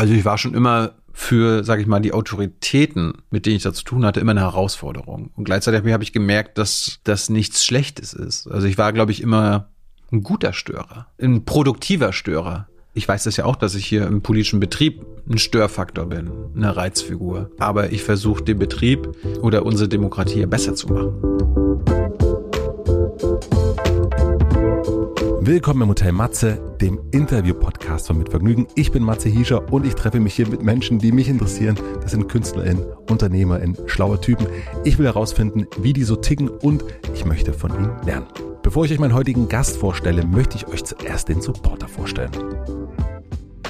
Also ich war schon immer für, sage ich mal, die Autoritäten, mit denen ich da zu tun hatte, immer eine Herausforderung. Und gleichzeitig habe ich gemerkt, dass das nichts Schlechtes ist. Also ich war, glaube ich, immer ein guter Störer, ein produktiver Störer. Ich weiß das ja auch, dass ich hier im politischen Betrieb ein Störfaktor bin, eine Reizfigur. Aber ich versuche den Betrieb oder unsere Demokratie besser zu machen. Willkommen im Hotel Matze, dem Interview-Podcast von Mitvergnügen. Ich bin Matze Hiescher und ich treffe mich hier mit Menschen, die mich interessieren. Das sind KünstlerInnen, UnternehmerInnen, schlaue Typen. Ich will herausfinden, wie die so ticken und ich möchte von ihnen lernen. Bevor ich euch meinen heutigen Gast vorstelle, möchte ich euch zuerst den Supporter vorstellen.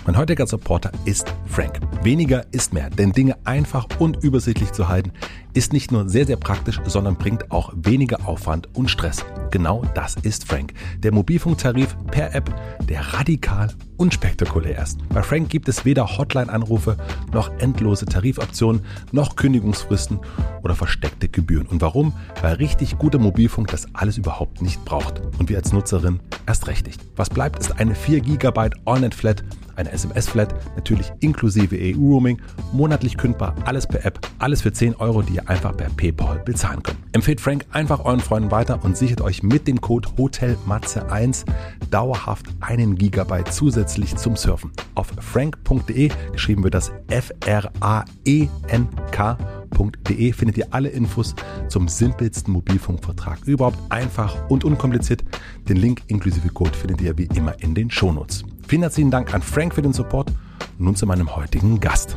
Mein heutiger Supporter ist Frank. Weniger ist mehr, denn Dinge einfach und übersichtlich zu halten, ist nicht nur sehr, sehr praktisch, sondern bringt auch weniger Aufwand und Stress. Genau das ist Frank. Der Mobilfunktarif per App, der radikal unspektakulär ist. Bei Frank gibt es weder Hotline-Anrufe, noch endlose Tarifoptionen, noch Kündigungsfristen oder versteckte Gebühren. Und warum? Weil richtig guter Mobilfunk das alles überhaupt nicht braucht. Und wir als Nutzerin erst recht nicht. Was bleibt, ist eine 4 GB All-Net-Flat eine SMS-Flat, natürlich inklusive EU-Roaming, monatlich kündbar, alles per App, alles für 10 Euro, die ihr einfach per PayPal bezahlen könnt. Empfehlt Frank einfach euren Freunden weiter und sichert euch mit dem Code HOTELMATZE1 dauerhaft einen Gigabyte zusätzlich zum Surfen. Auf frank.de, geschrieben wird das F-R-A-E-N-K mobilfunk.de findet ihr alle Infos zum simpelsten Mobilfunkvertrag. Überhaupt einfach und unkompliziert. Den Link inklusive Code findet ihr wie immer in den Shownotes. Vielen herzlichen Dank an Frank für den Support nun zu meinem heutigen Gast.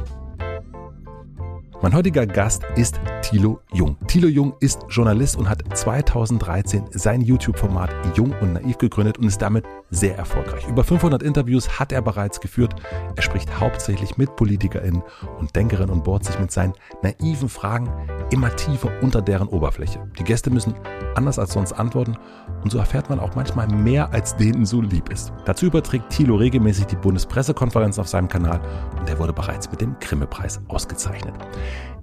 Mein heutiger Gast ist Thilo Jung. Thilo Jung ist Journalist und hat 2013 sein YouTube-Format Jung und Naiv gegründet und ist damit sehr erfolgreich. Über 500 Interviews hat er bereits geführt. Er spricht hauptsächlich mit PolitikerInnen und Denkerinnen und bohrt sich mit seinen naiven Fragen immer tiefer unter deren Oberfläche. Die Gäste müssen anders als sonst antworten und so erfährt man auch manchmal mehr, als denen so lieb ist. Dazu überträgt Thilo regelmäßig die Bundespressekonferenz auf seinem Kanal und er wurde bereits mit dem Grimme-Preis ausgezeichnet.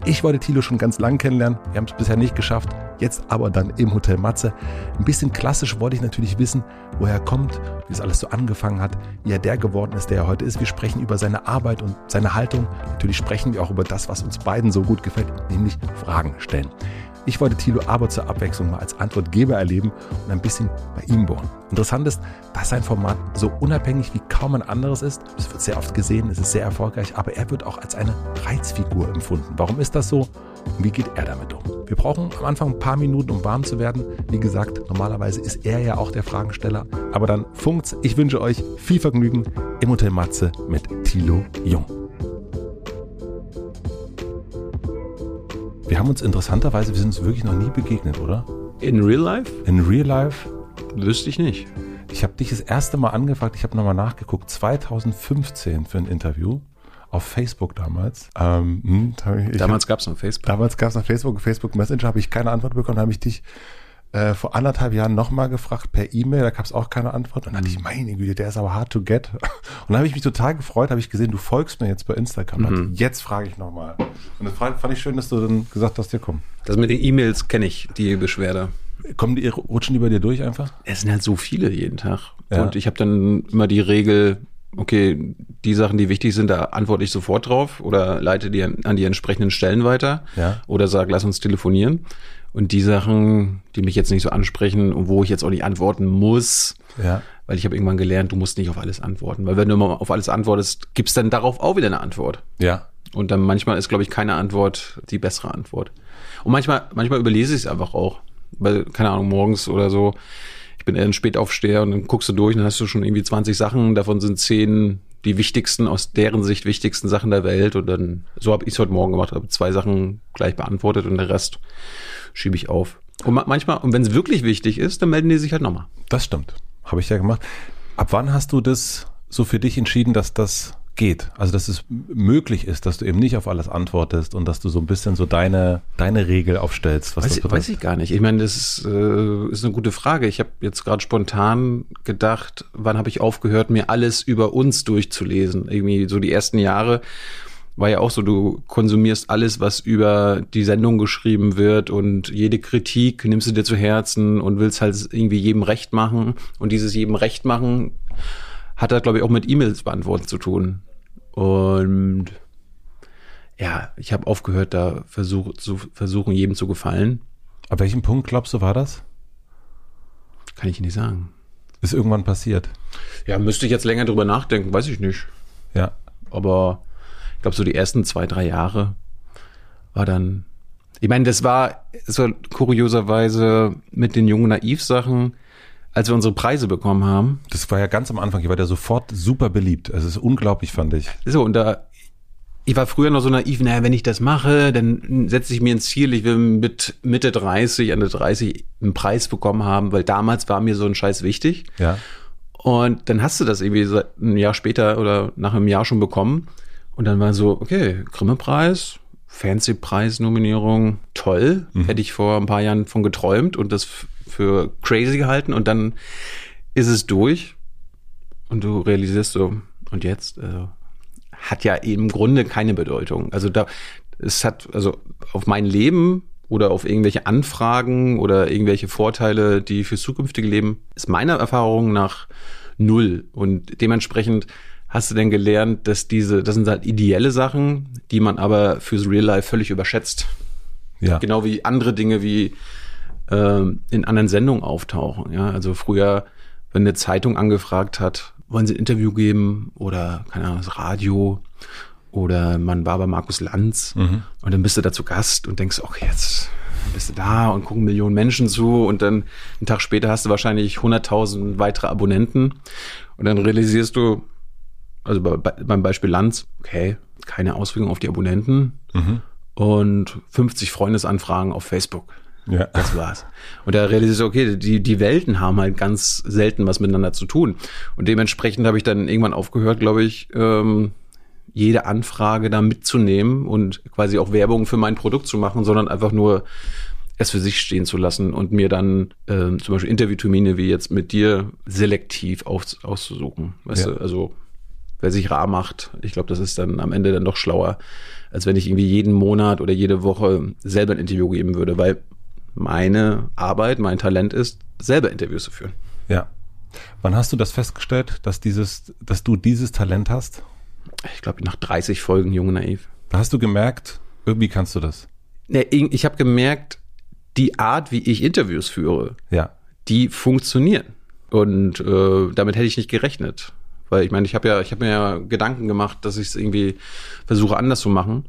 Ich wollte Thilo schon ganz lang kennenlernen. Wir haben es bisher nicht geschafft. Jetzt aber dann im Hotel Matze. Ein bisschen klassisch wollte ich natürlich wissen, woher er kommt, wie es alles so angefangen hat, wie er der geworden ist, der er heute ist. Wir sprechen über seine Arbeit und seine Haltung. Natürlich sprechen wir auch über das, was uns beiden so gut gefällt, nämlich Fragen stellen. Ich wollte Thilo aber zur Abwechslung mal als Antwortgeber erleben und ein bisschen bei ihm bohren. Interessant ist, dass sein Format so unabhängig wie kaum ein anderes ist. Es wird sehr oft gesehen, es ist sehr erfolgreich, aber er wird auch als eine Reizfigur empfunden. Warum ist das so? Wie geht er damit um? Wir brauchen am Anfang ein paar Minuten, um warm zu werden. Wie gesagt, normalerweise ist er ja auch der Fragensteller. Aber dann funkt's. Ich wünsche euch viel Vergnügen im Hotel Matze mit Thilo Jung. Wir haben uns interessanterweise, wir sind uns wirklich noch nie begegnet, oder? In real life? In real life? Wüsste ich nicht. Ich habe dich das erste Mal angefragt, ich habe nochmal nachgeguckt, 2015 für ein Interview auf Facebook damals. Ähm, hm, damals gab es noch Facebook. Damals gab es noch Facebook, Facebook Messenger, habe ich keine Antwort bekommen, habe ich dich äh, vor anderthalb Jahren nochmal gefragt per E-Mail, da gab es auch keine Antwort. Und dann dachte ich, mhm. meine Güte, der ist aber hard to get. Und dann habe ich mich total gefreut, habe ich gesehen, du folgst mir jetzt bei Instagram. Mhm. Jetzt frage ich nochmal. Und das fand ich schön, dass du dann gesagt hast, dir komm. Das mit den E-Mails kenne ich, die Beschwerde. Kommen die, rutschen die bei dir durch einfach? Es sind halt so viele jeden Tag. Ja. Und ich habe dann immer die Regel, okay, die Sachen, die wichtig sind, da antworte ich sofort drauf oder leite die an die entsprechenden Stellen weiter. Ja. Oder sag, lass uns telefonieren. Und die Sachen, die mich jetzt nicht so ansprechen und wo ich jetzt auch nicht antworten muss, ja. weil ich habe irgendwann gelernt, du musst nicht auf alles antworten. Weil wenn du mal auf alles antwortest, gibt's dann darauf auch wieder eine Antwort. Ja. Und dann manchmal ist, glaube ich, keine Antwort die bessere Antwort. Und manchmal, manchmal überlese ich es einfach auch. Weil, keine Ahnung, morgens oder so, ich bin eher ein Spätaufsteher und dann guckst du durch und dann hast du schon irgendwie 20 Sachen, davon sind 10 die wichtigsten, aus deren Sicht wichtigsten Sachen der Welt. Und dann, so habe ich es heute Morgen gemacht, habe zwei Sachen gleich beantwortet und der Rest schiebe ich auf. Und manchmal, und wenn es wirklich wichtig ist, dann melden die sich halt nochmal. Das stimmt. Habe ich ja gemacht. Ab wann hast du das so für dich entschieden, dass das geht? Also, dass es möglich ist, dass du eben nicht auf alles antwortest und dass du so ein bisschen so deine, deine Regel aufstellst. Was weiß, weiß ich gar nicht. Ich meine, das ist, äh, ist eine gute Frage. Ich habe jetzt gerade spontan gedacht, wann habe ich aufgehört, mir alles über uns durchzulesen? Irgendwie so die ersten Jahre war ja auch so, du konsumierst alles, was über die Sendung geschrieben wird und jede Kritik nimmst du dir zu Herzen und willst halt irgendwie jedem recht machen. Und dieses jedem recht machen hat da, glaube ich, auch mit E-Mails beantworten zu tun. Und ja, ich habe aufgehört, da versuch, zu versuchen, jedem zu gefallen. Ab welchem Punkt glaubst du, war das? Kann ich nicht sagen. Ist irgendwann passiert. Ja, müsste ich jetzt länger drüber nachdenken, weiß ich nicht. Ja. Aber ich glaube, so die ersten zwei, drei Jahre war dann. Ich meine, das war, das war kurioserweise mit den jungen Naiv-Sachen, als wir unsere Preise bekommen haben. Das war ja ganz am Anfang. Ich war ja sofort super beliebt. Also es ist unglaublich, fand ich. So, und da, ich war früher noch so naiv, naja, wenn ich das mache, dann setze ich mir ein Ziel, ich will mit Mitte 30, Ende 30 einen Preis bekommen haben, weil damals war mir so ein Scheiß wichtig. Ja. Und dann hast du das irgendwie so ein Jahr später oder nach einem Jahr schon bekommen. Und dann war so, okay, Grimme-Preis, Fancy-Preis-Nominierung, toll. Hätte ich vor ein paar Jahren von geträumt und das für crazy gehalten. Und dann ist es durch. Und du realisierst so, und jetzt? Also, hat ja im Grunde keine Bedeutung. Also da, es hat, also auf mein Leben oder auf irgendwelche Anfragen oder irgendwelche Vorteile, die fürs zukünftige Leben, ist meiner Erfahrung nach null. Und dementsprechend hast du denn gelernt, dass diese, das sind halt ideelle Sachen, die man aber fürs Real Life völlig überschätzt. Ja. Genau wie andere Dinge wie ähm, in anderen Sendungen auftauchen. Ja, also früher, wenn eine Zeitung angefragt hat, wollen sie ein Interview geben oder keine Ahnung, das Radio oder man war bei Markus Lanz und dann bist du da zu Gast und denkst, okay, jetzt bist du da und gucken Millionen Menschen zu und dann einen Tag später hast du wahrscheinlich 100.000 weitere Abonnenten und dann realisierst du, also bei, bei, beim Beispiel Lanz, okay, keine Auswirkung auf die Abonnenten und 50 Freundesanfragen auf Facebook. Ja. Das war's. Und da realisierst du, okay, die, die Welten haben halt ganz selten was miteinander zu tun. Und dementsprechend habe ich dann irgendwann aufgehört, glaube ich, ähm, jede Anfrage da mitzunehmen und quasi auch Werbung für mein Produkt zu machen, sondern einfach nur es für sich stehen zu lassen und mir dann ähm, zum Beispiel Interviewtermine wie jetzt mit dir selektiv aus, auszusuchen. Weißt Ja. du, also wer sich rar macht, ich glaube, das ist dann am Ende dann doch schlauer, als wenn ich irgendwie jeden Monat oder jede Woche selber ein Interview geben würde, weil meine Arbeit, mein Talent ist, selber Interviews zu führen. Ja. Wann hast du das festgestellt, dass dieses, dass du dieses Talent hast? Ich glaube, nach 30 Folgen Junge Naiv. Da hast du gemerkt, irgendwie kannst du das. Nee, ich habe gemerkt, die Art, wie ich Interviews führe, Ja. die funktionieren. Und äh, damit hätte ich nicht gerechnet. Weil ich meine, ich habe ja, ich habe mir ja Gedanken gemacht, dass ich es irgendwie versuche anders zu machen.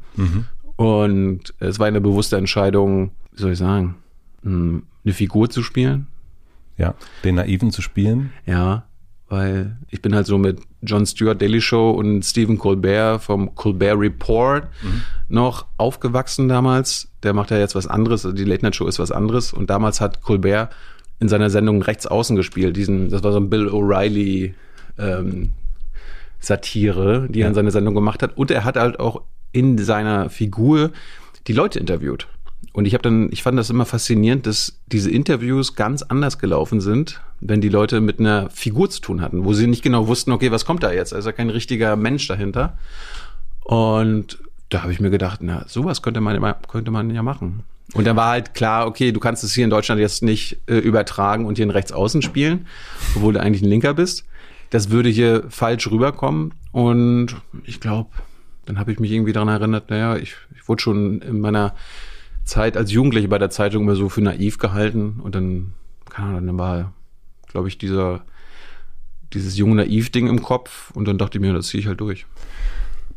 Und es war eine bewusste Entscheidung, wie soll ich sagen, eine Figur zu spielen. Ja. Den Naiven zu spielen. Ja, weil ich bin halt so mit Jon Stewart Daily Show und Stephen Colbert vom Colbert Report noch aufgewachsen damals. Der macht ja jetzt was anderes, also die Late Night Show ist was anderes. Und damals hat Colbert in seiner Sendung rechts außen gespielt. Diesen, das war so ein Bill O'Reilly ähm, Satire, die er in seiner Sendung gemacht hat. Und er hat halt auch in seiner Figur die Leute interviewt. Und ich habe dann, ich fand das immer faszinierend, dass diese Interviews ganz anders gelaufen sind, wenn die Leute mit einer Figur zu tun hatten, wo sie nicht genau wussten, okay, was kommt da jetzt? Ja kein richtiger Mensch dahinter. Und da habe ich mir gedacht, na, sowas könnte man, könnte man ja machen. Und dann war halt klar, okay, du kannst es hier in Deutschland jetzt nicht äh, übertragen und hier in Rechtsaußen spielen, obwohl du eigentlich ein Linker bist. Das würde hier falsch rüberkommen. Und ich glaube, dann habe ich mich irgendwie daran erinnert, naja, ich, ich wurde schon in meiner Zeit als Jugendliche bei der Zeitung immer so für naiv gehalten. Und dann, keine Ahnung, dann war, glaube ich, dieser, dieses junge Naiv-Ding im Kopf. Und dann dachte ich mir, das ziehe ich halt durch.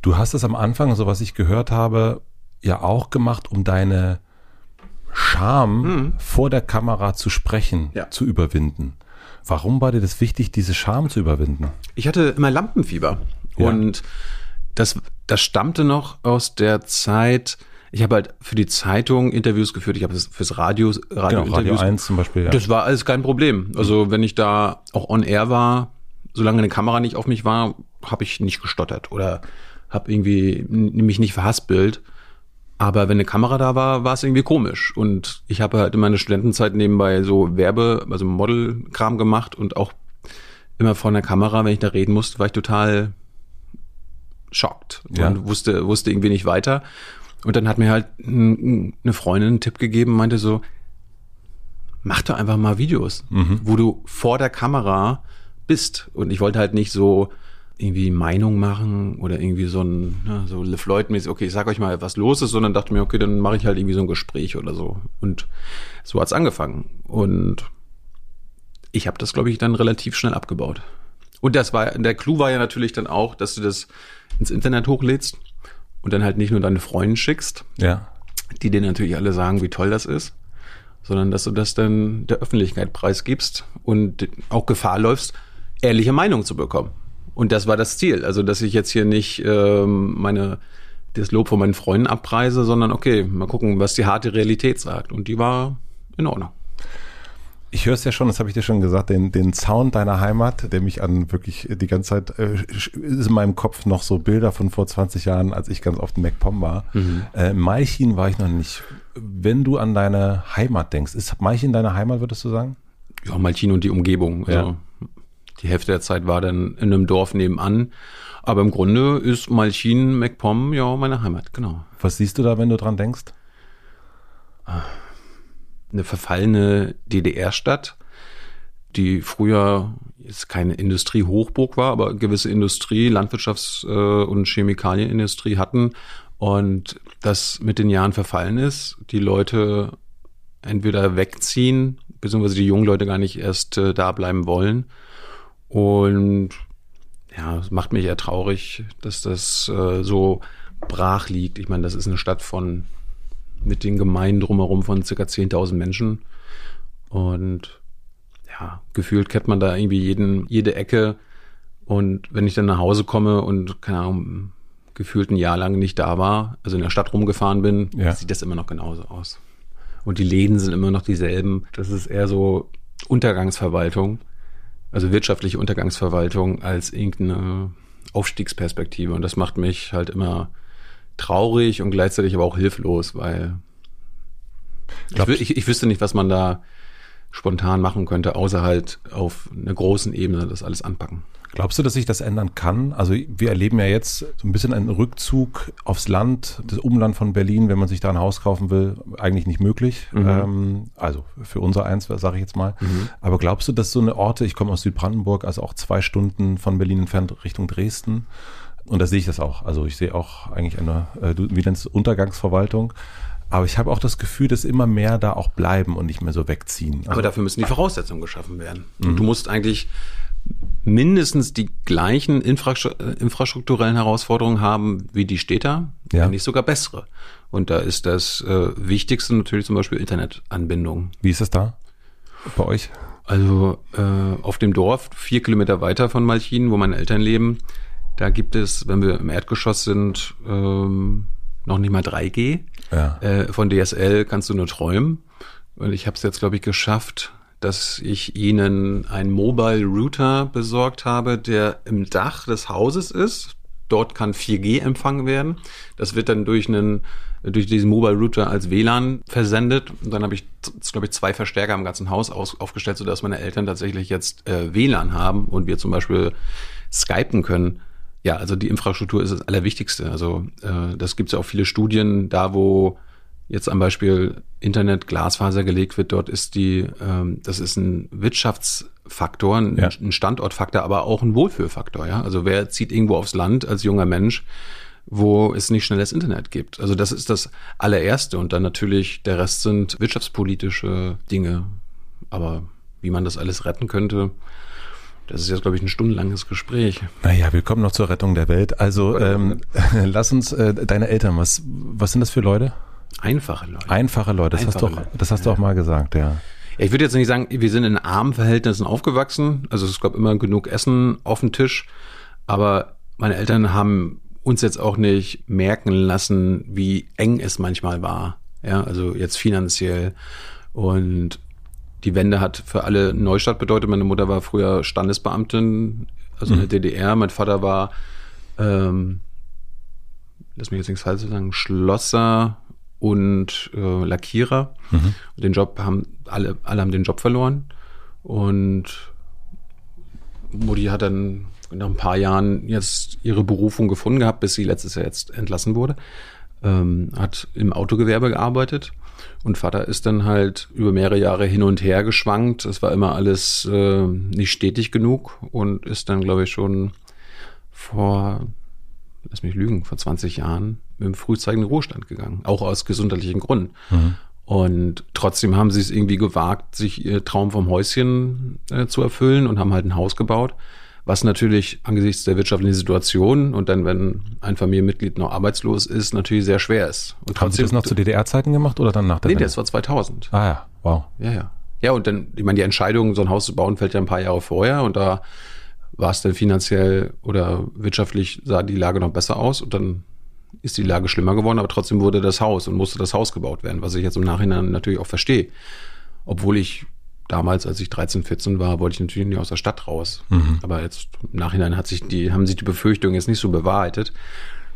Du hast es am Anfang, so was ich gehört habe, ja auch gemacht, um deine Scham vor der Kamera zu sprechen, Ja. zu überwinden. Warum war dir das wichtig, diese Scham zu überwinden? Ich hatte immer Lampenfieber. Ja. Und das, das stammte noch aus der Zeit, ich habe halt für die Zeitung Interviews geführt, ich habe das fürs Radio, Radio, Genau, Radio Interviews 1 zum Beispiel. Ja. Das war alles kein Problem. Also wenn ich da auch on air war, solange eine Kamera nicht auf mich war, habe ich nicht gestottert oder habe irgendwie mich nicht verhaspelt. Aber wenn eine Kamera da war, war es irgendwie komisch. Und ich habe halt in meiner Studentenzeit nebenbei so Werbe, also Modelkram gemacht und auch immer vor einer Kamera, wenn ich da reden musste, war ich total schockt Ja. und wusste, wusste irgendwie nicht weiter. Und dann hat mir halt eine Freundin einen Tipp gegeben, meinte so, mach doch einfach mal Videos, wo du vor der Kamera bist. Und ich wollte halt nicht so irgendwie Meinung machen oder irgendwie so ein, ne, so Le Floyd-mäßig, okay, ich sag euch mal, was los ist, sondern dachte mir, okay, dann mache ich halt irgendwie so ein Gespräch oder so. Und so hat's angefangen. Und ich habe das, glaube ich, dann relativ schnell abgebaut. Und das war, der Clou war ja natürlich dann auch, dass du das ins Internet hochlädst und dann halt nicht nur deine Freunde schickst, Ja. die dir natürlich alle sagen, wie toll das ist, sondern dass du das dann der Öffentlichkeit preisgibst und auch Gefahr läufst, ehrliche Meinung zu bekommen. Und das war das Ziel. Also, dass ich jetzt hier nicht ähm, meine das Lob von meinen Freunden abpreise, sondern okay, mal gucken, was die harte Realität sagt. Und die war in Ordnung. Ich höre es ja schon, das habe ich dir schon gesagt, den, den Sound deiner Heimat, der mich an wirklich die ganze Zeit, äh, ist in meinem Kopf noch so Bilder von vor 20 Jahren, als ich ganz oft in MacPom war. Äh, Malchin war ich noch nicht. Wenn du an deine Heimat denkst, ist Malchin deine Heimat, würdest du sagen? Ja, Malchin und die Umgebung. Also Ja. die Hälfte der Zeit war dann in einem Dorf nebenan. Aber im Grunde ist Malchin, MacPom, ja, meine Heimat, genau. Was siehst du da, wenn du dran denkst? Eine verfallene DDR-Stadt, die früher jetzt keine Industriehochburg war, aber gewisse Industrie, Landwirtschafts- äh, und Chemikalienindustrie hatten und das mit den Jahren verfallen ist, die Leute entweder wegziehen, beziehungsweise die jungen Leute gar nicht erst äh, da bleiben wollen. Und ja, es macht mich eher traurig, dass das äh, so brach liegt. Ich meine, das ist eine Stadt von mit den Gemeinden drumherum von circa 10.000 Menschen. Und ja, gefühlt kennt man da irgendwie jeden, jede Ecke. Und wenn ich dann nach Hause komme und, keine Ahnung, gefühlt ein Jahr lang nicht da war, also in der Stadt rumgefahren bin, Ja. sieht das immer noch genauso aus. Und die Läden sind immer noch dieselben. Das ist eher so Untergangsverwaltung, also wirtschaftliche Untergangsverwaltung als irgendeine Aufstiegsperspektive. Und das macht mich halt immer traurig und gleichzeitig aber auch hilflos, weil ich, ich, ich wüsste nicht, was man da spontan machen könnte, außer halt auf einer großen Ebene das alles anpacken. Glaubst du, dass sich das ändern kann? Also wir erleben ja jetzt so ein bisschen einen Rückzug aufs Land, das Umland von Berlin, wenn man sich da ein Haus kaufen will, eigentlich nicht möglich. Ähm, also für unser eins, sage ich jetzt mal. Aber glaubst du, dass so eine Orte, ich komme aus Südbrandenburg, also auch zwei Stunden von Berlin entfernt Richtung Dresden, und da sehe ich das auch. Also ich sehe auch eigentlich eine, äh, du- wie nennst du, Untergangsverwaltung. Aber ich habe auch das Gefühl, dass immer mehr da auch bleiben und nicht mehr so wegziehen. Also, Aber dafür müssen die Voraussetzungen geschaffen werden. Und du musst eigentlich mindestens die gleichen äh, infrastrukturellen Herausforderungen haben wie die Städter, Ja. wenn nicht sogar bessere. Und da ist das äh, Wichtigste natürlich zum Beispiel Internetanbindung. wie ist es da bei euch? Also äh, auf dem Dorf, vier Kilometer weiter von Malchin, wo meine Eltern leben, da gibt es, wenn wir im Erdgeschoss sind, ähm, noch nicht mal 3G. Ja. Äh, von DSL kannst du nur träumen. Und ich habe es jetzt, glaube ich, geschafft, dass ich ihnen einen Mobile Router besorgt habe, der im Dach des Hauses ist. Dort kann 4G empfangen werden. Das wird dann durch einen durch diesen Mobile Router als WLAN versendet. Und dann habe ich, glaube ich, zwei Verstärker im ganzen Haus aus, aufgestellt, sodass meine Eltern tatsächlich jetzt äh, WLAN haben und wir zum Beispiel skypen können. Ja, also die Infrastruktur ist das Allerwichtigste. Also äh, das gibt es ja auch viele Studien, da wo jetzt am Beispiel Internet Glasfaser gelegt wird, dort ist die, ähm, das ist ein Wirtschaftsfaktor, ein, Ja. ein Standortfaktor, aber auch ein Wohlfühlfaktor. Ja, also wer zieht irgendwo aufs Land als junger Mensch, wo es nicht schnelles Internet gibt? Also das ist das allererste und dann natürlich der Rest sind wirtschaftspolitische Dinge. Aber wie man das alles retten könnte, das ist jetzt glaube ich ein stundenlanges Gespräch. Naja, wir kommen noch zur Rettung der Welt. Also ähm, lass uns äh, deine Eltern, was, was sind das für Leute? Einfache Leute. Einfache Leute, das hast du Einfache auch, Leute, das hast du auch mal gesagt, ja. Ja, ich würde jetzt nicht sagen, wir sind in armen Verhältnissen aufgewachsen. Also es gab immer genug Essen auf dem Tisch. Aber meine Eltern haben uns jetzt auch nicht merken lassen, wie eng es manchmal war. Ja, also jetzt finanziell. Und die Wende hat für alle Neustadt bedeutet. Meine Mutter war früher Standesbeamtin, also in der DDR. Mein Vater war, ähm, lass mich jetzt nichts falsch sagen, Schlosser und äh, Lackierer. Und den Job haben alle, alle haben den Job verloren. Und Mutti hat dann nach ein paar Jahren jetzt ihre Berufung gefunden gehabt, bis sie letztes Jahr jetzt entlassen wurde. Ähm, hat im Autogewerbe gearbeitet und Vater ist dann halt über mehrere Jahre hin und her geschwankt. Es war immer alles äh, nicht stetig genug und ist dann, glaube ich, schon vor, lass mich lügen, vor 20 Jahren mit dem frühzeitigen Ruhestand gegangen, auch aus gesundheitlichen Gründen. Mhm. Und trotzdem haben sie es irgendwie gewagt, sich ihr Traum vom Häuschen äh, zu erfüllen und haben halt ein Haus gebaut was natürlich angesichts der wirtschaftlichen Situation und dann, wenn ein Familienmitglied noch arbeitslos ist, natürlich sehr schwer ist. Und Haben Sie das noch zu DDR-Zeiten gemacht oder dann nach der Nee, Wende? das war 2000. Ah ja, wow. Ja, ja. Ja, und dann, ich meine, die Entscheidung, so ein Haus zu bauen, fällt ja ein paar Jahre vorher und da war es dann finanziell oder wirtschaftlich sah die Lage noch besser aus und dann ist die Lage schlimmer geworden, aber trotzdem wurde das Haus und musste das Haus gebaut werden, was ich jetzt im Nachhinein natürlich auch verstehe. Obwohl ich damals, als ich 13, 14 war, wollte ich natürlich nicht aus der Stadt raus. Mhm. Aber jetzt im Nachhinein hat sich die, haben sich die Befürchtungen jetzt nicht so bewahrheitet.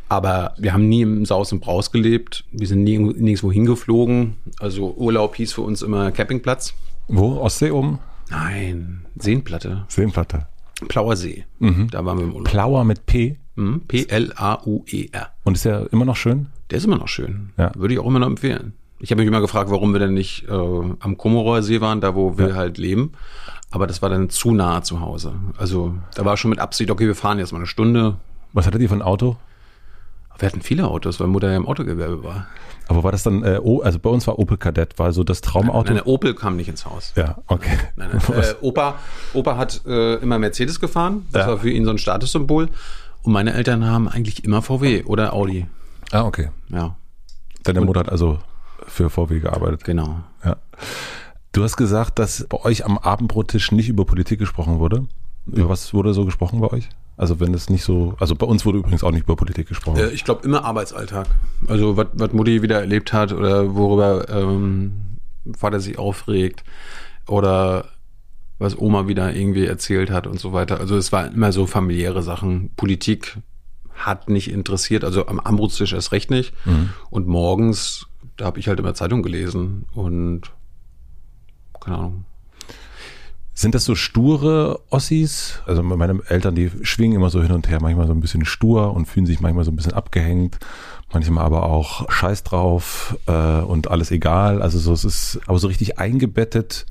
Aber wir haben nie im Saus und Braus gelebt. Wir sind nie nirgendwo hingeflogen. Also Urlaub hieß für uns immer Campingplatz. Wo? Ostsee oben? Nein, Seenplatte. Seenplatte. Plauer See. Mhm. Da waren wir im Urlaub. Plauer mit P? Mhm. P-L-A-U-E-R. Und ist der immer noch schön? Der ist immer noch schön. Ja. Würde ich auch immer noch empfehlen. Ich habe mich immer gefragt, warum wir denn nicht äh, am Komorower See waren, da wo wir ja. halt leben. Aber das war dann zu nah zu Hause. Also da war schon mit Absicht, okay, wir fahren jetzt mal eine Stunde. Was hattet ihr für ein Auto? Wir hatten viele Autos, weil Mutter ja im Autogewerbe war. Aber war das dann, äh, also bei uns war Opel Kadett, war so das Traumauto? Nein, nein, Opel kam nicht ins Haus. Ja, okay. Nein, nein. Äh, Opa, Opa hat äh, immer Mercedes gefahren, das ja. war für ihn so ein Statussymbol. Und meine Eltern haben eigentlich immer VW oder Audi. Ah, okay. Ja. Deine Mutter hat also für VW gearbeitet. Genau. Ja. Du hast gesagt, dass bei euch am Abendbrottisch nicht über Politik gesprochen wurde. Über was wurde so gesprochen bei euch? Also wenn es nicht so, also bei uns wurde übrigens auch nicht über Politik gesprochen. Äh, ich glaube immer Arbeitsalltag. Also was, Mutti wieder erlebt hat oder worüber ähm, Vater sich aufregt oder was Oma wieder irgendwie erzählt hat und so weiter. Also es war immer so familiäre Sachen. Politik hat nicht interessiert, also am Abendbrottisch erst recht nicht. Mhm. Und morgens da habe ich halt immer Zeitung gelesen und keine Ahnung. Sind das so sture Ossis? Also meine Eltern, die schwingen immer so hin und her, manchmal so ein bisschen stur und fühlen sich manchmal so ein bisschen abgehängt, manchmal aber auch Scheiß drauf äh, und alles egal. Also so es ist, aber so richtig eingebettet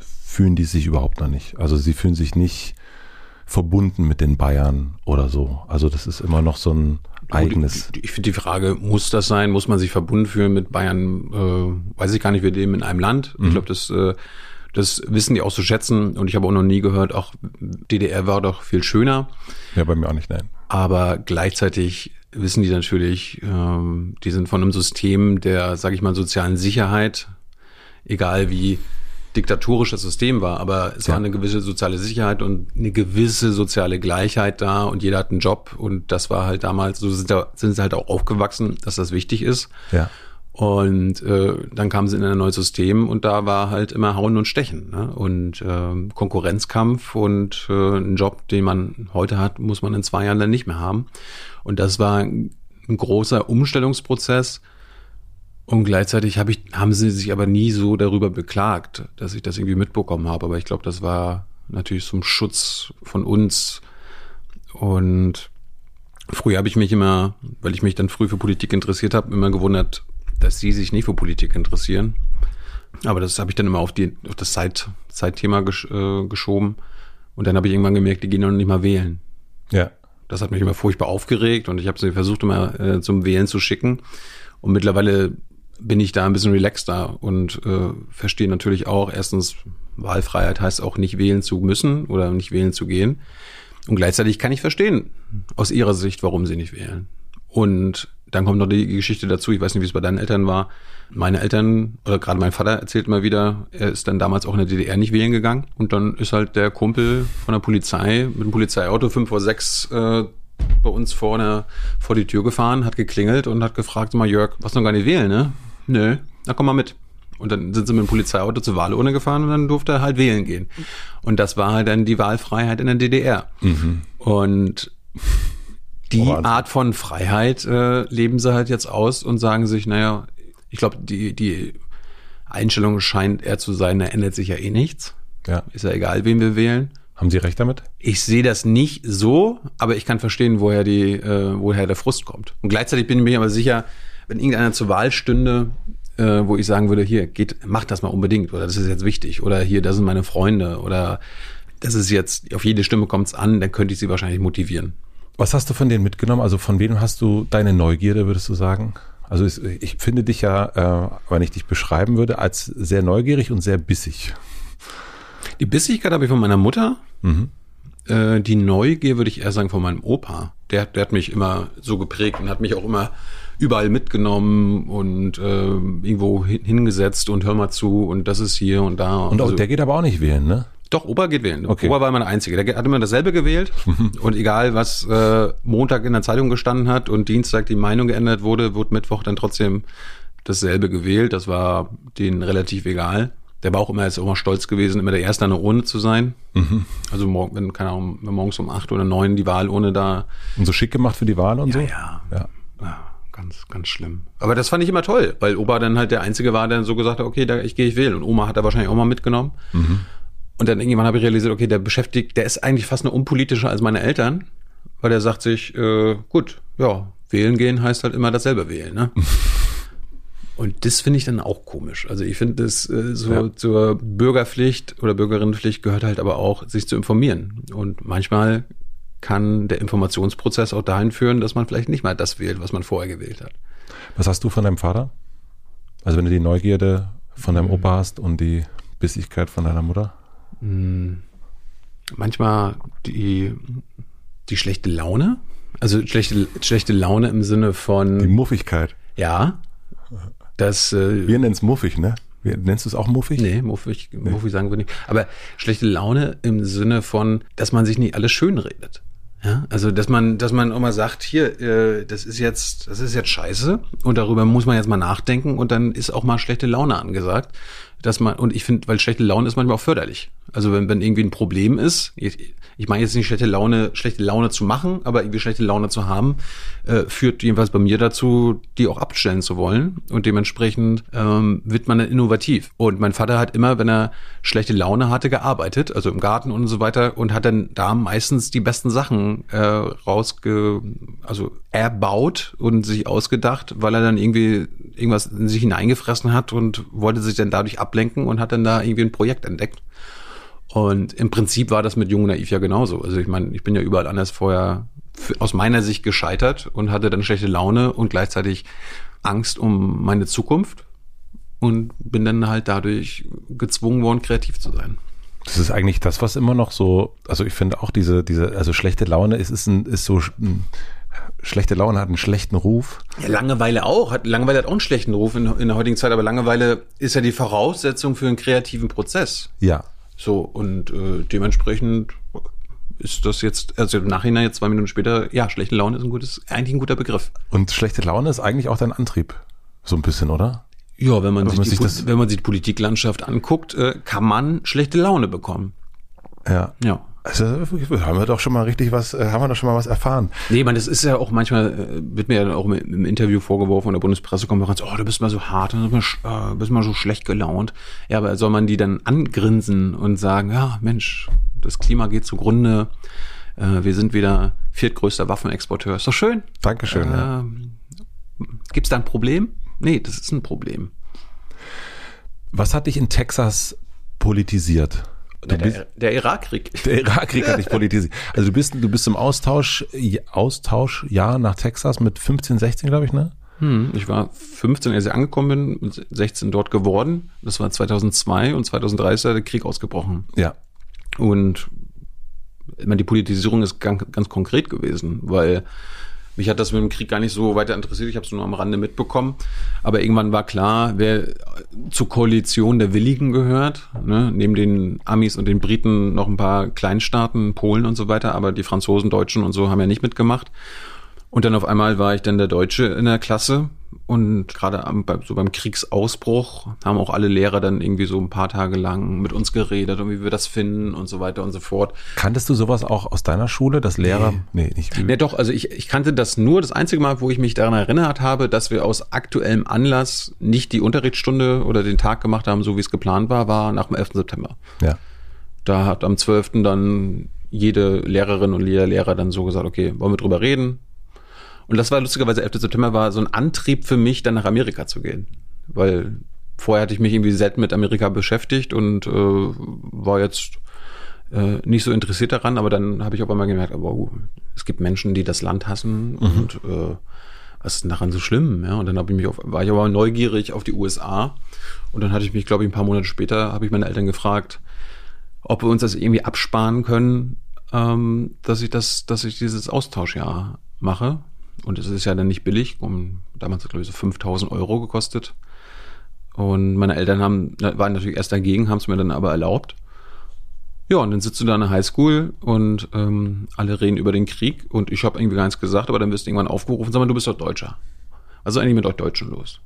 fühlen die sich überhaupt noch nicht. Also sie fühlen sich nicht verbunden mit den Bayern oder so. Also das ist immer noch so ein eigenes. Ich finde die Frage, muss das sein? Muss man sich verbunden fühlen mit Bayern? Äh, weiß ich gar nicht, wir leben in einem Land. Mhm. Ich glaube, das, äh, das wissen die auch zu schätzen. Und ich habe auch noch nie gehört, auch DDR war doch viel schöner. Ja, bei mir auch nicht, nein. Aber gleichzeitig wissen die natürlich, ähm, die sind von einem System der, sage ich mal, sozialen Sicherheit, egal wie diktatorisches System war, aber es ja. war eine gewisse soziale Sicherheit und eine gewisse soziale Gleichheit da und jeder hat einen Job und das war halt damals, so sind, da, sind sie halt auch aufgewachsen, dass das wichtig ist. Ja. Und äh, dann kamen sie in ein neues System und da war halt immer Hauen und Stechen. Ne? Und äh, Konkurrenzkampf und äh, ein Job, den man heute hat, muss man in zwei Jahren dann nicht mehr haben. Und das war ein großer Umstellungsprozess und gleichzeitig hab ich, haben sie sich aber nie so darüber beklagt, dass ich das irgendwie mitbekommen habe. Aber ich glaube, das war natürlich zum Schutz von uns. Und früher habe ich mich immer, weil ich mich dann früh für Politik interessiert habe, immer gewundert, dass sie sich nicht für Politik interessieren. Aber das habe ich dann immer auf, die, auf das Zeit, Zeitthema gesch, äh, geschoben. Und dann habe ich irgendwann gemerkt, die gehen noch nicht mal wählen. Ja. Das hat mich immer furchtbar aufgeregt und ich habe sie versucht, immer äh, zum Wählen zu schicken. Und mittlerweile bin ich da ein bisschen relaxter und äh, verstehe natürlich auch, erstens, Wahlfreiheit heißt auch nicht wählen zu müssen oder nicht wählen zu gehen. Und gleichzeitig kann ich verstehen, aus ihrer Sicht, warum sie nicht wählen. Und dann kommt noch die Geschichte dazu, ich weiß nicht, wie es bei deinen Eltern war. Meine Eltern, oder gerade mein Vater erzählt immer wieder, er ist dann damals auch in der DDR nicht wählen gegangen. Und dann ist halt der Kumpel von der Polizei mit dem Polizeiauto fünf vor sechs äh, bei uns vorne vor die Tür gefahren, hat geklingelt und hat gefragt, mal Jörg, was noch gar nicht wählen, ne? Nö, na komm mal mit. Und dann sind sie mit dem Polizeiauto zur Wahlurne gefahren und dann durfte er halt wählen gehen. Und das war halt dann die Wahlfreiheit in der DDR. Mhm. Und die oh, Art von Freiheit äh, leben sie halt jetzt aus und sagen sich, naja, ich glaube, die, die Einstellung scheint eher zu sein, da ändert sich ja eh nichts. Ja. Ist ja egal, wen wir wählen. Haben Sie recht damit? Ich sehe das nicht so, aber ich kann verstehen, woher die, äh, woher der Frust kommt. Und gleichzeitig bin ich mir aber sicher, wenn irgendeiner zur Wahl stünde, äh, wo ich sagen würde, hier, geht, macht das mal unbedingt oder das ist jetzt wichtig oder hier, das sind meine Freunde oder das ist jetzt, auf jede Stimme kommt es an, dann könnte ich sie wahrscheinlich motivieren. Was hast du von denen mitgenommen? Also von wem hast du deine Neugierde, würdest du sagen? Also ich finde dich ja, äh, wenn ich dich beschreiben würde, als sehr neugierig und sehr bissig. Die Bissigkeit habe ich von meiner Mutter. Mhm. Äh, die Neugier würde ich eher sagen von meinem Opa. Der, der hat mich immer so geprägt und hat mich auch immer überall mitgenommen und äh, irgendwo hingesetzt und hör mal zu und das ist hier und da. Und, also, der geht aber auch nicht wählen, ne? Doch, Opa geht wählen. Okay. Opa war immer der Einzige. Der hat immer dasselbe gewählt. und egal, was äh, Montag in der Zeitung gestanden hat und Dienstag die Meinung geändert wurde, wurde Mittwoch dann trotzdem dasselbe gewählt. Das war denen relativ egal. Der war auch immer jetzt auch mal stolz gewesen, immer der Erste an der Urne zu sein. Mhm. Also morgen, wenn, keine Ahnung, wenn morgens um acht oder neun die Wahlurne da. Und so schick gemacht für die Wahl und ja, so? Ja, ja. ja. Ganz, ganz schlimm. Aber das fand ich immer toll, weil Opa dann halt der Einzige war, der so gesagt hat, okay, da, ich gehe, ich wählen. Und Oma hat er wahrscheinlich auch mal mitgenommen. Mhm. Und dann irgendwann habe ich realisiert, okay, der beschäftigt, der ist eigentlich fast nur unpolitischer als meine Eltern, weil der sagt sich, äh, gut, ja, wählen gehen heißt halt immer dasselbe wählen, ne? Und das finde ich dann auch komisch. Also ich finde, das äh, so ja. zur Bürgerpflicht oder Bürgerinnenpflicht gehört halt aber auch, sich zu informieren. Und manchmal kann der Informationsprozess auch dahin führen, dass man vielleicht nicht mal das wählt, was man vorher gewählt hat. Was hast du von deinem Vater? Also wenn du die Neugierde von deinem Opa hast und die Bissigkeit von deiner Mutter? Hm. Manchmal die, die schlechte Laune. Also schlechte, schlechte Laune im Sinne von. Die Muffigkeit. Ja. Das, äh, Wir nennen es muffig, ne? Nennst du es auch muffig? Nee, muffig, nee. muffig sagen wir nicht. Aber schlechte Laune im Sinne von, dass man sich nicht alles schön redet. Ja, also dass man, dass man auch mal sagt, hier, äh, das ist jetzt, das ist jetzt scheiße und darüber muss man jetzt mal nachdenken und dann ist auch mal schlechte Laune angesagt, dass man und ich finde, weil schlechte Laune ist manchmal auch förderlich. Also wenn, wenn irgendwie ein Problem ist, ich, ich meine jetzt nicht schlechte Laune, schlechte Laune zu machen, aber irgendwie schlechte Laune zu haben, äh, führt jedenfalls bei mir dazu, die auch abstellen zu wollen. Und dementsprechend ähm, wird man dann innovativ. Und mein Vater hat immer, wenn er schlechte Laune hatte, gearbeitet, also im Garten und so weiter, und hat dann da meistens die besten Sachen äh, rausge, also erbaut und sich ausgedacht, weil er dann irgendwie irgendwas in sich hineingefressen hat und wollte sich dann dadurch ablenken und hat dann da irgendwie ein Projekt entdeckt. Und im Prinzip war das mit Jung Naiv ja genauso. Also ich meine, ich bin ja überall anders vorher aus meiner Sicht gescheitert und hatte dann schlechte Laune und gleichzeitig Angst um meine Zukunft und bin dann halt dadurch gezwungen worden, kreativ zu sein. Das ist eigentlich das, was immer noch so, also ich finde auch diese, diese, also schlechte Laune ist, ist, ein, ist so, ein, schlechte Laune hat einen schlechten Ruf. Ja, Langeweile auch. Hat, Langeweile hat auch einen schlechten Ruf in, in der heutigen Zeit, aber Langeweile ist ja die Voraussetzung für einen kreativen Prozess. Ja, so, und äh, dementsprechend ist das jetzt, also im Nachhinein jetzt zwei Minuten später, ja, schlechte Laune ist ein gutes, eigentlich ein guter Begriff. Und schlechte Laune ist eigentlich auch dein Antrieb. So ein bisschen, oder? Ja, wenn man, sich, man sich die, wenn man sich die Politiklandschaft anguckt, äh, kann man schlechte Laune bekommen. Ja. Ja. Also haben wir doch schon mal richtig was, äh, haben wir doch schon mal was erfahren. Nee, man, das ist ja auch manchmal, äh, wird mir ja auch im, Interview vorgeworfen von der Bundespressekonferenz, oh, du bist mal so hart, du bist mal, äh, bist mal so schlecht gelaunt. Ja, aber soll man die dann angrinsen und sagen, ja, Mensch, das Klima geht zugrunde, äh, wir sind wieder viertgrößter Waffenexporteur. Ist doch schön. Dankeschön. Äh, ja. Gibt es da ein Problem? Nee, das ist ein Problem. Was hat dich in Texas politisiert? Der, der, der Irakkrieg. Der Irakkrieg hat dich politisiert. Also du bist, du bist im Austausch, Austausch, ja, nach Texas mit 15, 16, glaube ich, ne? Hm, ich war 15, als ich angekommen bin, 16 dort geworden. Das war 2002 und 2003 ist der Krieg ausgebrochen. Ja. Und ich meine, die Politisierung ist ganz, ganz konkret gewesen, weil mich hat das mit dem Krieg gar nicht so weiter interessiert. Ich habe es nur am Rande mitbekommen. Aber irgendwann war klar, wer zur Koalition der Willigen gehört. Ne? Neben den Amis und den Briten noch ein paar Kleinstaaten, Polen und so weiter. Aber die Franzosen, Deutschen und so haben ja nicht mitgemacht. Und dann auf einmal war ich dann der Deutsche in der Klasse und gerade so beim Kriegsausbruch haben auch alle Lehrer dann irgendwie so ein paar Tage lang mit uns geredet und wie wir das finden und so weiter und so fort. Kanntest du sowas auch aus deiner Schule, dass Lehrer? Nee, nee nicht. Nee, doch, also ich, ich kannte das nur das einzige Mal, wo ich mich daran erinnert habe, dass wir aus aktuellem Anlass nicht die Unterrichtsstunde oder den Tag gemacht haben, so wie es geplant war, war nach dem 11. September. Ja. Da hat am 12. dann jede Lehrerin und jeder Lehrer dann so gesagt, okay, wollen wir drüber reden? Und das war lustigerweise 11. September war so ein Antrieb für mich, dann nach Amerika zu gehen. Weil vorher hatte ich mich irgendwie selten mit Amerika beschäftigt und äh, war jetzt äh, nicht so interessiert daran, aber dann habe ich auf einmal gemerkt, aber oh, es gibt Menschen, die das Land hassen mhm. und äh, was ist denn daran so schlimm? Ja, und dann habe ich mich auf, war ich aber neugierig auf die USA und dann hatte ich mich, glaube ich, ein paar Monate später habe ich meine Eltern gefragt, ob wir uns das irgendwie absparen können, ähm, dass ich das, dass ich dieses Austauschjahr mache. Und es ist ja dann nicht billig, um damals glaube ich so 5000 Euro gekostet. Und meine Eltern haben, waren natürlich erst dagegen, haben es mir dann aber erlaubt. Ja, und dann sitzt du da in der Highschool und ähm, alle reden über den Krieg und ich habe irgendwie gar nichts gesagt, aber dann wirst du irgendwann aufgerufen, sag mal, du bist doch Deutscher. Also eigentlich mit euch Deutschen los.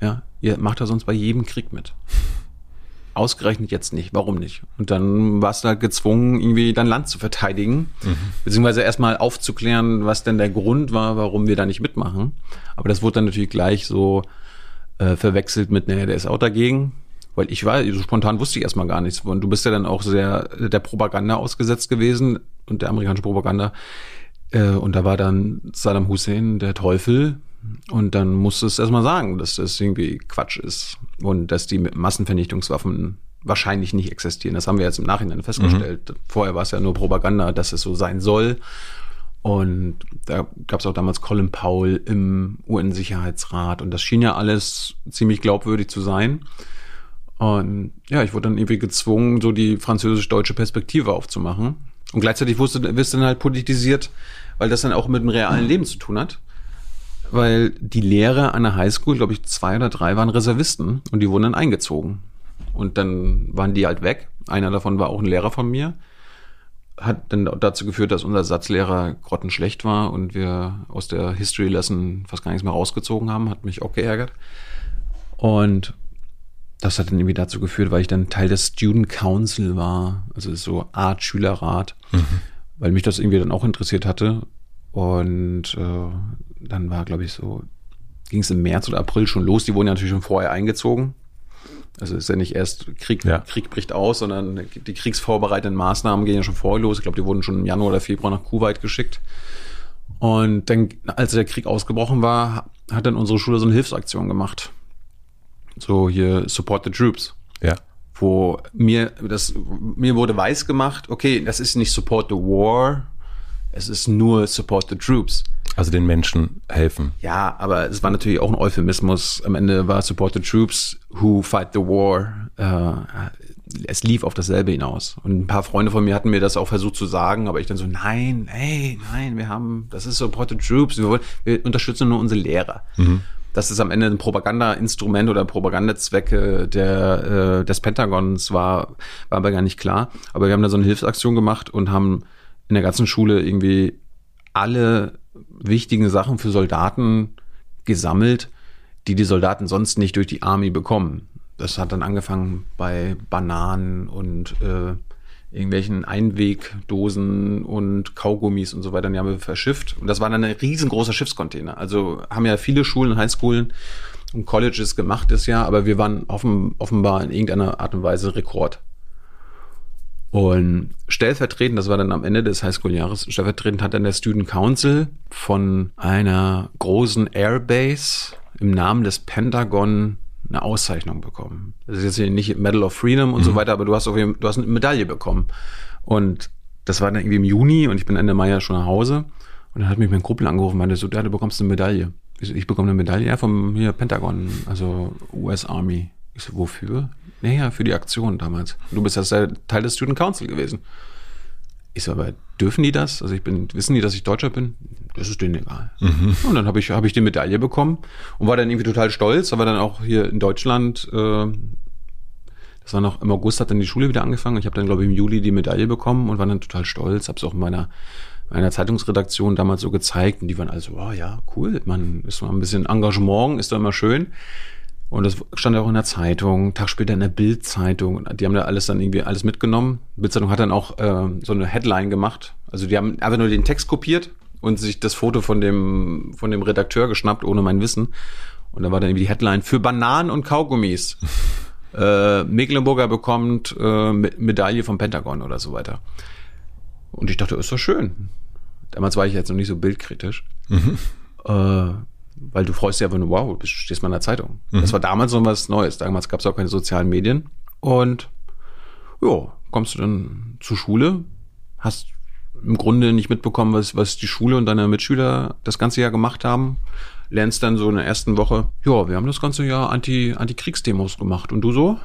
Ja, ihr macht da sonst bei jedem Krieg mit. Ausgerechnet jetzt nicht. Warum nicht? Und dann warst du halt gezwungen, irgendwie dein Land zu verteidigen, mhm. beziehungsweise erstmal aufzuklären, was denn der Grund war, warum wir da nicht mitmachen. Aber das wurde dann natürlich gleich so äh, verwechselt mit, naja, der ist auch dagegen. Weil ich war, so spontan wusste ich erstmal gar nichts. Und du bist ja dann auch sehr der Propaganda ausgesetzt gewesen und der amerikanischen Propaganda. Äh, und da war dann Saddam Hussein der Teufel. Und dann musst du es erstmal sagen, dass das irgendwie Quatsch ist. Und dass die Massenvernichtungswaffen wahrscheinlich nicht existieren. Das haben wir jetzt im Nachhinein festgestellt. Mhm. Vorher war es ja nur Propaganda, dass es so sein soll. Und da gab es auch damals Colin Powell im UN-Sicherheitsrat. Und das schien ja alles ziemlich glaubwürdig zu sein. Und ja, ich wurde dann irgendwie gezwungen, so die französisch-deutsche Perspektive aufzumachen. Und gleichzeitig wusste, wirst du dann halt politisiert, weil das dann auch mit dem realen Leben zu tun hat. Weil die Lehrer an der Highschool, glaube ich, zwei oder drei waren Reservisten und die wurden dann eingezogen. Und dann waren die halt weg. Einer davon war auch ein Lehrer von mir. Hat dann dazu geführt, dass unser Satzlehrer grottenschlecht war und wir aus der History Lesson fast gar nichts mehr rausgezogen haben. Hat mich auch geärgert. Und das hat dann irgendwie dazu geführt, weil ich dann Teil des Student Council war, also so Art Schülerrat, mhm. weil mich das irgendwie dann auch interessiert hatte. Und äh, dann war, glaube ich, so, ging es im März oder April schon los. Die wurden ja natürlich schon vorher eingezogen. Also ist ja nicht erst Krieg, ja. Krieg bricht aus, sondern die kriegsvorbereitenden Maßnahmen gehen ja schon vorher los. Ich glaube, die wurden schon im Januar oder Februar nach Kuwait geschickt. Und dann, als der Krieg ausgebrochen war, hat dann unsere Schule so eine Hilfsaktion gemacht so hier Support the Troops. Ja. Wo mir das mir wurde weiß gemacht, okay, das ist nicht Support the War, es ist nur Support the Troops. Also den Menschen helfen. Ja, aber es war natürlich auch ein Euphemismus. Am Ende war Support the Troops who fight the war. Äh, es lief auf dasselbe hinaus. Und ein paar Freunde von mir hatten mir das auch versucht zu sagen, aber ich dann so, nein, hey, nein, wir haben, das ist Support the Troops, wir, wollen, wir unterstützen nur unsere Lehrer. Mhm dass es am Ende ein Propaganda-Instrument oder Propagandazwecke der, äh, des Pentagons war, war aber gar nicht klar. Aber wir haben da so eine Hilfsaktion gemacht und haben in der ganzen Schule irgendwie alle wichtigen Sachen für Soldaten gesammelt, die die Soldaten sonst nicht durch die Army bekommen. Das hat dann angefangen bei Bananen und äh, irgendwelchen Einwegdosen und Kaugummis und so weiter, die haben wir verschifft. Und das war dann ein riesengroßer Schiffscontainer. Also haben ja viele Schulen, Highschoolen und Colleges gemacht das Jahr, aber wir waren offen, offenbar in irgendeiner Art und Weise Rekord. Und stellvertretend, das war dann am Ende des Highschool-Jahres, stellvertretend hat dann der Student Council von einer großen Airbase im Namen des Pentagon eine Auszeichnung bekommen. Das ist jetzt hier nicht Medal of Freedom und mhm. so weiter, aber du hast auf jeden du hast eine Medaille bekommen. Und das war dann irgendwie im Juni und ich bin Ende Mai ja schon nach Hause. Und dann hat mich mein Kumpel angerufen und meinte so, ja, du bekommst eine Medaille. Ich, so, ich bekomme eine Medaille ja, vom hier Pentagon, also US Army. Ich so, wofür? Naja, für die Aktion damals. Du bist ja Teil des Student Council gewesen. Ich so, aber dürfen die das? Also ich bin, wissen die, dass ich Deutscher bin? Das ist denen egal. Mhm. Und dann habe ich, hab ich die Medaille bekommen und war dann irgendwie total stolz, aber dann auch hier in Deutschland, äh, das war noch im August hat dann die Schule wieder angefangen. Ich habe dann, glaube ich, im Juli die Medaille bekommen und war dann total stolz. Habe es auch in meiner, meiner Zeitungsredaktion damals so gezeigt und die waren also, oh ja, cool, man ist mal ein bisschen Engagement, ist doch immer schön. Und das stand auch in der Zeitung, Tag später in der Bild-Zeitung. Die haben da alles dann irgendwie alles mitgenommen. Bild-Zeitung hat dann auch äh, so eine Headline gemacht. Also die haben einfach nur den Text kopiert und sich das Foto von dem, von dem Redakteur geschnappt, ohne mein Wissen. Und da war dann irgendwie die Headline für Bananen und Kaugummis. äh, Mecklenburger bekommt äh, Medaille vom Pentagon oder so weiter. Und ich dachte, ist doch schön. Damals war ich jetzt noch nicht so bildkritisch. Mhm. Äh, weil du freust dich einfach nur, wow, du stehst mal in der Zeitung. Mhm. Das war damals so was Neues. Damals gab es auch keine sozialen Medien. Und ja, kommst du dann zur Schule, hast im Grunde nicht mitbekommen, was, was die Schule und deine Mitschüler das ganze Jahr gemacht haben. Lernst dann so in der ersten Woche, ja, wir haben das ganze Jahr Anti, Anti-Kriegsdemos gemacht. Und du so?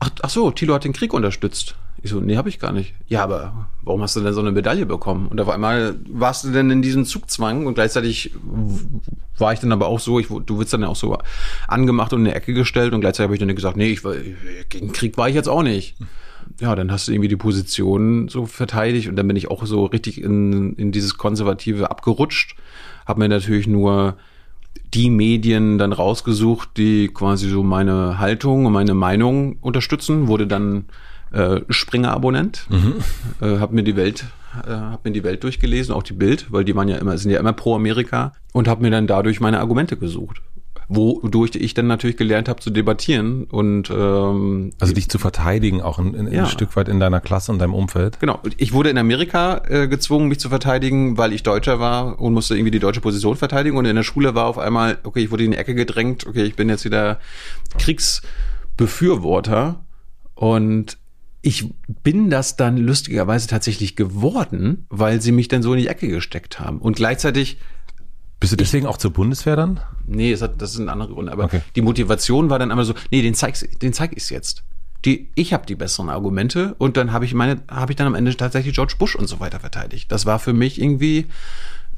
Ach, ach so, Thilo hat den Krieg unterstützt. Ich so, nee, habe ich gar nicht. Ja, aber warum hast du denn so eine Medaille bekommen? Und auf einmal warst du denn in diesem Zugzwang und gleichzeitig war ich dann aber auch so, ich, du wirst dann ja auch so angemacht und in eine Ecke gestellt und gleichzeitig habe ich dann gesagt, nee, ich gegen Krieg war ich jetzt auch nicht. Ja, dann hast du irgendwie die Position so verteidigt und dann bin ich auch so richtig in, in dieses Konservative abgerutscht. Habe mir natürlich nur die Medien dann rausgesucht, die quasi so meine Haltung und meine Meinung unterstützen, wurde dann äh, Springer-Abonnent, mhm. äh, habe mir die Welt äh, habe mir die Welt durchgelesen, auch die Bild, weil die waren ja immer sind ja immer pro Amerika und habe mir dann dadurch meine Argumente gesucht wodurch ich dann natürlich gelernt habe zu debattieren und ähm, also dich zu verteidigen auch ein, ein, ja. Stück weit in deiner Klasse und deinem Umfeld. Genau. Ich wurde in Amerika äh, gezwungen, mich zu verteidigen, weil ich Deutscher war und musste irgendwie die deutsche Position verteidigen und in der Schule war auf einmal okay, ich wurde in die Ecke gedrängt, okay, ich bin jetzt wieder Kriegsbefürworter und ich bin das dann lustigerweise tatsächlich geworden, weil sie mich dann so in die Ecke gesteckt haben. Und gleichzeitig. Bist du deswegen ich, auch zur Bundeswehr dann? Nee, das, hat, das sind andere Gründe. Aber okay. die Motivation war dann einmal so, nee, den zeig's, den zeig ich's jetzt. Die, ich habe die besseren Argumente und dann habe ich meine, habe ich dann am Ende tatsächlich George Bush und so weiter verteidigt. Das war für mich irgendwie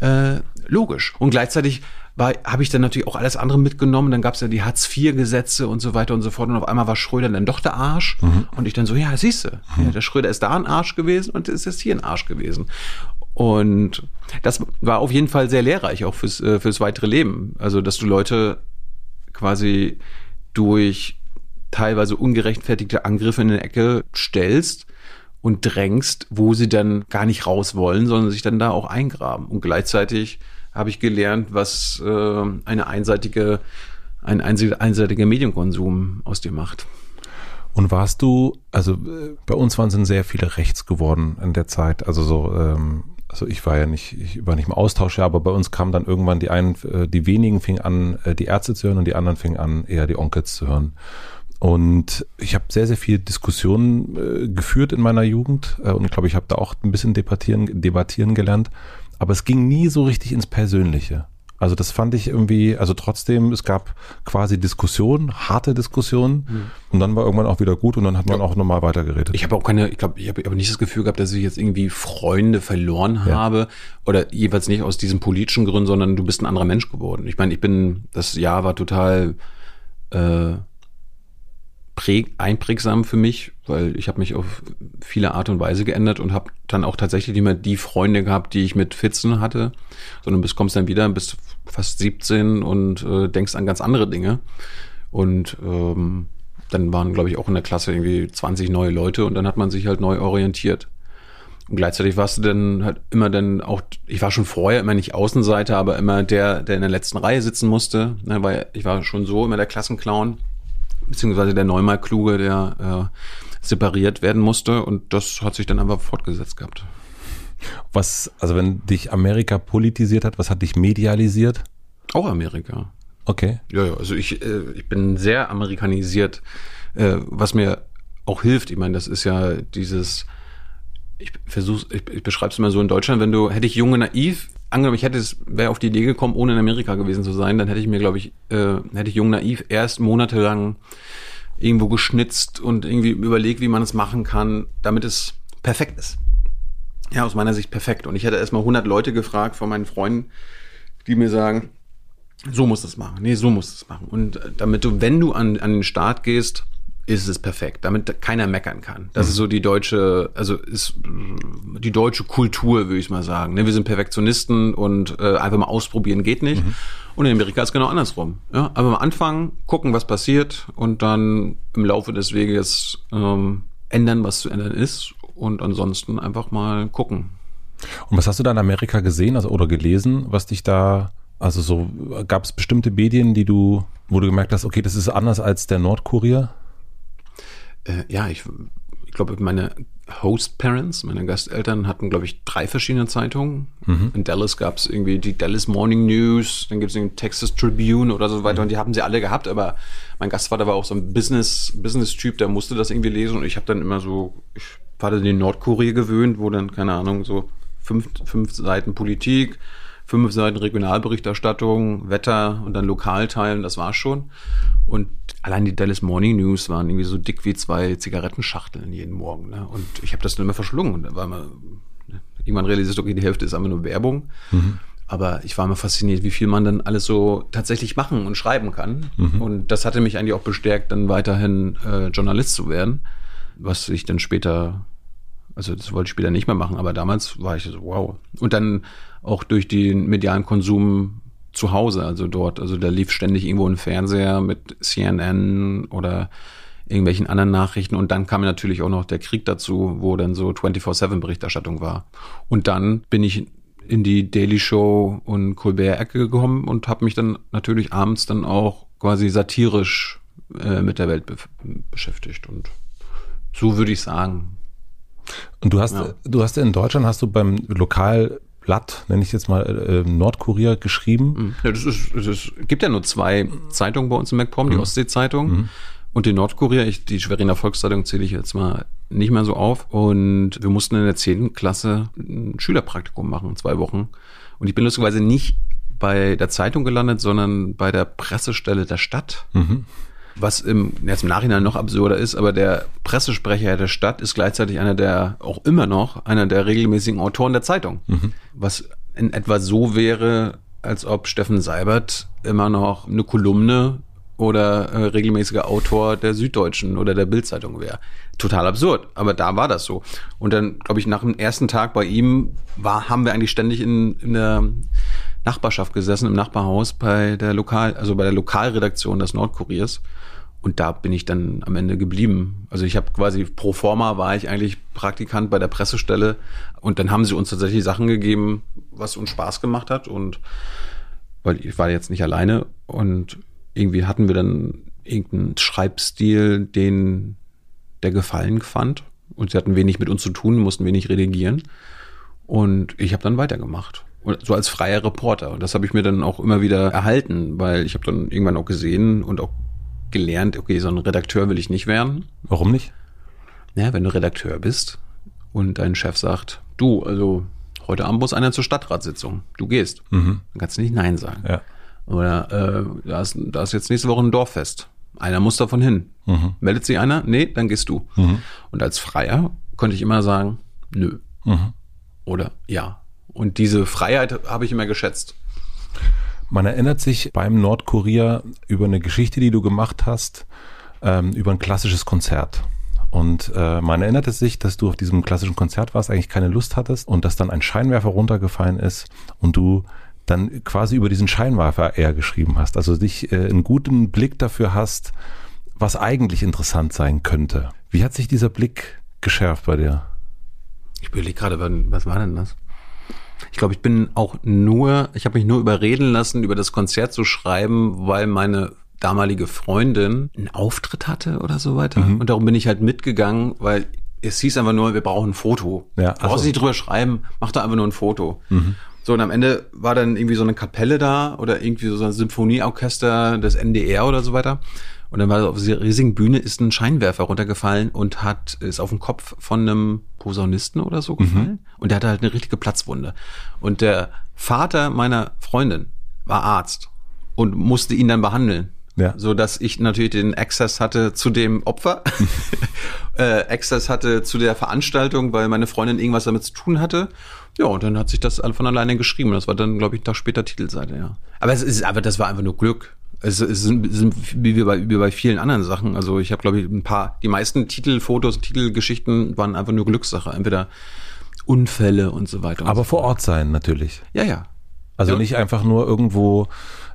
äh, logisch. Und gleichzeitig habe ich dann natürlich auch alles andere mitgenommen. Dann gab es ja die Hartz-IV-Gesetze und so weiter und so fort. Und auf einmal war Schröder dann doch der Arsch. Mhm. Und ich dann so, ja, siehst du, mhm. ja, der Schröder ist da ein Arsch gewesen und ist jetzt hier ein Arsch gewesen. Und das war auf jeden Fall sehr lehrreich, auch fürs, äh, fürs weitere Leben. Also, dass du Leute quasi durch teilweise ungerechtfertigte Angriffe in eine Ecke stellst und drängst, wo sie dann gar nicht raus wollen, sondern sich dann da auch eingraben. Und gleichzeitig habe ich gelernt, was äh, eine einseitige, ein einseitiger Medienkonsum aus dir macht. Und warst du, also äh, bei uns waren es sehr viele rechts geworden in der Zeit. Also so, ähm, also ich war ja nicht, ich war nicht im Austausch, aber bei uns kam dann irgendwann die einen, äh, die wenigen fingen an, äh, die Ärzte zu hören und die anderen fingen an, eher die Onkels zu hören. Und ich habe sehr, sehr viel Diskussionen äh, geführt in meiner Jugend äh, und glaube, ich habe da auch ein bisschen debattieren, debattieren gelernt. Aber es ging nie so richtig ins Persönliche. Also das fand ich irgendwie, also trotzdem, es gab quasi Diskussionen, harte Diskussionen mhm. und dann war irgendwann auch wieder gut und dann hat man ja. auch nochmal weitergeredet. Ich habe auch keine, ich glaube, ich habe aber nicht das Gefühl gehabt, dass ich jetzt irgendwie Freunde verloren ja. habe oder jeweils nicht aus diesen politischen Gründen, sondern du bist ein anderer Mensch geworden. Ich meine, ich bin, das Jahr war total äh, einprägsam für mich, weil ich habe mich auf viele Art und Weise geändert und habe dann auch tatsächlich nicht mehr die Freunde gehabt, die ich mit 14 hatte, sondern bis kommst dann wieder bis fast 17 und äh, denkst an ganz andere Dinge. Und ähm, dann waren, glaube ich, auch in der Klasse irgendwie 20 neue Leute und dann hat man sich halt neu orientiert. Und gleichzeitig warst du dann halt immer dann auch, ich war schon vorher immer nicht Außenseiter, aber immer der, der in der letzten Reihe sitzen musste, ne, weil ich war schon so immer der Klassenclown beziehungsweise der neunmal Kluge, der äh, separiert werden musste und das hat sich dann einfach fortgesetzt gehabt. Was, also wenn dich Amerika politisiert hat, was hat dich medialisiert? Auch Amerika. Okay. Ja, ja, also ich, äh, ich bin sehr amerikanisiert, äh, was mir auch hilft. Ich meine, das ist ja dieses, ich versuche, ich, ich beschreibe es mal so in Deutschland, wenn du, hätte ich junge naiv angenommen, ich hätte es, wäre auf die Idee gekommen, ohne in Amerika gewesen zu sein, dann hätte ich mir, glaube ich, äh, hätte ich jung naiv erst monatelang irgendwo geschnitzt und irgendwie überlegt, wie man es machen kann, damit es perfekt ist. Ja, aus meiner Sicht perfekt. Und ich hätte erstmal 100 Leute gefragt von meinen Freunden, die mir sagen, so musst du es machen. Nee, so musst du es machen. Und äh, damit du, wenn du an, an den Start gehst, ist es perfekt, damit keiner meckern kann. Das mhm. ist so die deutsche, also ist die deutsche Kultur, würde ich mal sagen. Ne, wir sind Perfektionisten und äh, einfach mal ausprobieren geht nicht. Mhm. Und in Amerika ist genau andersrum. Ja, aber am Anfang gucken, was passiert und dann im Laufe des Weges ähm, ändern, was zu ändern ist und ansonsten einfach mal gucken. Und was hast du da in Amerika gesehen, also oder gelesen, was dich da also so gab es bestimmte Medien, die du, wo du gemerkt hast, okay, das ist anders als der Nordkurier? Äh, ja, ich, ich glaube, meine Host Parents. Meine Gasteltern hatten, glaube ich, drei verschiedene Zeitungen. In Dallas gab es irgendwie die Dallas Morning News, dann gibt es den Texas Tribune oder so weiter und die haben sie alle gehabt, aber mein Gastvater war auch so ein Business, Business-Typ, der musste das irgendwie lesen und ich habe dann immer so, ich war dann in Nordkorea gewöhnt, wo dann, keine Ahnung, so fünf, fünf Seiten Politik, fünf Seiten Regionalberichterstattung, Wetter und dann Lokalteilen, das war's schon. Und allein die Dallas Morning News waren irgendwie so dick wie zwei Zigarettenschachteln jeden Morgen. Ne? Und ich habe das dann immer verschlungen. War mal, ne? irgendwann realisiert, okay, die Hälfte ist einfach nur Werbung. Aber ich war immer fasziniert, wie viel man dann alles so tatsächlich machen und schreiben kann. Und das hatte mich eigentlich auch bestärkt, dann weiterhin äh, Journalist zu werden, was ich dann später also das wollte ich später nicht mehr machen, aber damals war ich so, wow. Und dann auch durch den medialen Konsum zu Hause, also dort, also da lief ständig irgendwo ein Fernseher mit CNN oder irgendwelchen anderen Nachrichten und dann kam natürlich auch noch der Krieg dazu, wo dann so 24-7 Berichterstattung war. Und dann bin ich in die Daily Show und Colbert-Ecke gekommen und habe mich dann natürlich abends dann auch quasi satirisch äh, mit der Welt be beschäftigt und so würde ich sagen, Und du hast, Ja. du hast in Deutschland hast du beim Lokalblatt, nenne ich jetzt mal, äh, Nordkorea geschrieben. Ja, das ist, es ist, gibt ja nur zwei Zeitungen bei uns in MacPom, die Ostsee-Zeitung und die Nordkorea. Ich, die Schweriner Volkszeitung zähle ich jetzt mal nicht mehr so auf. Und wir mussten in der 10. Klasse ein Schülerpraktikum machen, zwei Wochen. Und ich bin lustigerweise nicht bei der Zeitung gelandet, sondern bei der Pressestelle der Stadt. Was im, jetzt im Nachhinein noch absurder ist, aber der Pressesprecher der Stadt ist gleichzeitig einer der, auch immer noch, einer der regelmäßigen Autoren der Zeitung. Was in etwa so wäre, als ob Steffen Seibert immer noch eine Kolumne oder äh, regelmäßiger Autor der Süddeutschen oder der Bildzeitung wäre. Total absurd, aber da war das so. Und dann, glaube ich, nach dem ersten Tag bei ihm war, haben wir eigentlich ständig in, in der Nachbarschaft gesessen, im Nachbarhaus bei der Lokal, also bei der Lokalredaktion des Nordkuriers. Und da bin ich dann am Ende geblieben. Also ich habe quasi pro forma war ich eigentlich Praktikant bei der Pressestelle und dann haben sie uns tatsächlich Sachen gegeben, was uns Spaß gemacht hat und weil ich war jetzt nicht alleine und irgendwie hatten wir dann irgendeinen Schreibstil, den der gefallen fand und sie hatten wenig mit uns zu tun, mussten wenig redigieren und ich habe dann weitergemacht. So als freier Reporter. Und das habe ich mir dann auch immer wieder erhalten, weil ich habe dann irgendwann auch gesehen und auch gelernt, okay, so ein Redakteur will ich nicht werden. Warum nicht? Ja, wenn du Redakteur bist und dein Chef sagt, du, also heute Abend muss einer zur Stadtratssitzung, du gehst, dann kannst du nicht Nein sagen. Ja. Oder äh, da, ist, da ist jetzt nächste Woche ein Dorffest. Einer muss davon hin. Meldet sich einer? Nee, dann gehst du. Und als Freier konnte ich immer sagen, nö. Oder ja. Und diese Freiheit habe ich immer geschätzt. Man erinnert sich beim Nordkorea über eine Geschichte, die du gemacht hast, ähm, über ein klassisches Konzert. Und äh, man erinnerte sich, dass du auf diesem klassischen Konzert warst, eigentlich keine Lust hattest und dass dann ein Scheinwerfer runtergefallen ist und du dann quasi über diesen Scheinwerfer eher geschrieben hast. Also dich äh, einen guten Blick dafür hast, was eigentlich interessant sein könnte. Wie hat sich dieser Blick geschärft bei dir? Ich überlege gerade, was war denn das? Ich glaube, ich bin auch nur, ich habe mich nur überreden lassen, über das Konzert zu schreiben, weil meine damalige Freundin einen Auftritt hatte oder so weiter. Und darum bin ich halt mitgegangen, weil es hieß einfach nur, wir brauchen ein Foto. Ja, du ach brauchst nicht drüber schreiben, mach da einfach nur ein Foto. So, und am Ende war dann irgendwie so eine Kapelle da oder irgendwie so ein Symphonieorchester des NDR oder so weiter. Und dann war auf dieser riesigen Bühne ist ein Scheinwerfer runtergefallen und hat, ist auf den Kopf von einem Posaunisten oder so gefallen. Und der hatte halt eine richtige Platzwunde. Und der Vater meiner Freundin war Arzt und musste ihn dann behandeln. Ja. So dass ich natürlich den Access hatte zu dem Opfer, äh, Access hatte zu der Veranstaltung, weil meine Freundin irgendwas damit zu tun hatte. Ja, und dann hat sich das von alleine geschrieben. Das war dann, glaube ich, einen Tag später Titelseite, ja. Aber es ist, aber das war einfach nur Glück. Es, es sind, es sind wie bei, wie bei vielen anderen Sachen. Also ich habe, glaube ich, ein paar, die meisten Titelfotos, Titelgeschichten waren einfach nur Glückssache. Entweder Unfälle und so weiter. Aber so vor Ort sein natürlich. Ja, ja. Also Ja. nicht einfach nur irgendwo,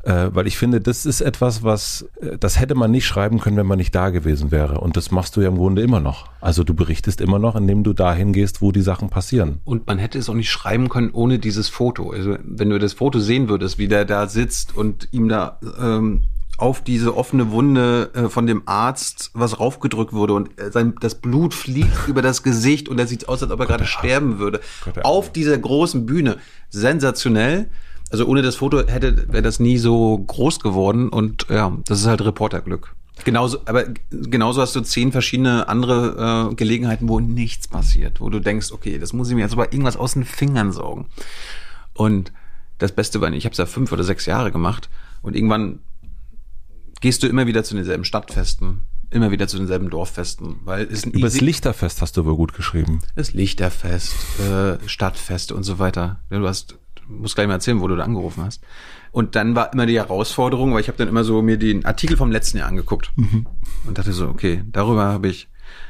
äh, weil ich finde, das ist etwas, was, äh, das hätte man nicht schreiben können, wenn man nicht da gewesen wäre. Und das machst du ja im Grunde immer noch. Also du berichtest immer noch, indem du dahin gehst, wo die Sachen passieren. Und man hätte es auch nicht schreiben können ohne dieses Foto. Also wenn du das Foto sehen würdest, wie der da sitzt und ihm da ähm, auf diese offene Wunde äh, von dem Arzt was raufgedrückt wurde und äh, sein, das Blut fliegt über das Gesicht und er sieht aus, als ob er gerade sterben würde. Gott, auf dieser großen Bühne. Sensationell. Also ohne das Foto hätte wäre das nie so groß geworden und ja, das ist halt Reporterglück. Genauso, aber genauso hast du zehn verschiedene andere äh, Gelegenheiten, wo nichts passiert, wo du denkst, okay, das muss ich mir jetzt aber irgendwas aus den Fingern saugen. Und das Beste war, ich habe es ja fünf oder sechs Jahre gemacht und irgendwann gehst du immer wieder zu denselben Stadtfesten, immer wieder zu denselben Dorffesten, weil es ein Übers easy- Lichterfest hast du wohl gut geschrieben. das Lichterfest, äh, Stadtfeste und so weiter. Du hast, du musst gleich mal erzählen, wo du da angerufen hast. Und dann war immer die Herausforderung, weil ich habe dann immer so mir den Artikel vom letzten Jahr angeguckt und dachte so, okay, darüber habe ich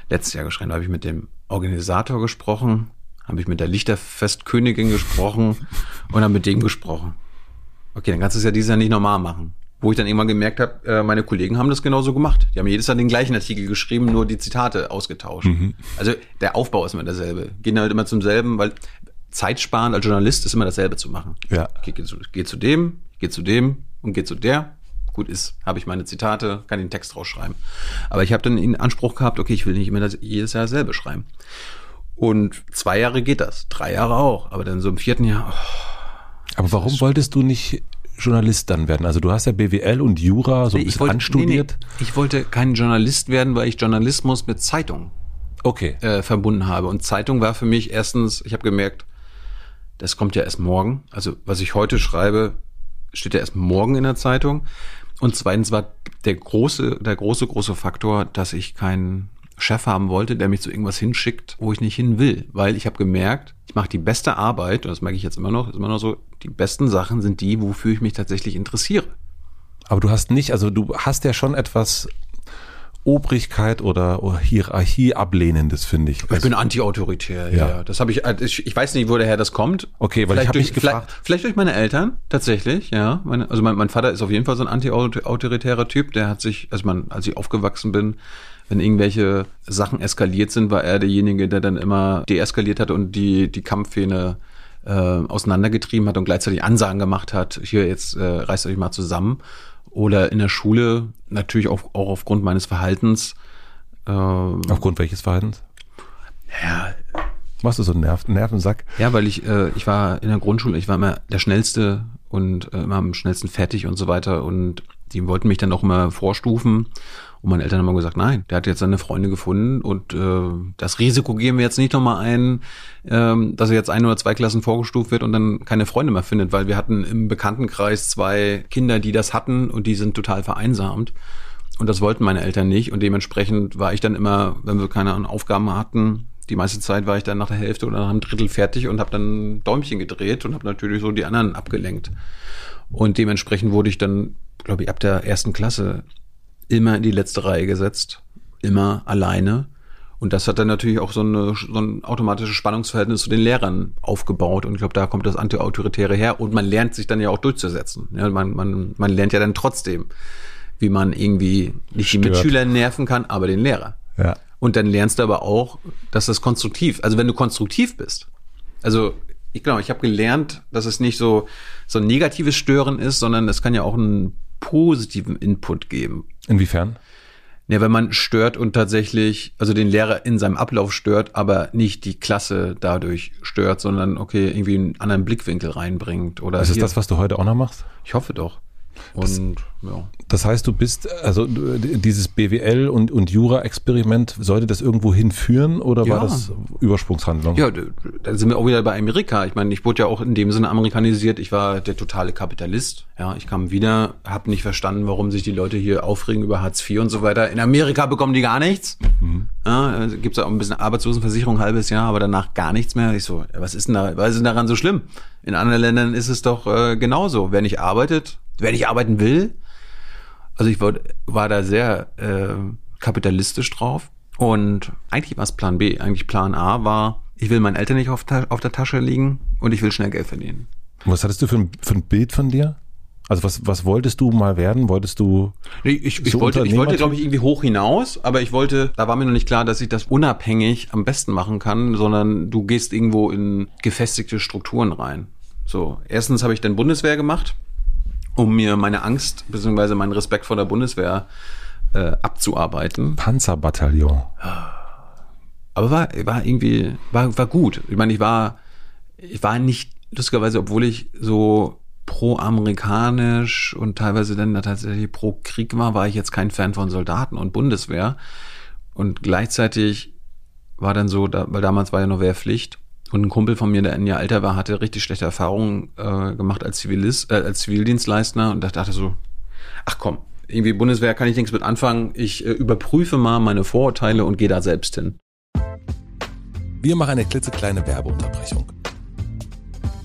letztes Jahr geschrieben, da habe ich mit dem Organisator gesprochen, habe ich mit der Lichterfestkönigin gesprochen und dann mit dem gesprochen. Okay, dann kannst du es ja dieses Jahr nicht normal machen. Wo ich dann irgendwann gemerkt habe, äh, meine Kollegen haben das genauso gemacht. Die haben jedes Jahr den gleichen Artikel geschrieben, nur die Zitate ausgetauscht. Also der Aufbau ist immer derselbe. Gehen halt immer zum selben, weil Zeitsparen als Journalist ist immer dasselbe zu machen. Ja. Ich geh zu, geh zu dem, geh zu dem und geh zu der. Gut ist, habe ich meine Zitate, kann den Text rausschreiben. Aber ich habe dann in Anspruch gehabt, okay, ich will nicht immer das, jedes Jahr dasselbe schreiben. Und zwei Jahre geht das, drei Jahre auch. Aber dann so im vierten Jahr, oh, Aber warum wolltest du nicht Journalist dann werden? Also du hast ja BWL und Jura so ein bisschen wollte- anstudiert. nee, nee, ich wollte kein Journalist werden, weil ich Journalismus mit Zeitung Okay. äh, verbunden habe. Und Zeitung war für mich erstens, ich habe gemerkt, das kommt ja erst morgen. Also was ich heute schreibe, steht ja erst morgen in der Zeitung. Und zweitens war der große, der große, große Faktor, dass ich keinen Chef haben wollte, der mich zu irgendwas hinschickt, wo ich nicht hin will. Weil ich habe gemerkt, ich mache die beste Arbeit, und das merke ich jetzt immer noch, ist immer noch so, die besten Sachen sind die, wofür ich mich tatsächlich interessiere. Aber du hast nicht, also du hast ja schon etwas Obrigkeit oder, oder Hierarchie ablehnendes, finde ich. Ich bin anti-autoritär, ja. Ja. Das habe ich, also ich, ich weiß nicht, woher das kommt. Okay, weil ich Vielleicht hab durch, mich gefragt- Vielleicht, vielleicht durch meine Eltern, tatsächlich, ja. Meine, also mein, mein Vater ist auf jeden Fall so ein anti-autoritärer Typ. Der hat sich, also man, als ich aufgewachsen bin, wenn irgendwelche Sachen eskaliert sind, war er derjenige, der dann immer deeskaliert hat und die, die Kampfhähne äh, auseinandergetrieben hat und gleichzeitig Ansagen gemacht hat, hier jetzt äh, reißt euch mal zusammen. Oder in der Schule, natürlich auch, auch aufgrund meines Verhaltens, äh, Aufgrund welches Verhaltens? ja, Machst du so einen Nerv Nervensack? Ja, weil ich, äh, ich war in der Grundschule, ich war immer der Schnellste und äh, immer am schnellsten fertig und so weiter. Und die wollten mich dann auch immer vorstufen. Und meine Eltern haben immer gesagt, nein, der hat jetzt seine Freunde gefunden und äh, das Risiko gehen wir jetzt nicht nochmal ein, ähm, dass er jetzt ein oder zwei Klassen vorgestuft wird und dann keine Freunde mehr findet, weil wir hatten im Bekanntenkreis zwei Kinder, die das hatten und die sind total vereinsamt. Und das wollten meine Eltern nicht. Und dementsprechend war ich dann immer, wenn wir keine Aufgaben hatten, die meiste Zeit war ich dann nach der Hälfte oder nach einem Drittel fertig und habe dann Däumchen gedreht und habe natürlich so die anderen abgelenkt. Und dementsprechend wurde ich dann, glaube ich, ab der ersten Klasse immer in die letzte Reihe gesetzt, immer alleine. Und das hat dann natürlich auch so, eine, so ein automatisches Spannungsverhältnis zu den Lehrern aufgebaut. Und ich glaube, da kommt das Anti-Autoritäre her. Und man lernt sich dann ja auch durchzusetzen. Ja, man, man, man lernt ja dann trotzdem, wie man irgendwie nicht die Stört. Mitschüler nerven kann, aber den Lehrer. Ja. Und dann lernst du aber auch, dass das konstruktiv, also wenn du konstruktiv bist. Also ich glaube, ich habe gelernt, dass es nicht so so ein negatives Stören ist, sondern es kann ja auch einen positiven Input geben. Inwiefern? Ja, wenn man stört und tatsächlich, also den Lehrer in seinem Ablauf stört, aber nicht die Klasse dadurch stört, sondern okay, irgendwie einen anderen Blickwinkel reinbringt oder Ist es das, was du heute auch noch machst? ich hoffe doch. Und ja. Das heißt, du bist, also dieses BWL und, und Jura-Experiment, sollte das irgendwo hinführen oder war Ja. das Übersprungshandlung? Ja, da sind wir auch wieder bei Amerika. Ich meine, ich wurde ja auch in dem Sinne amerikanisiert. Ich war der totale Kapitalist. Ja, ich kam wieder, habe nicht verstanden, warum sich die Leute hier aufregen über Hartz IV und so weiter. In Amerika bekommen die gar nichts. Ja, äh, gibt's auch ein bisschen Arbeitslosenversicherung, ein halbes Jahr, aber danach gar nichts mehr. Ich so, ja, was ist denn da, was ist denn daran so schlimm? In anderen Ländern ist es doch äh, genauso. Wer nicht arbeitet, wer nicht arbeiten will, also ich war, war da sehr äh, kapitalistisch drauf. Und eigentlich war es Plan B. Eigentlich Plan A war, ich will meinen Eltern nicht auf, auf der Tasche liegen und ich will schnell Geld verdienen. Was hattest du für ein, für ein Bild von dir? Also was, was wolltest du mal werden? Wolltest du Nee, Ich, ich So wollte, ich wollte, glaube ich, irgendwie hoch hinaus, aber ich wollte, da war mir noch nicht klar, dass ich das unabhängig am besten machen kann, sondern du gehst irgendwo in gefestigte Strukturen rein. So, erstens habe ich dann Bundeswehr gemacht um mir meine Angst bzw. meinen Respekt vor der Bundeswehr äh, abzuarbeiten. Panzerbataillon. Aber war, war irgendwie, war, war gut. Ich meine, ich war, ich war nicht, lustigerweise, obwohl ich so pro-amerikanisch und teilweise dann tatsächlich pro-Krieg war, war ich jetzt kein Fan von Soldaten und Bundeswehr. Und gleichzeitig war dann so, da, weil damals war ja noch Wehrpflicht. Und ein Kumpel von mir, der ein Jahr älter war, hatte richtig schlechte Erfahrungen äh, gemacht als, Zivilist, äh, als Zivildienstleister und da dachte so, ach komm, irgendwie Bundeswehr kann ich nichts mit anfangen. Ich äh, überprüfe mal meine Vorurteile und gehe da selbst hin. Wir machen eine klitzekleine Werbeunterbrechung.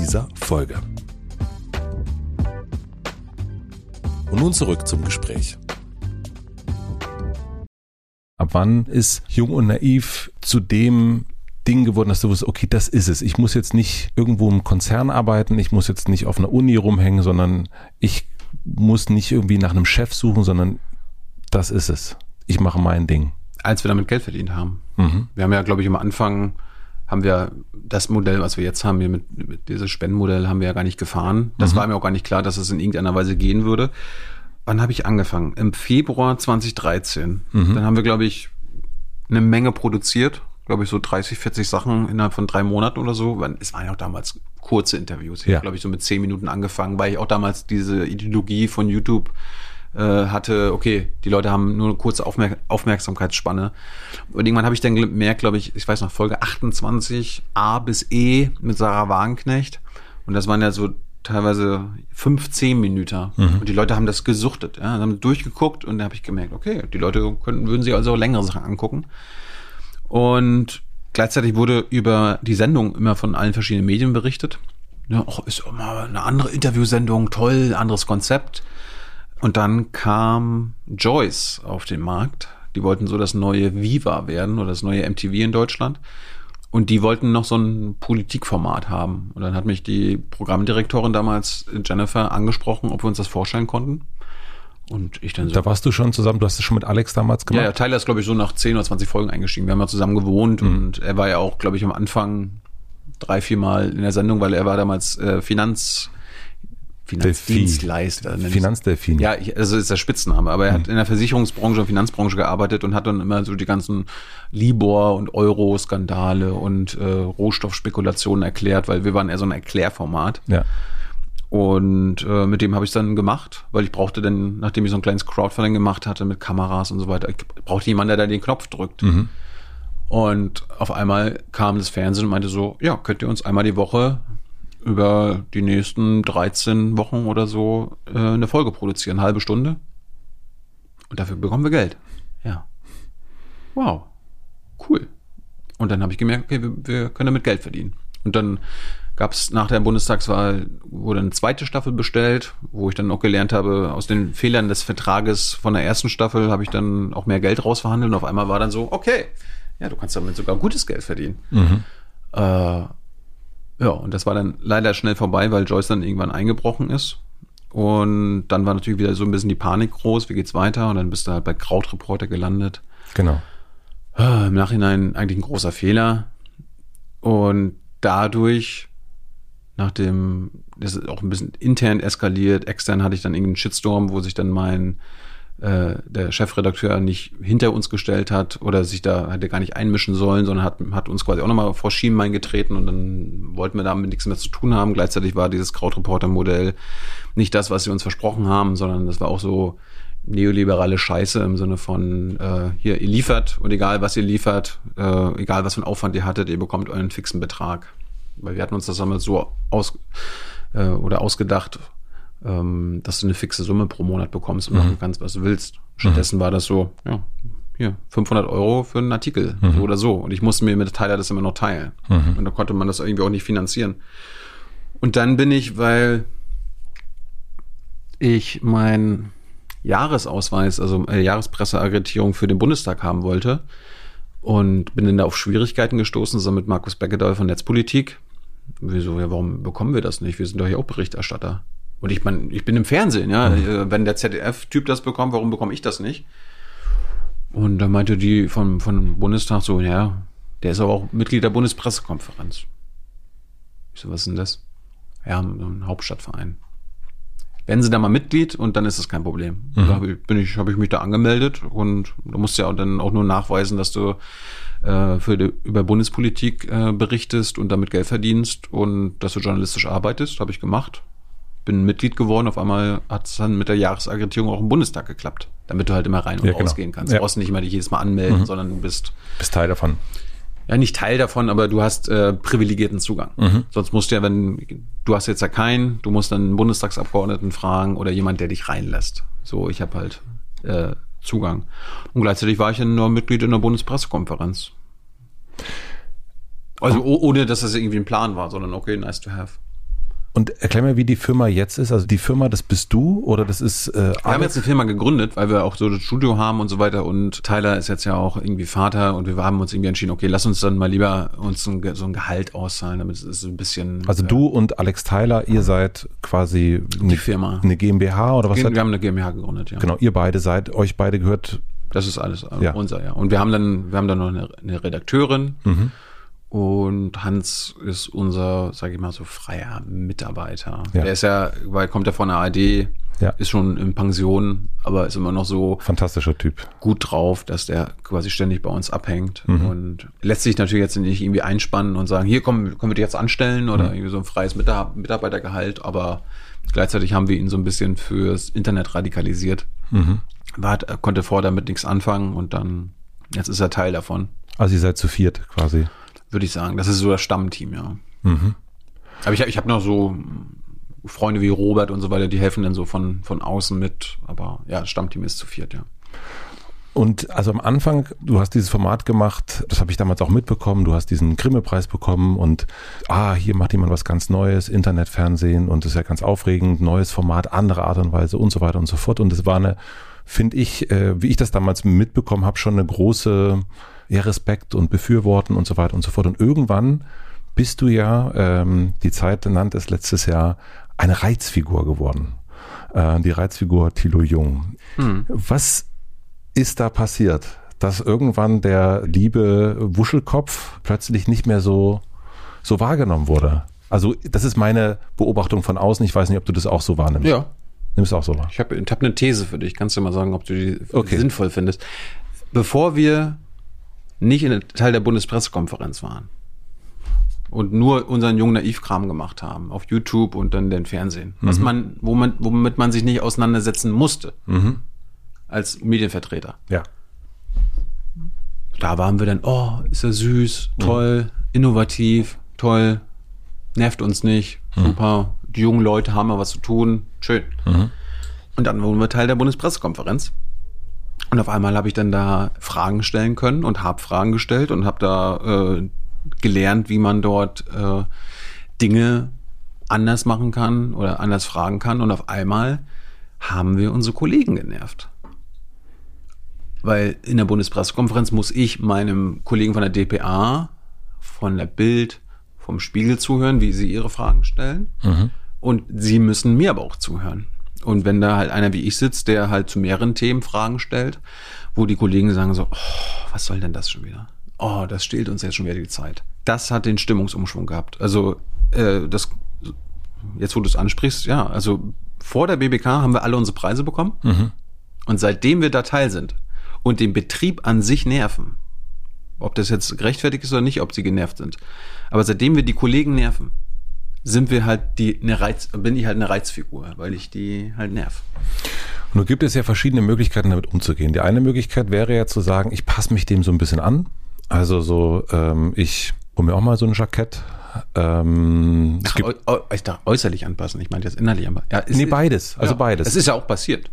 dieser Folge. Und nun zurück zum Gespräch. Ab wann ist Jung und Naiv zu dem Ding geworden, dass du wusstest, okay, das ist es. Ich muss jetzt nicht irgendwo im Konzern arbeiten, ich muss jetzt nicht auf einer Uni rumhängen, sondern ich muss nicht irgendwie nach einem Chef suchen, sondern das ist es. Ich mache mein Ding. Als wir damit Geld verdient haben. Mhm. Wir haben ja, glaube ich, am Anfang haben wir das Modell, was wir jetzt haben, hier mit, mit dieses Spendenmodell haben wir ja gar nicht gefahren. Das mhm. war mir auch gar nicht klar, dass es in irgendeiner Weise gehen würde. Wann habe ich angefangen? Im Februar 2013. Mhm. Dann haben wir, glaube ich, eine Menge produziert glaube ich, so 30, 40 Sachen innerhalb von drei Monaten oder so. Es waren ja auch damals kurze Interviews. Ich ja. habe, glaube ich, so mit zehn Minuten angefangen, weil ich auch damals diese Ideologie von YouTube äh, hatte, okay, die Leute haben nur eine kurze Aufmerk Aufmerksamkeitsspanne. Und irgendwann habe ich dann gemerkt, glaube ich, ich weiß noch, Folge 28, A bis E mit Sarah Wagenknecht. Und das waren ja so teilweise 15 Minuten. Mhm. Und die Leute haben das gesuchtet, ja, haben durchgeguckt und da habe ich gemerkt, okay, die Leute könnten, würden sich also längere Sachen angucken. Und gleichzeitig wurde über die Sendung immer von allen verschiedenen Medien berichtet. Ja, oh, ist immer eine andere Interviewsendung, toll, anderes Konzept. Und dann kam Joyce auf den Markt. Die wollten so das neue Viva werden oder das neue MTV in Deutschland. Und die wollten noch so ein Politikformat haben. Und dann hat mich die Programmdirektorin damals, Jennifer, angesprochen, ob wir uns das vorstellen konnten. Und ich dann so. Da warst du schon zusammen, du hast es schon mit Alex damals gemacht? Ja, ja Tyler ist, glaube ich, so nach 10 oder 20 Folgen eingestiegen. Wir haben ja zusammen gewohnt mhm. und er war ja auch, glaube ich, am Anfang drei, vier Mal in der Sendung, weil er war damals äh, Finanz, Finanzdienstleister. Finanzdelfin. Ja, ich, also ist der Spitzname, aber er mhm. hat in der Versicherungsbranche und Finanzbranche gearbeitet und hat dann immer so die ganzen Libor- und Euro-Skandale und äh, Rohstoffspekulationen erklärt, weil wir waren eher so ein Erklärformat. Ja. Und äh, mit dem habe ich dann gemacht, weil ich brauchte dann, nachdem ich so ein kleines Crowdfunding gemacht hatte mit Kameras und so weiter, ich brauchte jemanden, der da den Knopf drückt. Mhm. Und auf einmal kam das Fernsehen und meinte so, ja, könnt ihr uns einmal die Woche über die nächsten 13 Wochen oder so äh, eine Folge produzieren, eine halbe Stunde. Und dafür bekommen wir Geld. Ja. Wow. Cool. Und dann habe ich gemerkt, okay, wir, wir können damit Geld verdienen. Und dann gab es nach der Bundestagswahl, wurde eine zweite Staffel bestellt, wo ich dann auch gelernt habe, aus den Fehlern des Vertrages von der ersten Staffel habe ich dann auch mehr Geld rausverhandelt und auf einmal war dann so, okay, ja, du kannst damit sogar gutes Geld verdienen. Mhm. Äh, ja, und das war dann leider schnell vorbei, weil Joyce dann irgendwann eingebrochen ist. Und dann war natürlich wieder so ein bisschen die Panik groß, wie geht's weiter? Und dann bist du halt bei Krautreporter gelandet. Genau. Äh, Im Nachhinein eigentlich ein großer Fehler. Und dadurch nachdem das ist auch ein bisschen intern eskaliert, extern hatte ich dann irgendeinen Shitstorm, wo sich dann mein äh, der Chefredakteur nicht hinter uns gestellt hat oder sich da hätte gar nicht einmischen sollen, sondern hat, hat uns quasi auch nochmal vor Schienbein getreten und dann wollten wir damit nichts mehr zu tun haben. Gleichzeitig war dieses Krautreporter-Modell nicht das, was sie uns versprochen haben, sondern das war auch so neoliberale Scheiße im Sinne von äh, hier, ihr liefert und egal was ihr liefert, äh, egal was für einen Aufwand ihr hattet, ihr bekommt euren fixen Betrag. Weil wir hatten uns das damals so aus äh, oder ausgedacht, ähm, dass du eine fixe Summe pro Monat bekommst und mhm. machen kannst, was du willst. Stattdessen mhm. war das so, ja, hier, 500 Euro für einen Artikel, mhm. so oder so. Und ich musste mir mit Teiler das immer noch teilen. Mhm. Und da konnte man das irgendwie auch nicht finanzieren. Und dann bin ich, weil ich mein Jahresausweis, also äh, Jahrespresseaggreditierung für den Bundestag haben wollte und bin dann da auf Schwierigkeiten gestoßen, zusammen mit Markus Beckedahl von Netzpolitik. Wieso, ja, warum bekommen wir das nicht? Wir sind doch hier auch Berichterstatter. Und ich meine, ich bin im Fernsehen, ja. Mhm. Äh, wenn der ZDF-Typ das bekommt, warum bekomme ich das nicht? Und da meinte die vom, vom Bundestag so, ja, der ist aber auch Mitglied der Bundespressekonferenz. Ich so, was ist denn das? Ja, ein Hauptstadtverein. Werden Sie da mal Mitglied und dann ist das kein Problem. Mhm. Da bin ich, habe ich mich da angemeldet und du musst ja dann auch nur nachweisen, dass du äh, für die, über Bundespolitik äh, berichtest und damit Geld verdienst und dass du journalistisch arbeitest. Habe ich gemacht. Bin Mitglied geworden. Auf einmal hat es dann mit der Jahresaggregierung auch im Bundestag geklappt, damit du halt immer rein und ja, genau. rausgehen kannst. Ja. Du brauchst nicht immer dich jedes Mal anmelden, mhm. sondern du bist, bist Teil davon ja nicht Teil davon, aber du hast äh, privilegierten Zugang. Mhm. Sonst musst du ja, wenn du hast jetzt ja keinen, du musst dann einen Bundestagsabgeordneten fragen oder jemand, der dich reinlässt. So, ich habe halt äh, Zugang. Und gleichzeitig war ich dann nur Mitglied in der Bundespressekonferenz. Also ohne, dass das irgendwie ein Plan war, sondern okay, nice to have. Und erklär mir, wie die Firma jetzt ist. Also die Firma, das bist du oder das ist. Äh, wir haben jetzt eine Firma gegründet, weil wir auch so das Studio haben und so weiter. Und Tyler ist jetzt ja auch irgendwie Vater und wir haben uns irgendwie entschieden, okay, lass uns dann mal lieber uns ein, so ein Gehalt auszahlen, damit es so ein bisschen. Also äh, du und Alex Tyler, ihr seid quasi eine, die Firma. eine GmbH oder was? Wir, wir haben eine GmbH gegründet, ja. Genau, ihr beide seid, euch beide gehört. Das ist alles ja. unser, ja. Und wir haben dann, wir haben dann noch eine, eine Redakteurin. Mhm und Hans ist unser, sage ich mal so, freier Mitarbeiter. Ja. Der ist ja, weil kommt ja von der ARD, ja. ist schon in Pension, aber ist immer noch so fantastischer Typ. Gut drauf, dass der quasi ständig bei uns abhängt mhm. und lässt sich natürlich jetzt nicht irgendwie einspannen und sagen, hier kommen, können wir dich jetzt anstellen oder mhm. irgendwie so ein freies Mitarbeitergehalt, aber gleichzeitig haben wir ihn so ein bisschen fürs Internet radikalisiert. Mhm. War, konnte vorher damit nichts anfangen und dann, jetzt ist er Teil davon. Also ihr seid zu viert quasi würde ich sagen. Das ist so das Stammteam, ja. Mhm. Aber ich, ich habe noch so Freunde wie Robert und so weiter, die helfen dann so von, von außen mit. Aber ja, das Stammteam ist zu viert, ja. Und also am Anfang, du hast dieses Format gemacht, das habe ich damals auch mitbekommen, du hast diesen Grimme-Preis bekommen und ah, hier macht jemand was ganz Neues, Internetfernsehen und das ist ja ganz aufregend, neues Format, andere Art und Weise und so weiter und so fort. Und es war eine, finde ich, äh, wie ich das damals mitbekommen habe, schon eine große ja, Respekt und Befürworten und so weiter und so fort. Und irgendwann bist du ja, ähm, die Zeit nannte es letztes Jahr, eine Reizfigur geworden. Äh, die Reizfigur Thilo Jung. Hm. Was ist da passiert? Dass irgendwann der liebe Wuschelkopf plötzlich nicht mehr so, so wahrgenommen wurde. Also, das ist meine Beobachtung von außen. Ich weiß nicht, ob du das auch so wahrnimmst. Ja. Nimmst du auch so wahr? Ich habe ich hab eine These für dich. Kannst du mal sagen, ob du die okay. sinnvoll findest. Bevor wir nicht in Teil der Bundespressekonferenz waren und nur unseren jungen Naivkram gemacht haben auf YouTube und dann den Fernsehen, mhm. was wo man, womit man sich nicht auseinandersetzen musste mhm. als Medienvertreter. Ja. Da waren wir dann, oh, ist er süß, toll, mhm. innovativ, toll, nervt uns nicht, mhm. super, die jungen Leute haben mal was zu tun, schön. Mhm. Und dann wurden wir Teil der Bundespressekonferenz. Und auf einmal habe ich dann da Fragen stellen können und habe Fragen gestellt und habe da äh, gelernt, wie man dort äh, Dinge anders machen kann oder anders fragen kann. Und auf einmal haben wir unsere Kollegen genervt. Weil in der Bundespressekonferenz muss ich meinem Kollegen von der DPA, von der Bild, vom Spiegel zuhören, wie sie ihre Fragen stellen. Mhm. Und sie müssen mir aber auch zuhören. Und wenn da halt einer wie ich sitzt, der halt zu mehreren Themen Fragen stellt, wo die Kollegen sagen so, oh, was soll denn das schon wieder? Oh, das stehlt uns jetzt schon wieder die Zeit. Das hat den Stimmungsumschwung gehabt. Also äh, das, jetzt wo du es ansprichst, ja, also vor der BBK haben wir alle unsere Preise bekommen. Mhm. Und seitdem wir da Teil sind und den Betrieb an sich nerven, ob das jetzt gerechtfertigt ist oder nicht, ob sie genervt sind, aber seitdem wir die Kollegen nerven, sind wir halt die eine Reiz, bin ich halt eine Reizfigur, weil ich die halt nerv. Und nun gibt es ja verschiedene Möglichkeiten, damit umzugehen. Die eine Möglichkeit wäre ja zu sagen, ich passe mich dem so ein bisschen an. Also so, ähm, ich hole mir auch mal so ein Jackett. Ähm, Ach, äu äu ich dachte, äußerlich anpassen, ich meine jetzt innerlich anpassen. Ja, nee, beides, also ja, beides. Es ist ja auch passiert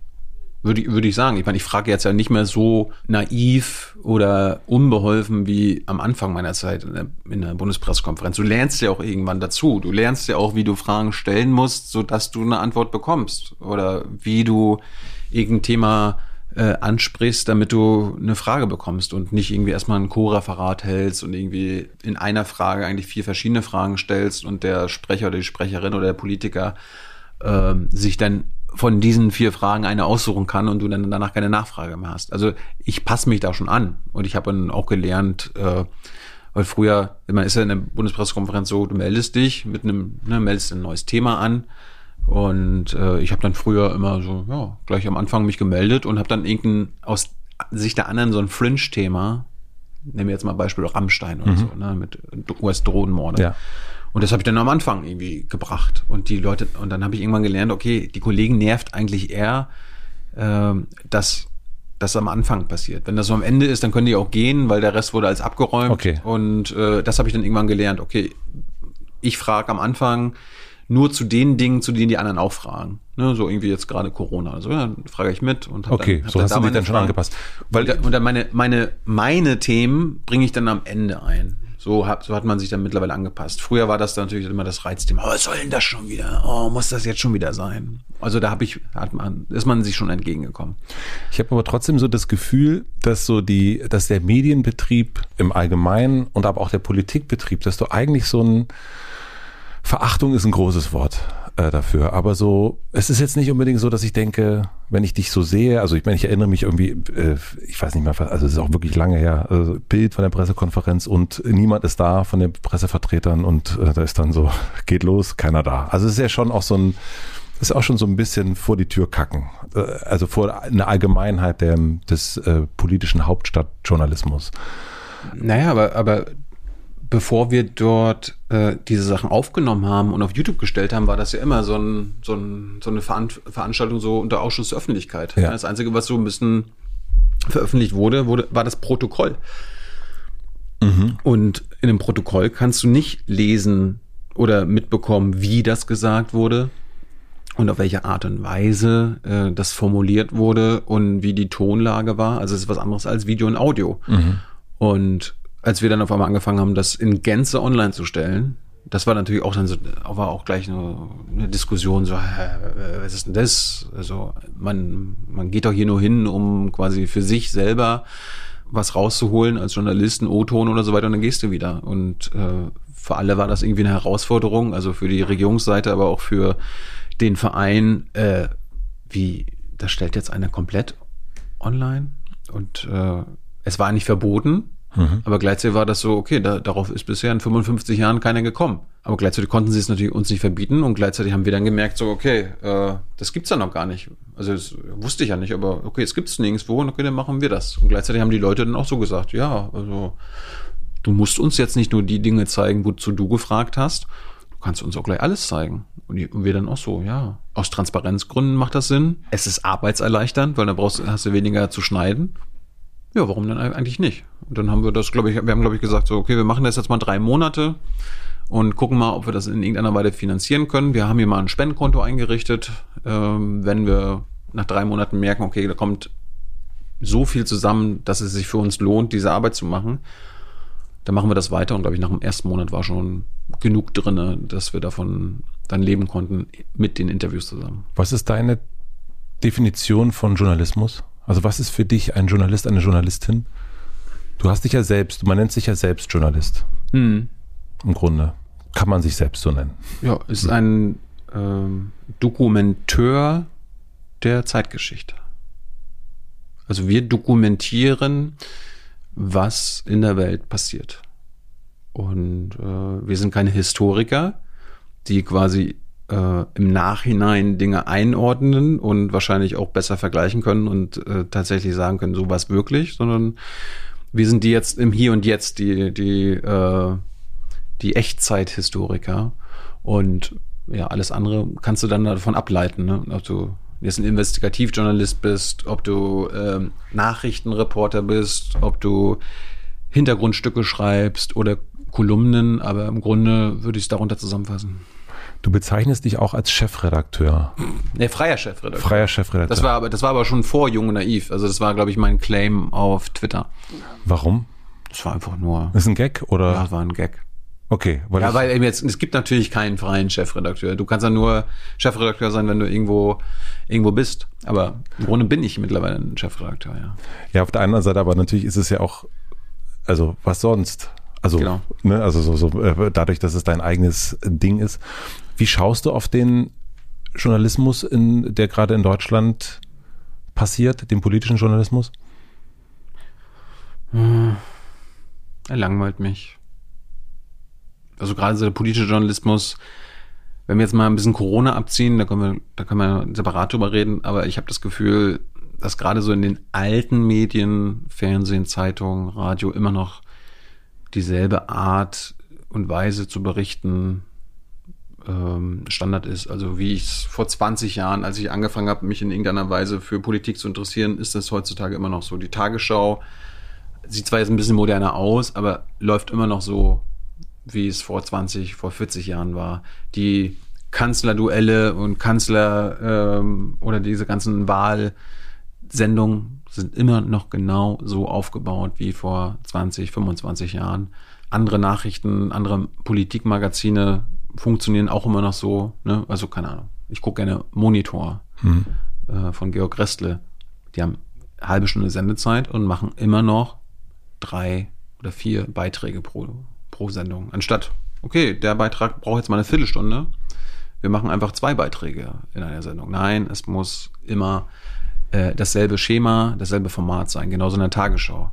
würde ich, würde ich sagen. Ich meine, ich frage jetzt ja nicht mehr so naiv oder unbeholfen wie am Anfang meiner Zeit in der, in der Bundespressekonferenz. Du lernst ja auch irgendwann dazu. Du lernst ja auch, wie du Fragen stellen musst, so dass du eine Antwort bekommst. Oder wie du irgendein Thema äh, ansprichst, damit du eine Frage bekommst und nicht irgendwie erstmal ein Co-Referat hältst und irgendwie in einer Frage eigentlich vier verschiedene Fragen stellst und der Sprecher oder die Sprecherin oder der Politiker äh, sich dann von diesen vier Fragen eine aussuchen kann und du dann danach keine Nachfrage mehr hast. Also ich passe mich da schon an und ich habe dann auch gelernt, äh, weil früher, man ist ja in der Bundespressekonferenz so, du meldest dich mit einem, ne, meldest ein neues Thema an und äh, ich habe dann früher immer so, ja, gleich am Anfang mich gemeldet und habe dann irgendein aus Sicht der anderen so ein Fringe-Thema, nehmen wir jetzt mal Beispiel Rammstein oder mhm. so, ne, mit US-Drohnenmorde. Ja. Und das habe ich dann am Anfang irgendwie gebracht. Und die Leute, und dann habe ich irgendwann gelernt, okay, die Kollegen nervt eigentlich eher, äh, dass das am Anfang passiert. Wenn das so am Ende ist, dann können die auch gehen, weil der Rest wurde als abgeräumt. Okay. Und äh, das habe ich dann irgendwann gelernt. Okay, ich frage am Anfang nur zu den Dingen, zu denen die anderen auch fragen. Ne, so irgendwie jetzt gerade Corona. Also ja, dann frage ich mit und habe okay, dann, hab so dann hast da du dich dann schon angepasst. Weil, und dann meine, meine, meine Themen bringe ich dann am Ende ein. So hat, so hat man sich dann mittlerweile angepasst. Früher war das dann natürlich immer das Reizthema. Oh, was soll denn das schon wieder? Oh, muss das jetzt schon wieder sein? Also da habe ich, hat man, ist man sich schon entgegengekommen. Ich habe aber trotzdem so das Gefühl, dass so die, dass der Medienbetrieb im Allgemeinen und aber auch der Politikbetrieb, dass du eigentlich so ein Verachtung ist ein großes Wort äh, dafür. Aber so, es ist jetzt nicht unbedingt so, dass ich denke, wenn ich dich so sehe, also ich meine, ich erinnere mich irgendwie, äh, ich weiß nicht mehr, also es ist auch wirklich lange her, also Bild von der Pressekonferenz und niemand ist da von den Pressevertretern und äh, da ist dann so, geht los, keiner da. Also es ist ja schon auch so ein, ist auch schon so ein bisschen vor die Tür kacken. Äh, also vor eine Allgemeinheit der, des äh, politischen Hauptstadtjournalismus. Naja, aber, aber bevor wir dort äh, diese Sachen aufgenommen haben und auf YouTube gestellt haben, war das ja immer so, ein, so, ein, so eine Veran Veranstaltung so unter Ausschuss der Öffentlichkeit. Ja. Das Einzige, was so ein bisschen veröffentlicht wurde, wurde war das Protokoll. Mhm. Und in dem Protokoll kannst du nicht lesen oder mitbekommen, wie das gesagt wurde und auf welche Art und Weise äh, das formuliert wurde und wie die Tonlage war. Also es ist was anderes als Video und Audio. Mhm. Und als wir dann auf einmal angefangen haben, das in Gänze online zu stellen, das war natürlich auch dann so, war auch gleich eine, eine Diskussion, so, hä, was ist denn das? Also man, man geht doch hier nur hin, um quasi für sich selber was rauszuholen als Journalisten, O-Ton oder so weiter und dann gehst du wieder. Und äh, für alle war das irgendwie eine Herausforderung, also für die Regierungsseite, aber auch für den Verein, äh, wie, das stellt jetzt einer komplett online und äh, es war nicht verboten, Mhm. Aber gleichzeitig war das so, okay, da, darauf ist bisher in 55 Jahren keiner gekommen. Aber gleichzeitig konnten sie es natürlich uns nicht verbieten und gleichzeitig haben wir dann gemerkt, so, okay, äh, das gibt's ja noch gar nicht. Also das wusste ich ja nicht, aber okay, es gibt's nirgendwo und okay, dann machen wir das. Und gleichzeitig haben die Leute dann auch so gesagt, ja, also du musst uns jetzt nicht nur die Dinge zeigen, wozu du gefragt hast, du kannst uns auch gleich alles zeigen. Und wir dann auch so, ja, aus Transparenzgründen macht das Sinn. Es ist arbeitserleichternd, weil dann brauchst, hast du weniger zu schneiden. Ja, warum denn eigentlich nicht? Und dann haben wir das, glaube ich, wir haben, glaube ich, gesagt, so, okay, wir machen das jetzt mal drei Monate und gucken mal, ob wir das in irgendeiner Weise finanzieren können. Wir haben hier mal ein Spendenkonto eingerichtet. Ähm, wenn wir nach drei Monaten merken, okay, da kommt so viel zusammen, dass es sich für uns lohnt, diese Arbeit zu machen, dann machen wir das weiter. Und glaube ich, nach dem ersten Monat war schon genug drinne, dass wir davon dann leben konnten mit den Interviews zusammen. Was ist deine Definition von Journalismus? Also was ist für dich ein Journalist, eine Journalistin? Du hast dich ja selbst, man nennt sich ja selbst Journalist. Mhm. Im Grunde kann man sich selbst so nennen. Ja, ist ein ähm, Dokumenteur der Zeitgeschichte. Also wir dokumentieren, was in der Welt passiert. Und äh, wir sind keine Historiker, die quasi äh, im Nachhinein Dinge einordnen und wahrscheinlich auch besser vergleichen können und äh, tatsächlich sagen können, so was wirklich, sondern wir sind die jetzt im Hier und Jetzt, die, die, äh, die Echtzeithistoriker. Und ja, alles andere kannst du dann davon ableiten, ne? ob du jetzt ein Investigativjournalist bist, ob du ähm, Nachrichtenreporter bist, ob du Hintergrundstücke schreibst oder Kolumnen, aber im Grunde würde ich es darunter zusammenfassen. Du bezeichnest dich auch als Chefredakteur. Nee, freier Chefredakteur. Freier Chefredakteur. Das war aber, das war aber schon vor Jung und Naiv. Also das war, glaube ich, mein Claim auf Twitter. Warum? Das war einfach nur. Ist ein Gag oder? Ja, war ein Gag. Okay, weil ja, weil eben jetzt es gibt natürlich keinen freien Chefredakteur. Du kannst ja nur Chefredakteur sein, wenn du irgendwo irgendwo bist. Aber im Grunde bin ich mittlerweile ein Chefredakteur. Ja. Ja, auf der anderen Seite, aber natürlich ist es ja auch, also was sonst? Also, genau. ne, also so, so äh, dadurch, dass es dein eigenes Ding ist. Wie schaust du auf den Journalismus, in, der gerade in Deutschland passiert, den politischen Journalismus? Hm. Er langweilt mich. Also gerade so der politische Journalismus, wenn wir jetzt mal ein bisschen Corona abziehen, da können wir, da können wir separat drüber reden, aber ich habe das Gefühl, dass gerade so in den alten Medien, Fernsehen, Zeitung, Radio immer noch dieselbe Art und Weise zu berichten ähm, Standard ist. Also wie ich es vor 20 Jahren, als ich angefangen habe, mich in irgendeiner Weise für Politik zu interessieren, ist das heutzutage immer noch so. Die Tagesschau sieht zwar jetzt ein bisschen moderner aus, aber läuft immer noch so, wie es vor 20, vor 40 Jahren war. Die Kanzlerduelle und Kanzler ähm, oder diese ganzen Wahlsendungen sind immer noch genau so aufgebaut wie vor 20, 25 Jahren. Andere Nachrichten, andere Politikmagazine funktionieren auch immer noch so. Ne? Also keine Ahnung. Ich gucke gerne Monitor hm. äh, von Georg Restle. Die haben eine halbe Stunde Sendezeit und machen immer noch drei oder vier Beiträge pro, pro Sendung. Anstatt, okay, der Beitrag braucht jetzt mal eine Viertelstunde. Wir machen einfach zwei Beiträge in einer Sendung. Nein, es muss immer äh, dasselbe Schema, dasselbe Format sein, genauso in der Tagesschau.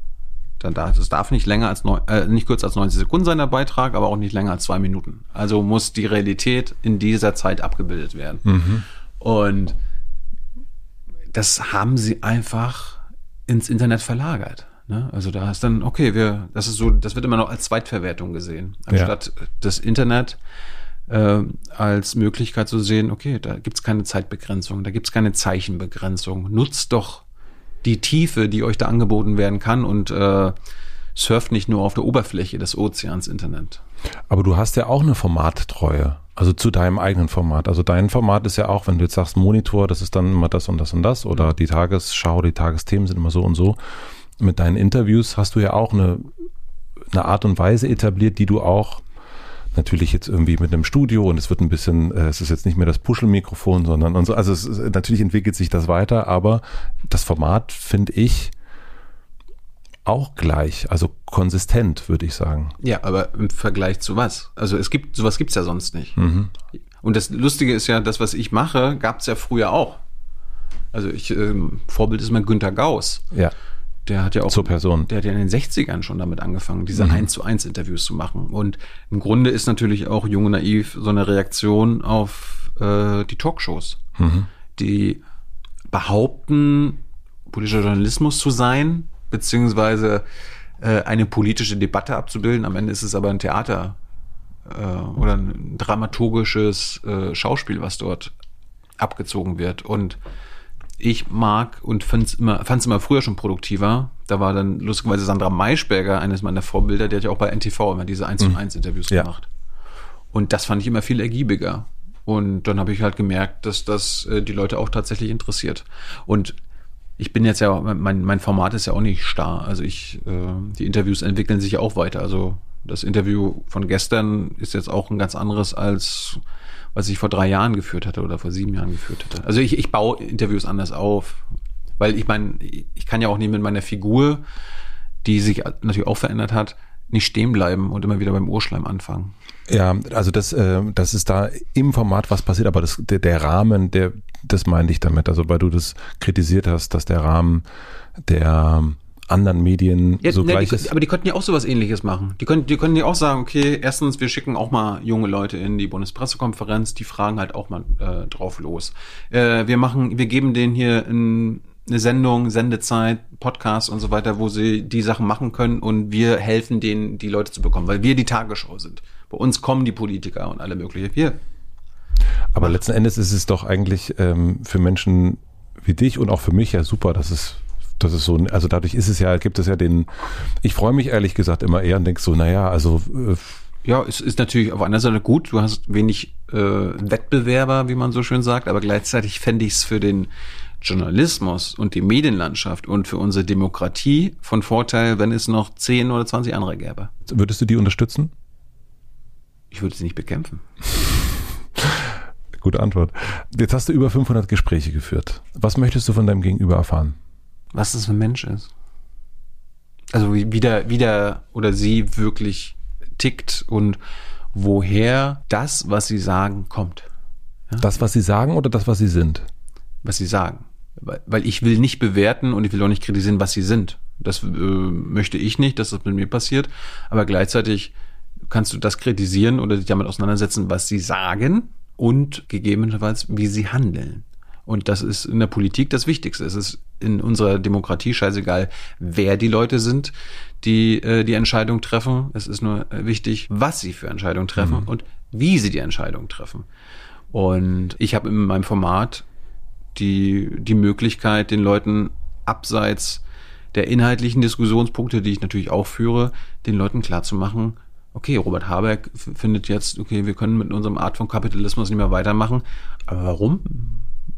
Dann darf, es darf nicht länger als neun, äh, nicht kürzer als 90 Sekunden sein, der Beitrag, aber auch nicht länger als zwei Minuten. Also muss die Realität in dieser Zeit abgebildet werden. Mhm. Und das haben sie einfach ins Internet verlagert. Ne? Also da ist dann, okay, wir, das ist so, das wird immer noch als Zweitverwertung gesehen. Anstatt ja. das Internet äh, als Möglichkeit zu sehen, okay, da gibt's keine Zeitbegrenzung, da gibt's keine Zeichenbegrenzung. Nutzt doch die Tiefe, die euch da angeboten werden kann und äh, surft nicht nur auf der Oberfläche des Ozeans Internet. Aber du hast ja auch eine Formattreue, also zu deinem eigenen Format. Also dein Format ist ja auch, wenn du jetzt sagst Monitor, das ist dann immer das und das und das oder die Tagesschau, die Tagesthemen sind immer so und so. Mit deinen Interviews hast du ja auch eine, eine Art und Weise etabliert, die du auch natürlich jetzt irgendwie mit einem Studio und es wird ein bisschen, äh, es ist jetzt nicht mehr das Puschelmikrofon, sondern und so, also es, natürlich entwickelt sich das weiter, aber das Format finde ich auch gleich, also konsistent, würde ich sagen. Ja, aber im Vergleich zu was? Also es gibt, sowas gibt's ja sonst nicht. Mhm. Und das Lustige ist ja, das, was ich mache, gab's ja früher auch. Also ich, ähm, Vorbild ist mal Günter Gauss. Ja der hat ja auch zur Person. Der hat ja in den 60ern schon damit angefangen, diese mhm. 1 zu 1 Interviews zu machen. Und im Grunde ist natürlich auch Junge Naiv so eine Reaktion auf äh, die Talkshows, mhm. die behaupten, politischer Journalismus zu sein, beziehungsweise äh, eine politische Debatte abzubilden. Am Ende ist es aber ein Theater äh, oder ein dramaturgisches äh, Schauspiel, was dort abgezogen wird. Und ich mag und fand's immer, fand's immer früher schon produktiver. Da war dann lustigerweise Sandra Maischberger, eines meiner Vorbilder, die hat ja auch bei NTV immer diese 1 zu 1 mhm. Interviews ja. gemacht. Und das fand ich immer viel ergiebiger. Und dann habe ich halt gemerkt, dass das äh, die Leute auch tatsächlich interessiert. Und ich bin jetzt ja, mein, mein Format ist ja auch nicht starr. Also ich, äh, die Interviews entwickeln sich ja auch weiter. Also das Interview von gestern ist jetzt auch ein ganz anderes als was ich vor drei Jahren geführt hatte oder vor sieben Jahren geführt hatte. Also ich, ich baue Interviews anders auf, weil ich meine, ich kann ja auch nicht mit meiner Figur, die sich natürlich auch verändert hat, nicht stehen bleiben und immer wieder beim Urschleim anfangen. Ja, also das, äh, das ist da im Format was passiert, aber das, der, der Rahmen, der, das meinte ich damit. Also weil du das kritisiert hast, dass der Rahmen der anderen Medien Ja, so ne, gleich die, ist. aber die könnten ja auch sowas ähnliches machen. Die können, die können ja auch sagen, okay, erstens, wir schicken auch mal junge Leute in die Bundespressekonferenz, die fragen halt auch mal äh, drauf los. Äh, wir machen, wir geben denen hier ein, eine Sendung, Sendezeit, Podcast und so weiter, wo sie die Sachen machen können und wir helfen denen, die Leute zu bekommen, weil wir die Tagesschau sind. Bei uns kommen die Politiker und alle mögliche. Wir. Aber letzten Endes ist es doch eigentlich ähm, für Menschen wie dich und auch für mich ja super, dass es das ist so, also dadurch ist es ja, gibt es ja den, ich freue mich ehrlich gesagt immer eher und denke so, naja, also äh, Ja, es ist natürlich auf einer Seite gut, du hast wenig äh, Wettbewerber, wie man so schön sagt, aber gleichzeitig fände ich es für den Journalismus und die Medienlandschaft und für unsere Demokratie von Vorteil, wenn es noch 10 oder 20 andere gäbe. würdest du die unterstützen? Ich würde sie nicht bekämpfen. Gute Antwort. Jetzt hast du über 500 Gespräche geführt. Was möchtest du von deinem Gegenüber erfahren? Was das für ein Mensch ist. Also wie, wie, der, wie der oder sie wirklich tickt und woher das, was sie sagen, kommt. Das, was sie sagen oder das, was sie sind? was sie sagen. Weil, weil ich will nicht bewerten und ich will auch nicht kritisieren, was sie sind. Das äh, möchte ich nicht, dass das mit mir passiert. Aber gleichzeitig kannst du das kritisieren oder dich damit auseinandersetzen, was sie sagen und gegebenenfalls, wie sie handeln. Und das ist in der Politik das Wichtigste. Es ist in unserer Demokratie scheißegal, wer die Leute sind, die äh, die Entscheidung treffen. Es ist nur wichtig, was sie für Entscheidungen treffen und wie sie die Entscheidung treffen. Und ich habe in meinem Format die, die Möglichkeit, den Leuten abseits der inhaltlichen Diskussionspunkte, die ich natürlich auch führe, den Leuten klarzumachen, okay, Robert Habeck findet jetzt, okay, wir können mit unserem Art von Kapitalismus nicht mehr weitermachen. Aber warum?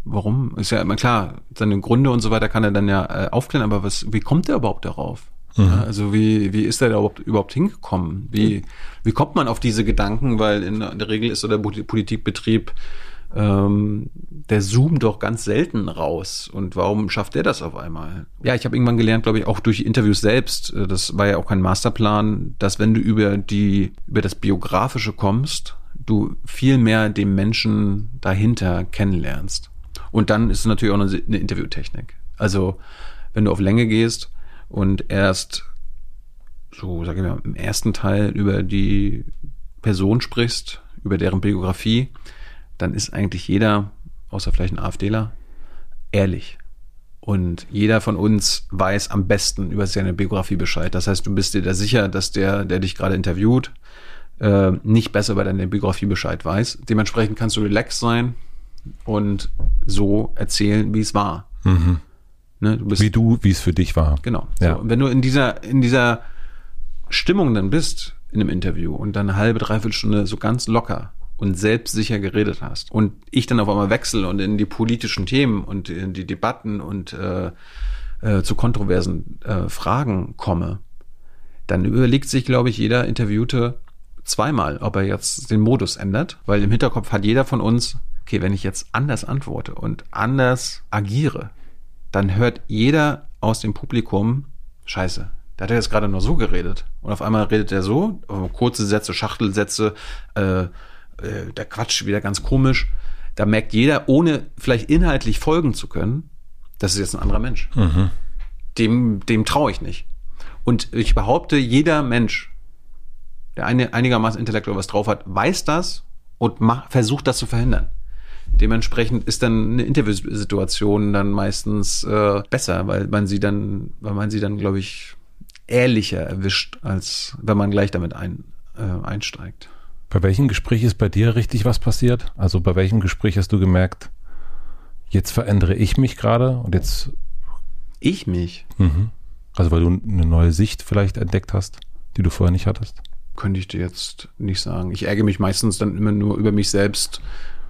Warum? Ist ja immer klar, seine Gründe und so weiter kann er dann ja äh, aufklären, aber was, wie kommt er überhaupt darauf? Ja, also wie, wie ist er da überhaupt, überhaupt hingekommen? Wie, wie kommt man auf diese Gedanken? Weil in der Regel ist so der Politikbetrieb ähm, der zoomt doch ganz selten raus. Und warum schafft der das auf einmal? Ja, ich habe irgendwann gelernt, glaube ich, auch durch Interviews selbst, äh, das war ja auch kein Masterplan, dass wenn du über die, über das Biografische kommst, du viel mehr den Menschen dahinter kennenlernst. Und dann ist es natürlich auch eine, Interviewtechnik. Also, wenn du auf Länge gehst und erst so, sag ich mal, im ersten Teil über die Person sprichst, über deren Biografie, dann ist eigentlich jeder, außer vielleicht ein AfDler, ehrlich. Und jeder von uns weiß am besten über seine Biografie Bescheid. Das heißt, du bist dir da sicher, dass der, der dich gerade interviewt, äh, nicht besser über deine Biografie Bescheid weiß. Dementsprechend kannst du relaxed sein und so erzählen, wie es war. Ne, du bist Wie du, wie es für dich war. Genau. Ja. So, und wenn du in dieser, in dieser Stimmung dann bist in einem Interview und dann eine halbe, dreiviertel Stunde so ganz locker und selbstsicher geredet hast und ich dann auf einmal wechsle und in die politischen Themen und in die Debatten und äh, äh, zu kontroversen äh, Fragen komme, dann überlegt sich, glaube ich, jeder Interviewte zweimal, ob er jetzt den Modus ändert, weil im Hinterkopf hat jeder von uns, okay, wenn ich jetzt anders antworte und anders agiere, dann hört jeder aus dem Publikum, scheiße, der hat ja jetzt gerade nur so geredet. Und auf einmal redet er so, kurze Sätze, Schachtelsätze, äh, äh, der Quatsch wieder ganz komisch. Da merkt jeder, ohne vielleicht inhaltlich folgen zu können, das ist jetzt ein anderer Mensch. Dem, dem traue ich nicht. Und ich behaupte, jeder Mensch, der eine, einigermaßen intellektuell was drauf hat, weiß das und macht, versucht das zu verhindern. Dementsprechend ist dann eine Interviewsituation dann meistens äh, besser, weil man sie dann, weil man sie dann, glaube ich, ehrlicher erwischt, als wenn man gleich damit ein, äh, einsteigt. Bei welchem Gespräch ist bei dir richtig was passiert? Also bei welchem Gespräch hast du gemerkt, jetzt verändere ich mich gerade und jetzt, Ich mich mhm. also weil du eine neue Sicht vielleicht entdeckt hast, die du vorher nicht hattest? könnte ich dir jetzt nicht sagen. Ich ärgere mich meistens dann immer nur über mich selbst,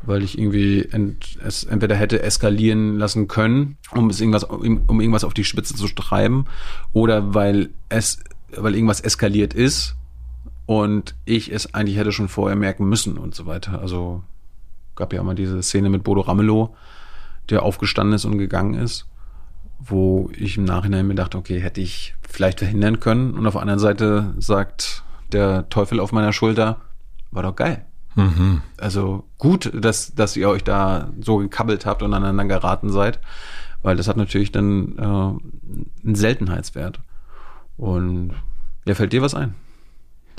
weil ich irgendwie ent, es entweder hätte eskalieren lassen können, um es irgendwas, um, um irgendwas auf die Spitze zu treiben, oder weil es, weil irgendwas eskaliert ist und ich es eigentlich hätte schon vorher merken müssen und so weiter. Also gab ja mal diese Szene mit Bodo Ramelow, der aufgestanden ist und gegangen ist, wo ich im Nachhinein mir dachte, okay, hätte ich vielleicht verhindern können. Und auf der anderen Seite sagt der Teufel auf meiner Schulter, war doch geil. Mhm. Also gut, dass, dass ihr euch da so gekabbelt habt und aneinander geraten seid, weil das hat natürlich dann äh, einen Seltenheitswert. Und ja, fällt dir was ein?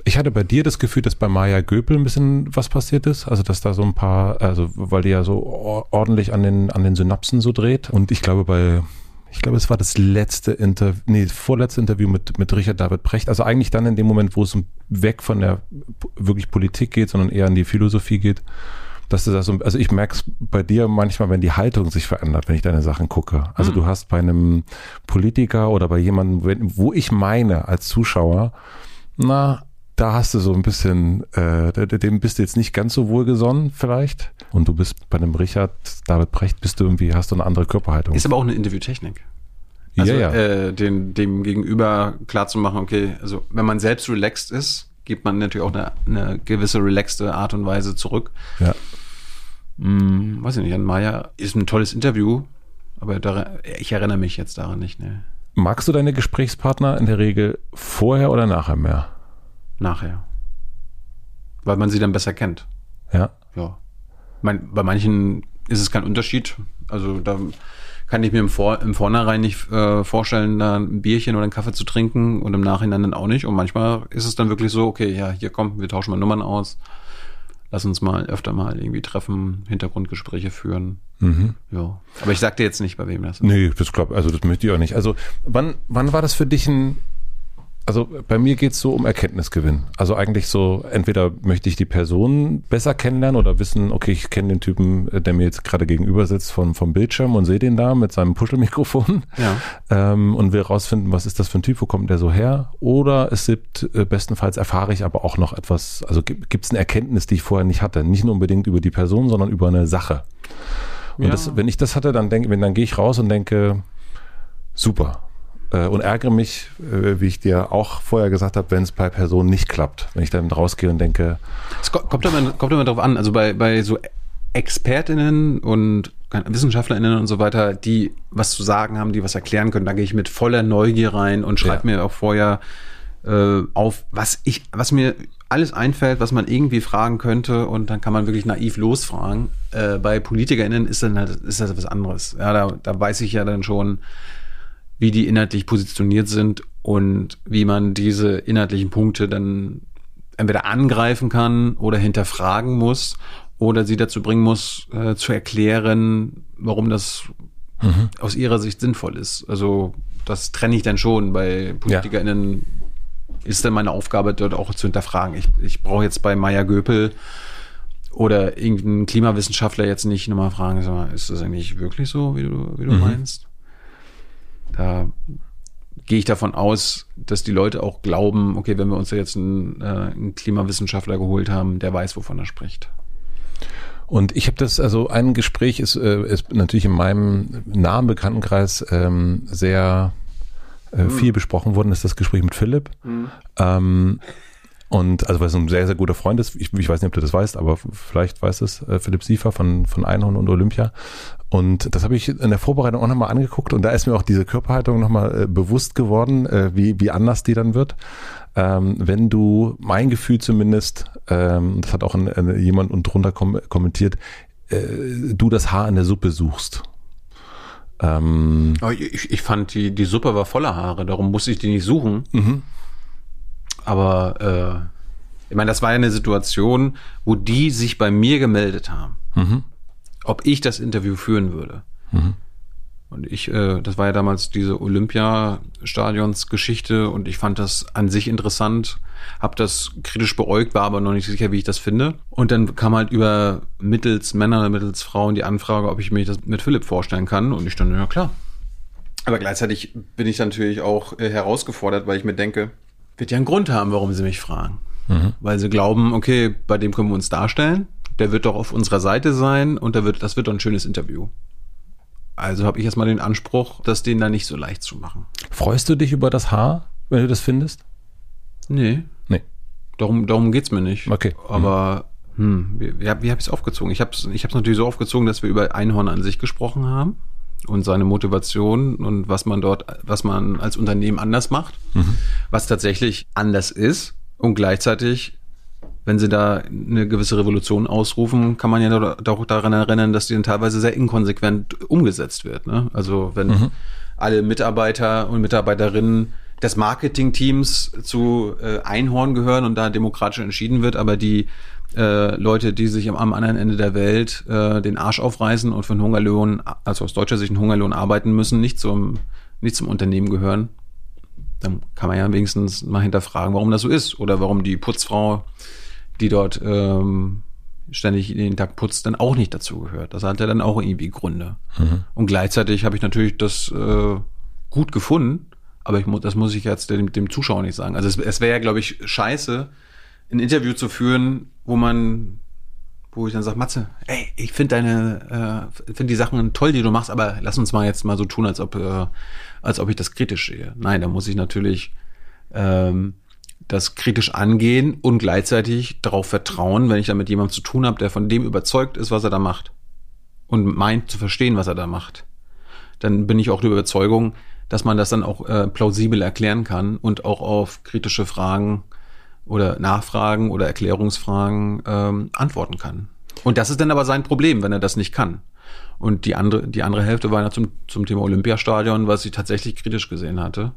Ich hatte bei dir das Gefühl, dass bei Maya Göpel ein bisschen was passiert ist. Also, dass da so ein paar, also, weil die ja so ordentlich an den, an den Synapsen so dreht. Und ich glaube, bei, ich glaube, es war das letzte Interview, nee, vorletzte Interview mit, mit Richard David Brecht. Also eigentlich dann in dem Moment, wo es weg von der wirklich Politik geht, sondern eher an die Philosophie geht. Dass du das so, also ich merke es bei dir manchmal, wenn die Haltung sich verändert, wenn ich deine Sachen gucke. Also mhm. du hast bei einem Politiker oder bei jemandem, wo ich meine als Zuschauer, na, da hast du so ein bisschen, äh, dem bist du jetzt nicht ganz so wohlgesonnen vielleicht. Und du bist bei dem Richard David Brecht, bist du irgendwie, hast du eine andere Körperhaltung. Ist aber auch eine Interviewtechnik. Also, ja, ja. Äh, den, dem Gegenüber klar zu machen, okay, also wenn man selbst relaxed ist, gibt man natürlich auch eine, eine gewisse relaxte Art und Weise zurück. Ja. Hm, weiß ich nicht, Jan Meyer ist ein tolles Interview, aber da, ich erinnere mich jetzt daran nicht. Ne. Magst du deine Gesprächspartner in der Regel vorher oder nachher mehr? Nachher. Weil man sie dann besser kennt. Ja. Ja. Mein, bei manchen ist es kein Unterschied. Also da kann ich mir im, Vor im Vornherein nicht äh, vorstellen, da ein Bierchen oder einen Kaffee zu trinken und im Nachhinein dann auch nicht. Und manchmal ist es dann wirklich so, okay, ja, hier kommen, wir tauschen mal Nummern aus. Lass uns mal öfter mal irgendwie treffen, Hintergrundgespräche führen. Mhm. Ja. Aber ich sag dir jetzt nicht, bei wem das ist. Nee, das glaube also das möchte ich auch nicht. Also wann, wann war das für dich ein also bei mir geht es so um Erkenntnisgewinn. Also eigentlich so, entweder möchte ich die Person besser kennenlernen oder wissen, okay, ich kenne den Typen, der mir jetzt gerade gegenüber sitzt vom, vom Bildschirm und sehe den da mit seinem Puschelmikrofon ja. ähm, und will rausfinden, was ist das für ein Typ, wo kommt der so her? Oder es gibt, äh, bestenfalls erfahre ich aber auch noch etwas, also gibt es eine Erkenntnis, die ich vorher nicht hatte. Nicht nur unbedingt über die Person, sondern über eine Sache. Und ja. das, wenn ich das hatte, dann denke, wenn dann gehe ich raus und denke, super, äh, und ärgere mich, äh, wie ich dir auch vorher gesagt habe, wenn es bei Personen nicht klappt. Wenn ich dann rausgehe und denke. Es kommt immer, kommt immer darauf an, also bei, bei so ExpertInnen und WissenschaftlerInnen und so weiter, die was zu sagen haben, die was erklären können, da gehe ich mit voller Neugier rein und schreibe ja. mir auch vorher äh, auf, was ich, was mir alles einfällt, was man irgendwie fragen könnte und dann kann man wirklich naiv losfragen. Äh, bei PolitikerInnen ist dann halt, ist das was anderes. Ja, da, da weiß ich ja dann schon, wie die inhaltlich positioniert sind und wie man diese inhaltlichen Punkte dann entweder angreifen kann oder hinterfragen muss oder sie dazu bringen muss, äh, zu erklären, warum das mhm. aus ihrer Sicht sinnvoll ist. Also das trenne ich dann schon. Bei PolitikerInnen ja. ist dann meine Aufgabe, dort auch zu hinterfragen. Ich, ich brauche jetzt bei Maya Göpel oder irgendeinen Klimawissenschaftler jetzt nicht nochmal fragen, ist das eigentlich wirklich so, wie du, wie du mhm. meinst? Da gehe ich davon aus, dass die Leute auch glauben, okay, wenn wir uns jetzt einen, äh, einen Klimawissenschaftler geholt haben, der weiß, wovon er spricht. Und ich habe das, also ein Gespräch ist, äh, ist natürlich in meinem nahen Bekanntenkreis ähm, sehr äh, mhm. viel besprochen worden, ist das Gespräch mit Philipp. Mhm. Ähm, und also weil es ein sehr, sehr guter Freund ist, ich, ich weiß nicht, ob du das weißt, aber vielleicht weiß es äh, Philipp Siefer von, von Einhorn und Olympia. Und das habe ich in der Vorbereitung auch nochmal angeguckt und da ist mir auch diese Körperhaltung nochmal äh, bewusst geworden, äh, wie, wie anders die dann wird. Ähm, wenn du, mein Gefühl zumindest, ähm, das hat auch ein, ein, jemand und drunter kom kommentiert, äh, du das Haar in der Suppe suchst. Ähm, ich, ich fand, die, die Suppe war voller Haare, darum musste ich die nicht suchen. Mhm. Aber äh, ich meine, das war ja eine Situation, wo die sich bei mir gemeldet haben, mhm. ob ich das Interview führen würde. Mhm. Und ich, äh, das war ja damals diese Olympiastadions-Geschichte und ich fand das an sich interessant, habe das kritisch beäugt, war aber noch nicht sicher, wie ich das finde. Und dann kam halt über mittels Männer, mittels Frauen die Anfrage, ob ich mir das mit Philipp vorstellen kann. Und ich stand, ja klar. Aber gleichzeitig bin ich natürlich auch äh, herausgefordert, weil ich mir denke, wird ja einen Grund haben, warum sie mich fragen. Mhm. Weil sie glauben, okay, bei dem können wir uns darstellen, der wird doch auf unserer Seite sein und der wird, das wird doch ein schönes Interview. Also habe ich erstmal den Anspruch, das denen da nicht so leicht zu machen. Freust du dich über das Haar, wenn du das findest? Nee. Nee. Darum, darum geht's mir nicht. Okay. Aber hm, wie, wie habe ich es aufgezogen? Ich habe es ich hab's natürlich so aufgezogen, dass wir über Einhorn an sich gesprochen haben und seine Motivation und was man dort, was man als Unternehmen anders macht, mhm. was tatsächlich anders ist und gleichzeitig wenn sie da eine gewisse Revolution ausrufen, kann man ja doch daran erinnern, dass die dann teilweise sehr inkonsequent umgesetzt wird. Ne? Also wenn mhm. alle Mitarbeiter und Mitarbeiterinnen des Marketingteams zu äh, Einhorn gehören und da demokratisch entschieden wird, aber die äh, Leute, die sich am, am anderen Ende der Welt äh, den Arsch aufreißen und für einen Hungerlohn, also aus deutscher Sicht einen Hungerlohn arbeiten müssen, nicht zum, nicht zum Unternehmen gehören, dann kann man ja wenigstens mal hinterfragen, warum das so ist oder warum die Putzfrau, die dort ähm, ständig jeden Tag putzt, dann auch nicht dazu gehört. Das hat ja dann auch irgendwie Gründe. Mhm. Und gleichzeitig habe ich natürlich das äh, gut gefunden, aber ich muss, das muss ich jetzt dem, dem Zuschauer nicht sagen. Also es, es wäre ja, glaube ich, scheiße, ein Interview zu führen, wo man, wo ich dann sage, Matze, ey, ich finde deine, äh, finde die Sachen toll, die du machst, aber lass uns mal jetzt mal so tun, als ob, äh, als ob ich das kritisch sehe. Nein, da muss ich natürlich ähm, das kritisch angehen und gleichzeitig darauf vertrauen, wenn ich da mit jemandem zu tun habe, der von dem überzeugt ist, was er da macht und meint zu verstehen, was er da macht, dann bin ich auch der Überzeugung, dass man das dann auch äh, plausibel erklären kann und auch auf kritische Fragen oder Nachfragen oder Erklärungsfragen ähm, antworten kann. Und das ist dann aber sein Problem, wenn er das nicht kann. Und die andere, die andere Hälfte war ja zum, zum Thema Olympiastadion, was ich tatsächlich kritisch gesehen hatte.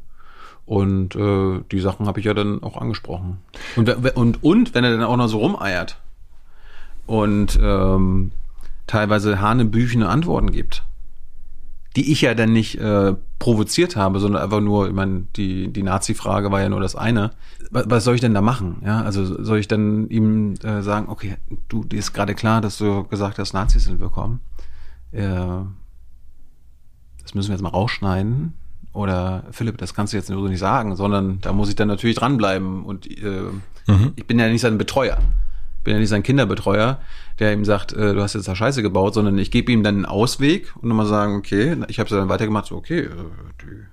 Und äh, die Sachen habe ich ja dann auch angesprochen. Und, und, und wenn er dann auch noch so rumeiert und ähm, teilweise hanebüchene Antworten gibt, die ich ja dann nicht äh, provoziert habe, sondern einfach nur, ich meine, die, die Nazi-Frage war ja nur das eine. Was, was soll ich denn da machen? Ja, also soll ich dann ihm äh, sagen, okay, du, dir ist gerade klar, dass du gesagt hast, Nazis sind willkommen. Äh, das müssen wir jetzt mal rausschneiden. Oder Philipp, das kannst du jetzt nur so nicht sagen, sondern da muss ich dann natürlich dranbleiben. Und äh, mhm. ich bin ja nicht sein Betreuer bin ja nicht sein Kinderbetreuer, der ihm sagt, äh, du hast jetzt da Scheiße gebaut, sondern ich gebe ihm dann einen Ausweg und nochmal sagen, okay, ich habe es dann weitergemacht, so, okay, äh, die,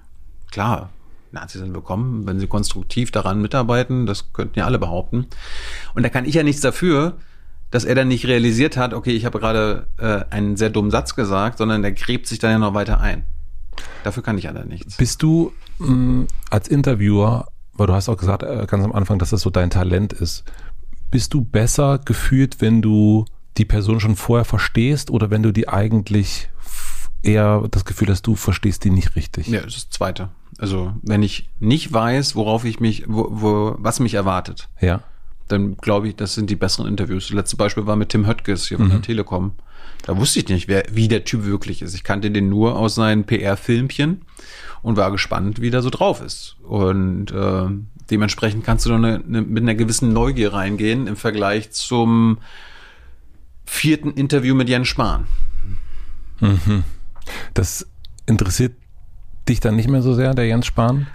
klar, Nazis sind willkommen, wenn sie konstruktiv daran mitarbeiten, das könnten ja alle behaupten. Und da kann ich ja nichts dafür, dass er dann nicht realisiert hat, okay, ich habe gerade äh, einen sehr dummen Satz gesagt, sondern der gräbt sich dann ja noch weiter ein. Dafür kann ich ja dann nichts. Bist du mh, mm, als Interviewer, weil du hast auch gesagt, äh, ganz am Anfang, dass das so dein Talent ist, bist du besser gefühlt, wenn du die Person schon vorher verstehst oder wenn du die eigentlich eher das Gefühl hast, du verstehst die nicht richtig? Ja, das ist das Zweite. Also wenn ich nicht weiß, worauf ich mich, wo, wo, was mich erwartet, ja. dann glaube ich, das sind die besseren Interviews. Das letzte Beispiel war mit Tim Höttges hier von mhm. der Telekom. Da wusste ich nicht, wer, wie der Typ wirklich ist. Ich kannte den nur aus seinen PR-Filmchen und war gespannt, wie der so drauf ist. Und äh, Dementsprechend kannst du nur eine, eine, mit einer gewissen Neugier reingehen im Vergleich zum vierten Interview mit Jens Spahn. Mhm. Das interessiert dich dann nicht mehr so sehr, der Jens Spahn?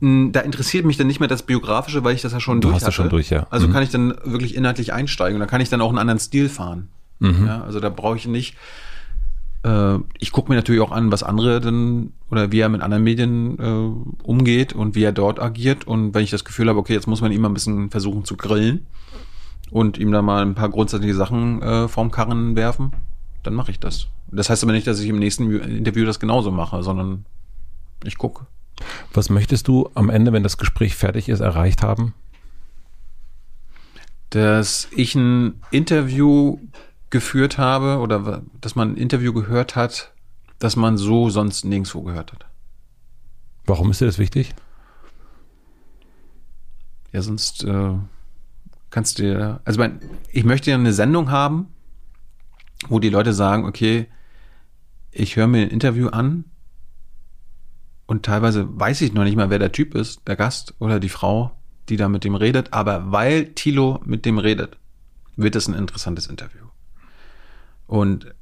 Da interessiert mich dann nicht mehr das Biografische, weil ich das ja schon du durch hast hatte. schon durch, ja. Also mhm. kann ich dann wirklich inhaltlich einsteigen und dann kann ich dann auch einen anderen Stil fahren. Mhm. Ja, also da brauche ich nicht ich gucke mir natürlich auch an, was andere denn oder wie er mit anderen Medien äh, umgeht und wie er dort agiert. Und wenn ich das Gefühl habe, okay, jetzt muss man ihn mal ein bisschen versuchen zu grillen und ihm da mal ein paar grundsätzliche Sachen äh, vorm Karren werfen, dann mache ich das. Das heißt aber nicht, dass ich im nächsten Interview das genauso mache, sondern ich gucke. Was möchtest du am Ende, wenn das Gespräch fertig ist, erreicht haben? Dass ich ein Interview geführt habe oder dass man ein Interview gehört hat, das man so sonst nirgendwo gehört hat. Warum ist dir das wichtig? Ja, sonst äh, kannst du dir, also mein, ich möchte ja eine Sendung haben, wo die Leute sagen, okay, ich höre mir ein Interview an und teilweise weiß ich noch nicht mal, wer der Typ ist, der Gast oder die Frau, die da mit dem redet, aber weil Tilo mit dem redet, wird es ein interessantes Interview. Und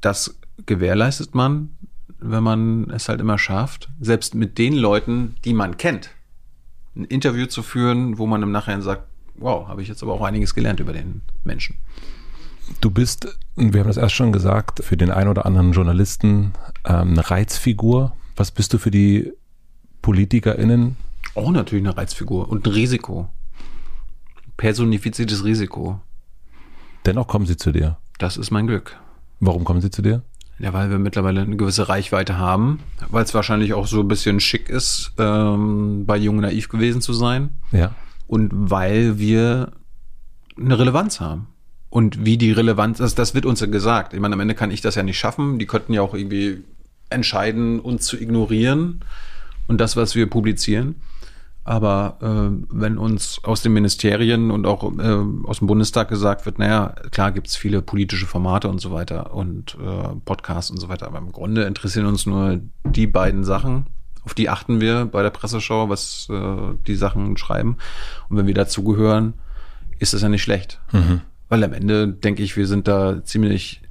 das gewährleistet man, wenn man es halt immer schafft, selbst mit den Leuten, die man kennt, ein Interview zu führen, wo man im Nachhinein sagt, wow, habe ich jetzt aber auch einiges gelernt über den Menschen. Du bist, wir haben das erst schon gesagt, für den einen oder anderen Journalisten ähm, eine Reizfigur. Was bist du für die PolitikerInnen? Auch natürlich eine Reizfigur und ein Risiko. Personifiziertes Risiko. Dennoch kommen sie zu dir. Das ist mein Glück. Warum kommen sie zu dir? Ja, weil wir mittlerweile eine gewisse Reichweite haben, weil es wahrscheinlich auch so ein bisschen schick ist, ähm, bei Jung Naiv gewesen zu sein. Ja. Und weil wir eine Relevanz haben. Und wie die Relevanz ist, das wird uns ja gesagt. Ich meine, am Ende kann ich das ja nicht schaffen. Die könnten ja auch irgendwie entscheiden, uns zu ignorieren und das, was wir publizieren. Aber äh, wenn uns aus den Ministerien und auch äh, aus dem Bundestag gesagt wird, naja, klar gibt's viele politische Formate und so weiter und äh, Podcasts und so weiter, aber im Grunde interessieren uns nur die beiden Sachen. Auf die achten wir bei der Presseschau, was äh, die Sachen schreiben. Und wenn wir dazugehören, ist das ja nicht schlecht. Mhm. Weil am Ende denke ich, wir sind da ziemlich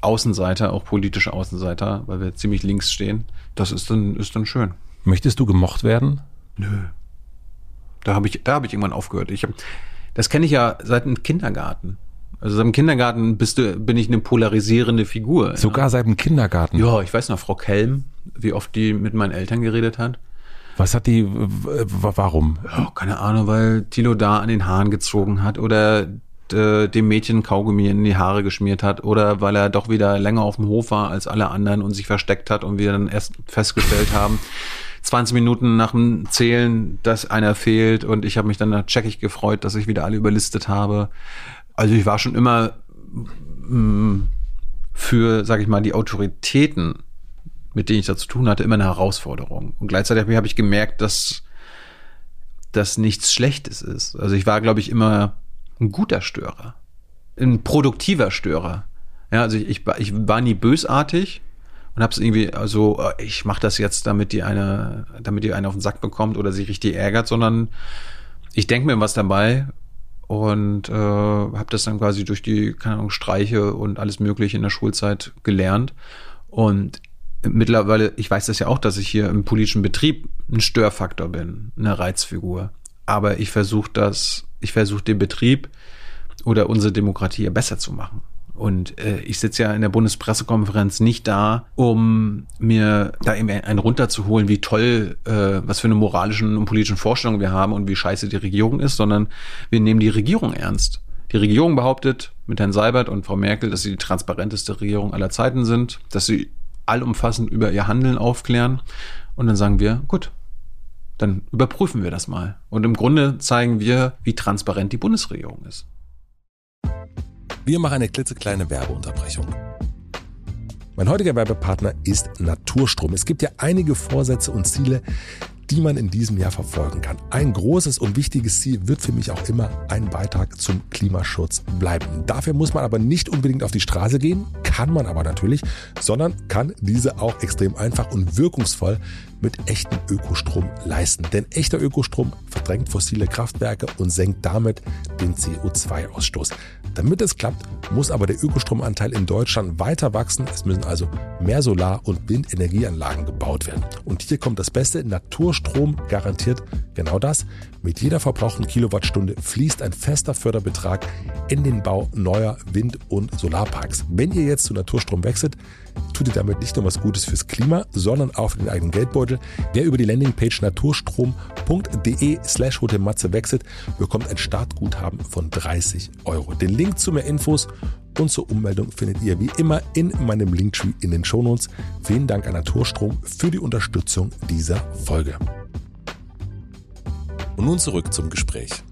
Außenseiter, auch politische Außenseiter, weil wir ziemlich links stehen. Das ist dann, ist dann schön. Möchtest du gemocht werden? Nö. Da habe ich, da habe ich irgendwann aufgehört. Ich hab, das kenne ich ja seit dem Kindergarten. Also seit dem Kindergarten bist du, bin ich eine polarisierende Figur. Sogar ja. seit dem Kindergarten. Ja, ich weiß noch, Frau Kelm, wie oft die mit meinen Eltern geredet hat. Was hat die, warum? Ja, keine Ahnung, weil Tilo da an den Haaren gezogen hat oder äh, dem Mädchen Kaugummi in die Haare geschmiert hat oder weil er doch wieder länger auf dem Hof war als alle anderen und sich versteckt hat und wir dann erst festgestellt haben, 20 Minuten nach dem Zählen, dass einer fehlt und ich habe mich dann checkig gefreut, dass ich wieder alle überlistet habe. Also ich war schon immer mh, mm, für, sage ich mal, die Autoritäten, mit denen ich da zu tun hatte, immer eine Herausforderung. Und gleichzeitig habe ich gemerkt, dass das nichts Schlechtes ist. Also ich war, glaube ich, immer ein guter Störer, ein produktiver Störer. Ja, also ich, ich, ich war nie bösartig, und habe es irgendwie also ich mache das jetzt, damit die eine, damit die eine auf den Sack bekommt oder sich richtig ärgert, sondern ich denke mir was dabei und äh, habe das dann quasi durch die keine Ahnung Streiche und alles Mögliche in der Schulzeit gelernt und mittlerweile ich weiß das ja auch, dass ich hier im politischen Betrieb ein Störfaktor bin, eine Reizfigur, aber ich versuche das, ich versuche den Betrieb oder unsere Demokratie besser zu machen. Und äh, ich sitze ja in der Bundespressekonferenz nicht da, um mir da eben einen runterzuholen, wie toll, äh, was für eine moralischen und politischen Vorstellung wir haben und wie scheiße die Regierung ist, sondern wir nehmen die Regierung ernst. Die Regierung behauptet mit Herrn Seibert und Frau Merkel, dass sie die transparenteste Regierung aller Zeiten sind, dass sie allumfassend über ihr Handeln aufklären. Und dann sagen wir, gut, dann überprüfen wir das mal. Und im Grunde zeigen wir, wie transparent die Bundesregierung ist. Wir machen eine klitzekleine Werbeunterbrechung. Mein heutiger Werbepartner ist Naturstrom. Es gibt ja einige Vorsätze und Ziele, die man in diesem Jahr verfolgen kann. Ein großes und wichtiges Ziel wird für mich auch immer ein Beitrag zum Klimaschutz bleiben. Dafür muss man aber nicht unbedingt auf die Straße gehen, kann man aber natürlich, sondern kann diese auch extrem einfach und wirkungsvoll mit echtem Ökostrom leisten. Denn echter Ökostrom verdrängt fossile Kraftwerke und senkt damit den CO2-Ausstoß. Damit es klappt, muss aber der Ökostromanteil in Deutschland weiter wachsen. Es müssen also mehr Solar- und Windenergieanlagen gebaut werden. Und hier kommt das Beste. Naturstrom garantiert genau das. Mit jeder verbrauchten Kilowattstunde fließt ein fester Förderbetrag in den Bau neuer Wind- und Solarparks. Wenn ihr jetzt zu Naturstrom wechselt, tut ihr damit nicht nur was Gutes fürs Klima, sondern auch für den eigenen Geldbeutel. Wer über die Landingpage naturstrom.de slash Matze wechselt, bekommt ein Startguthaben von 30 Euro. Den Link zu mehr Infos und zur Ummeldung findet ihr wie immer in meinem Linktree in den Shownotes. Vielen Dank an Naturstrom für die Unterstützung dieser Folge. Und nun zurück zum Gespräch.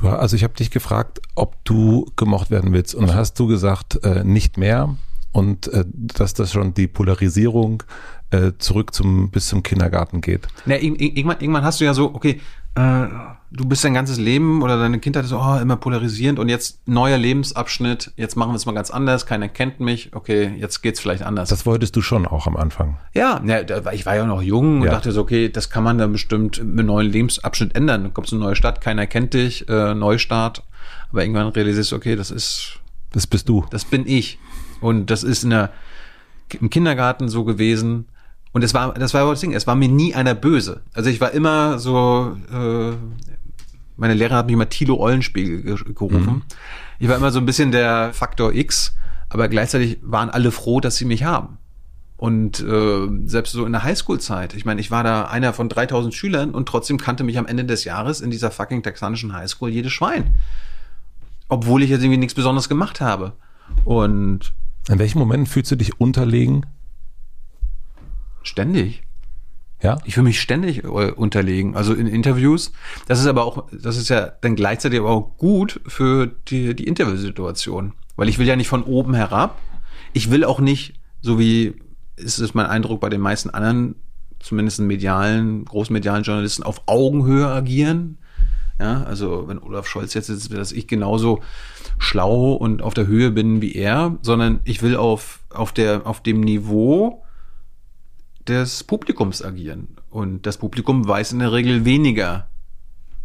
Du, also ich habe dich gefragt, ob du gemocht werden willst. Und dann hast du gesagt, äh, nicht mehr. Und äh, dass das schon die Polarisierung äh, zurück zum bis zum Kindergarten geht. Na, irgendwann, irgendwann hast du ja so, okay, äh, du bist dein ganzes Leben oder deine Kindheit ist so, oh, immer polarisierend und jetzt neuer Lebensabschnitt, jetzt machen wir es mal ganz anders, keiner kennt mich, okay, jetzt geht's vielleicht anders. Das wolltest du schon auch am Anfang. Ja, ja ich war ja noch jung und ja. dachte so, okay, das kann man dann bestimmt mit neuen Lebensabschnitt ändern. Du kommst in eine neue Stadt, keiner kennt dich, äh, Neustart, aber irgendwann realisierst du, okay, das ist das bist du. Das bin ich und das ist in der, im Kindergarten so gewesen und es war, das war das Ding, es war mir nie einer böse. Also ich war immer so, äh, meine Lehrer hat mich immer Tilo Eulenspiegel gerufen. Mhm. Ich war immer so ein bisschen der Faktor X, aber gleichzeitig waren alle froh, dass sie mich haben. Und äh, selbst so in der Highschool-Zeit, ich meine, ich war da einer von 3000 Schülern und trotzdem kannte mich am Ende des Jahres in dieser fucking texanischen Highschool jedes Schwein. Obwohl ich jetzt irgendwie nichts Besonderes gemacht habe. Und in welchen Momenten fühlst du dich unterlegen Ständig. Ja. Ich fühle mich ständig äh, unterlegen. Also in Interviews. Das ist aber auch, das ist ja dann gleichzeitig aber auch gut für die, die Interviewsituation. Weil ich will ja nicht von oben herab. Ich will auch nicht, so wie ist es mein Eindruck, bei den meisten anderen, zumindest medialen, großmedialen Journalisten, auf Augenhöhe agieren. Ja, also wenn Olaf Scholz jetzt ist, dass ich genauso schlau und auf der Höhe bin wie er, sondern ich will auf, auf der, auf dem Niveau des Publikums agieren. Und das Publikum weiß in der Regel weniger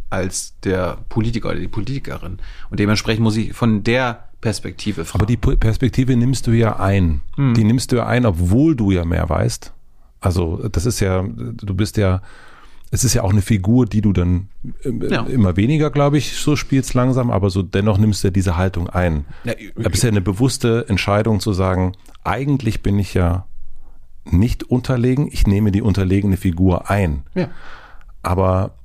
als der Politiker oder die Politikerin. Und dementsprechend muss ich von der Perspektive fragen. Aber die Perspektive nimmst du ja ein. Hm. Die nimmst du ja ein, obwohl du ja mehr weißt. Also das ist ja, du bist ja es ist ja auch eine Figur, die du dann äh, ja. immer weniger, glaube ich, so spielst langsam, aber so dennoch nimmst du diese Haltung ein. Ja, das ist ja eine bewusste Entscheidung zu sagen, eigentlich bin ich ja nicht unterlegen, ich nehme die unterlegene Figur ein. Ja. Aber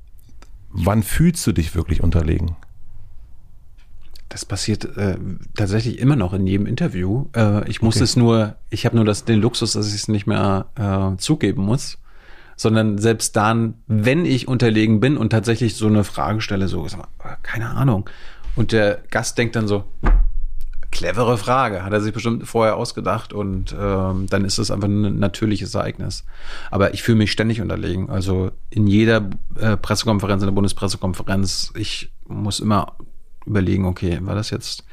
wann fühlst du dich wirklich unterlegen? Das passiert äh, tatsächlich immer noch in jedem Interview. Äh, ich muss okay. es nur, ich habe nur das, den Luxus, dass ich es nicht mehr äh, zugeben muss sondern selbst dann, wenn ich unterlegen bin und tatsächlich so eine Frage stelle, so, keine Ahnung. Und der Gast denkt dann so, clevere Frage, hat er sich bestimmt vorher ausgedacht und ähm, dann ist es einfach ein natürliches Ereignis. Aber ich fühle mich ständig unterlegen. Also in jeder äh, Pressekonferenz, in der Bundespressekonferenz, ich muss immer überlegen, okay, war das jetzt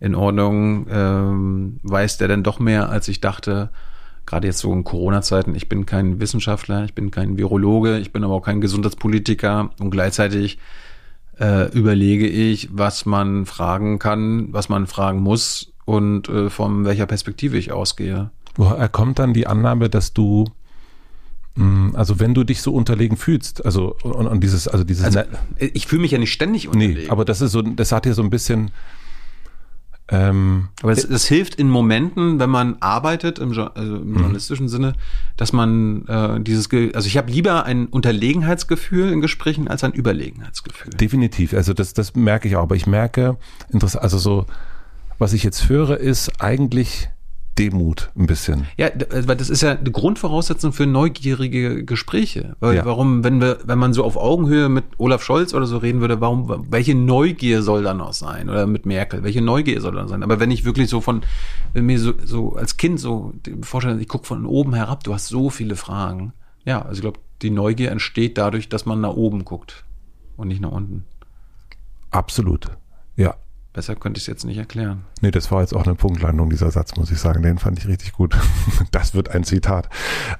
in Ordnung? Ähm, weiß der denn doch mehr, als ich dachte? Gerade jetzt so in Corona-Zeiten, ich bin kein Wissenschaftler, ich bin kein Virologe, ich bin aber auch kein Gesundheitspolitiker und gleichzeitig äh, überlege ich, was man fragen kann, was man fragen muss und äh, von welcher Perspektive ich ausgehe. Woher kommt dann die Annahme, dass du mm, also wenn du dich so unterlegen fühlst, also und, und dieses, also dieses. Also, ich fühle mich ja nicht ständig unterlegen. Nee, aber das ist so, das hat ja so ein bisschen, ähm, Aber es, es, hilft in Momenten, wenn man arbeitet im, also im mhm. journalistischen Sinne, dass man äh, dieses, also ich habe lieber ein Unterlegenheitsgefühl in Gesprächen als ein Überlegenheitsgefühl. Definitiv, also das, das merke ich auch. Aber ich merke, also so, was ich jetzt höre, ist eigentlich Demut ein bisschen. Ja, weil das ist ja eine Grundvoraussetzung für neugierige Gespräche. Weil, ja. Warum, wenn wir, wenn man so auf Augenhöhe mit Olaf Scholz oder so reden würde, warum, welche Neugier soll da noch sein? Oder mit Merkel, welche Neugier soll da sein? Aber wenn ich wirklich so von, wenn mir so, so als Kind so vorstelle, ich gucke von oben herab, du hast so viele Fragen. Ja, also ich glaube, die Neugier entsteht dadurch, dass man nach oben guckt und nicht nach unten. Absolut. Ja, Besser könnte ich es jetzt nicht erklären. Nee, das war jetzt auch eine Punktlandung, dieser Satz, muss ich sagen. Den fand ich richtig gut. Das wird ein Zitat.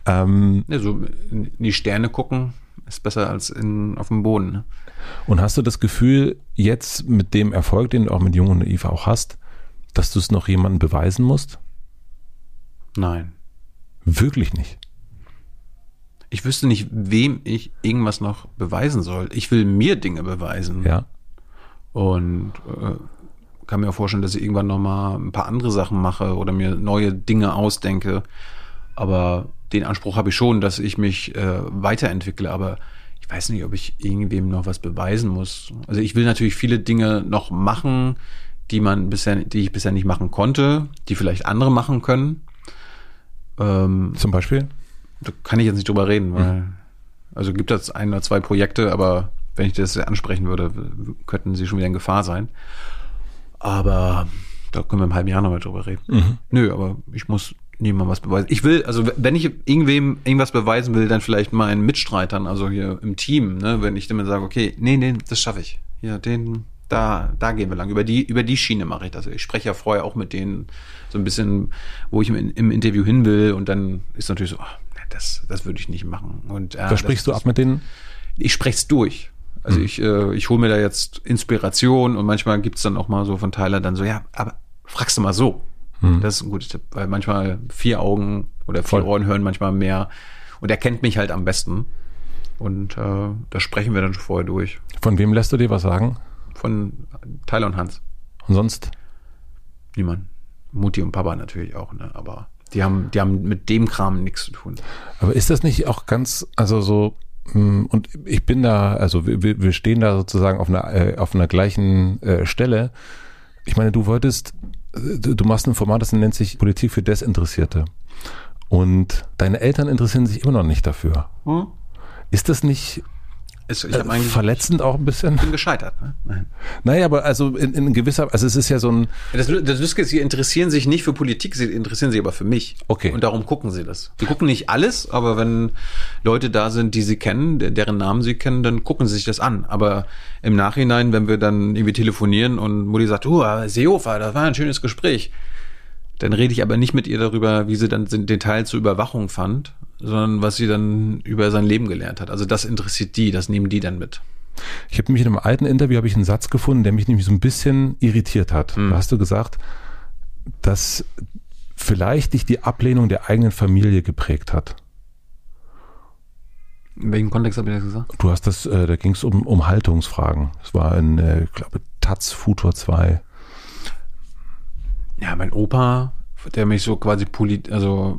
Ähm, ja, so in die Sterne gucken ist besser als in, auf dem Boden. Ne? Und hast du das Gefühl, jetzt mit dem Erfolg, den du auch mit Jung und Eva auch hast, dass du es noch jemandem beweisen musst? Nein. Wirklich nicht? Ich wüsste nicht, wem ich irgendwas noch beweisen soll. Ich will mir Dinge beweisen. Ja. Und äh, kann mir auch vorstellen, dass ich irgendwann nochmal ein paar andere Sachen mache oder mir neue Dinge ausdenke. Aber den Anspruch habe ich schon, dass ich mich äh, weiterentwickle. Aber ich weiß nicht, ob ich irgendwem noch was beweisen muss. Also ich will natürlich viele Dinge noch machen, die man bisher, die ich bisher nicht machen konnte, die vielleicht andere machen können. Ähm, Zum Beispiel? Da kann ich jetzt nicht drüber reden, weil mhm. also gibt es ein oder zwei Projekte, aber wenn ich das ansprechen würde, könnten sie schon wieder in Gefahr sein. Aber da können wir im halben Jahr nochmal drüber reden. Mhm. Nö, aber ich muss niemandem was beweisen. Ich will, also wenn ich irgendwem irgendwas beweisen will, dann vielleicht meinen Mitstreitern, also hier im Team, ne, wenn ich dann sage, okay, nee, nee, das schaffe ich. Ja, den, da, da gehen wir lang. Über die, über die Schiene mache ich das. Ich spreche ja vorher auch mit denen so ein bisschen, wo ich im, im Interview hin will und dann ist natürlich so, ach, das, das würde ich nicht machen. Und, ja, da sprichst das, du ab mit denen? Ich spreche es durch. Also mhm. ich, äh, ich hole mir da jetzt Inspiration und manchmal gibt's dann auch mal so von Tyler dann so, ja, aber fragst du mal so. Mhm. Das ist ein guter Tipp, weil manchmal vier Augen oder vier Voll. Ohren hören manchmal mehr. Und er kennt mich halt am besten. Und äh, da sprechen wir dann schon vorher durch. Von wem lässt du dir was sagen? Von Tyler und Hans. Und sonst? Niemand. Mutti und Papa natürlich auch, ne? Aber die haben, die haben mit dem Kram nichts zu tun. Aber ist das nicht auch ganz, also so, und ich bin da, also wir, wir stehen da sozusagen auf einer, äh, auf einer gleichen äh, Stelle. Ich meine, du wolltest, du machst ein Format, das nennt sich Politik für Desinteressierte. Und deine Eltern interessieren sich immer noch nicht dafür. Hm? Ist das nicht Es, ich äh, verletzend auch ein bisschen. bin gescheitert. Ne? Nein. Naja, aber also in, in gewisser, also es ist ja so ein, Das, das Lustige ist, sie interessieren sich nicht für Politik, sie interessieren sich aber für mich. Okay. Und darum gucken sie das. Sie gucken nicht alles, aber wenn Leute da sind, die sie kennen, der- deren Namen sie kennen, dann gucken sie sich das an. Aber im Nachhinein, wenn wir dann irgendwie telefonieren und Mutti sagt, oh, Seehofer, das war ein schönes Gespräch, dann rede ich aber nicht mit ihr darüber, wie sie dann den Detail zur Überwachung fand, sondern was sie dann über sein Leben gelernt hat. Also das interessiert die, das nehmen die dann mit. ich habe mich in einem alten Interview habe ich einen Satz gefunden, der mich nämlich so ein bisschen irritiert hat. Da hast du gesagt, dass vielleicht dich die Ablehnung der eigenen Familie geprägt hat. In welchem Kontext habe ich das gesagt? Du hast das, äh, da ging es um, um Haltungsfragen. Es war in, äh, ich glaube, Taz Futur 2. Ja, mein Opa, der mich so quasi polit, also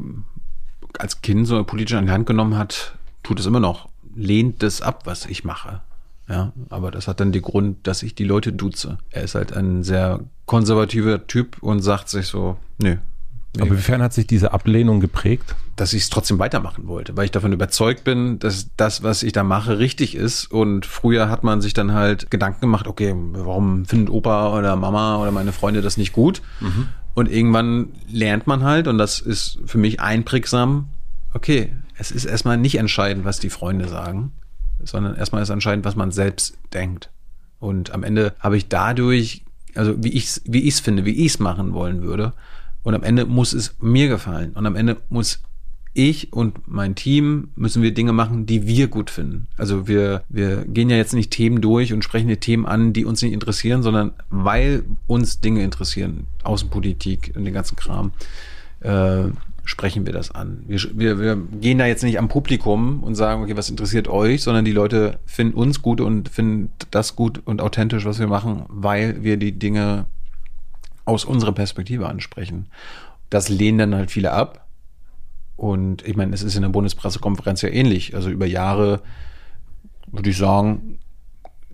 als Kind so politisch an die Hand genommen hat, tut es immer noch, lehnt das ab, was ich mache. Ja, aber das hat dann den Grund, dass ich die Leute duze. Er ist halt ein sehr konservativer Typ und sagt sich so, nö, Aber inwiefern hat sich diese Ablehnung geprägt? dass ich es trotzdem weitermachen wollte, weil ich davon überzeugt bin, dass das, was ich da mache, richtig ist. Und früher hat man sich dann halt Gedanken gemacht, okay, warum findet Opa oder Mama oder meine Freunde das nicht gut? Und irgendwann lernt man halt, und das ist für mich einprägsam, okay, es ist erstmal nicht entscheidend, was die Freunde sagen, sondern erstmal ist entscheidend, was man selbst denkt. Und am Ende habe ich dadurch, also wie ich es wie ich's finde, wie ich es machen wollen würde. Und am Ende muss es mir gefallen. Und am Ende muss ich und mein Team müssen wir Dinge machen, die wir gut finden. Also wir, wir gehen ja jetzt nicht Themen durch und sprechen die Themen an, die uns nicht interessieren, sondern weil uns Dinge interessieren, Außenpolitik und den ganzen Kram, äh, sprechen wir das an. Wir, wir, wir gehen da jetzt nicht am Publikum und sagen, okay, was interessiert euch, sondern die Leute finden uns gut und finden das gut und authentisch, was wir machen, weil wir die Dinge aus unserer Perspektive ansprechen. Das lehnen dann halt viele ab. Und ich meine, es ist in der Bundespressekonferenz ja ähnlich. Also über Jahre würde ich sagen,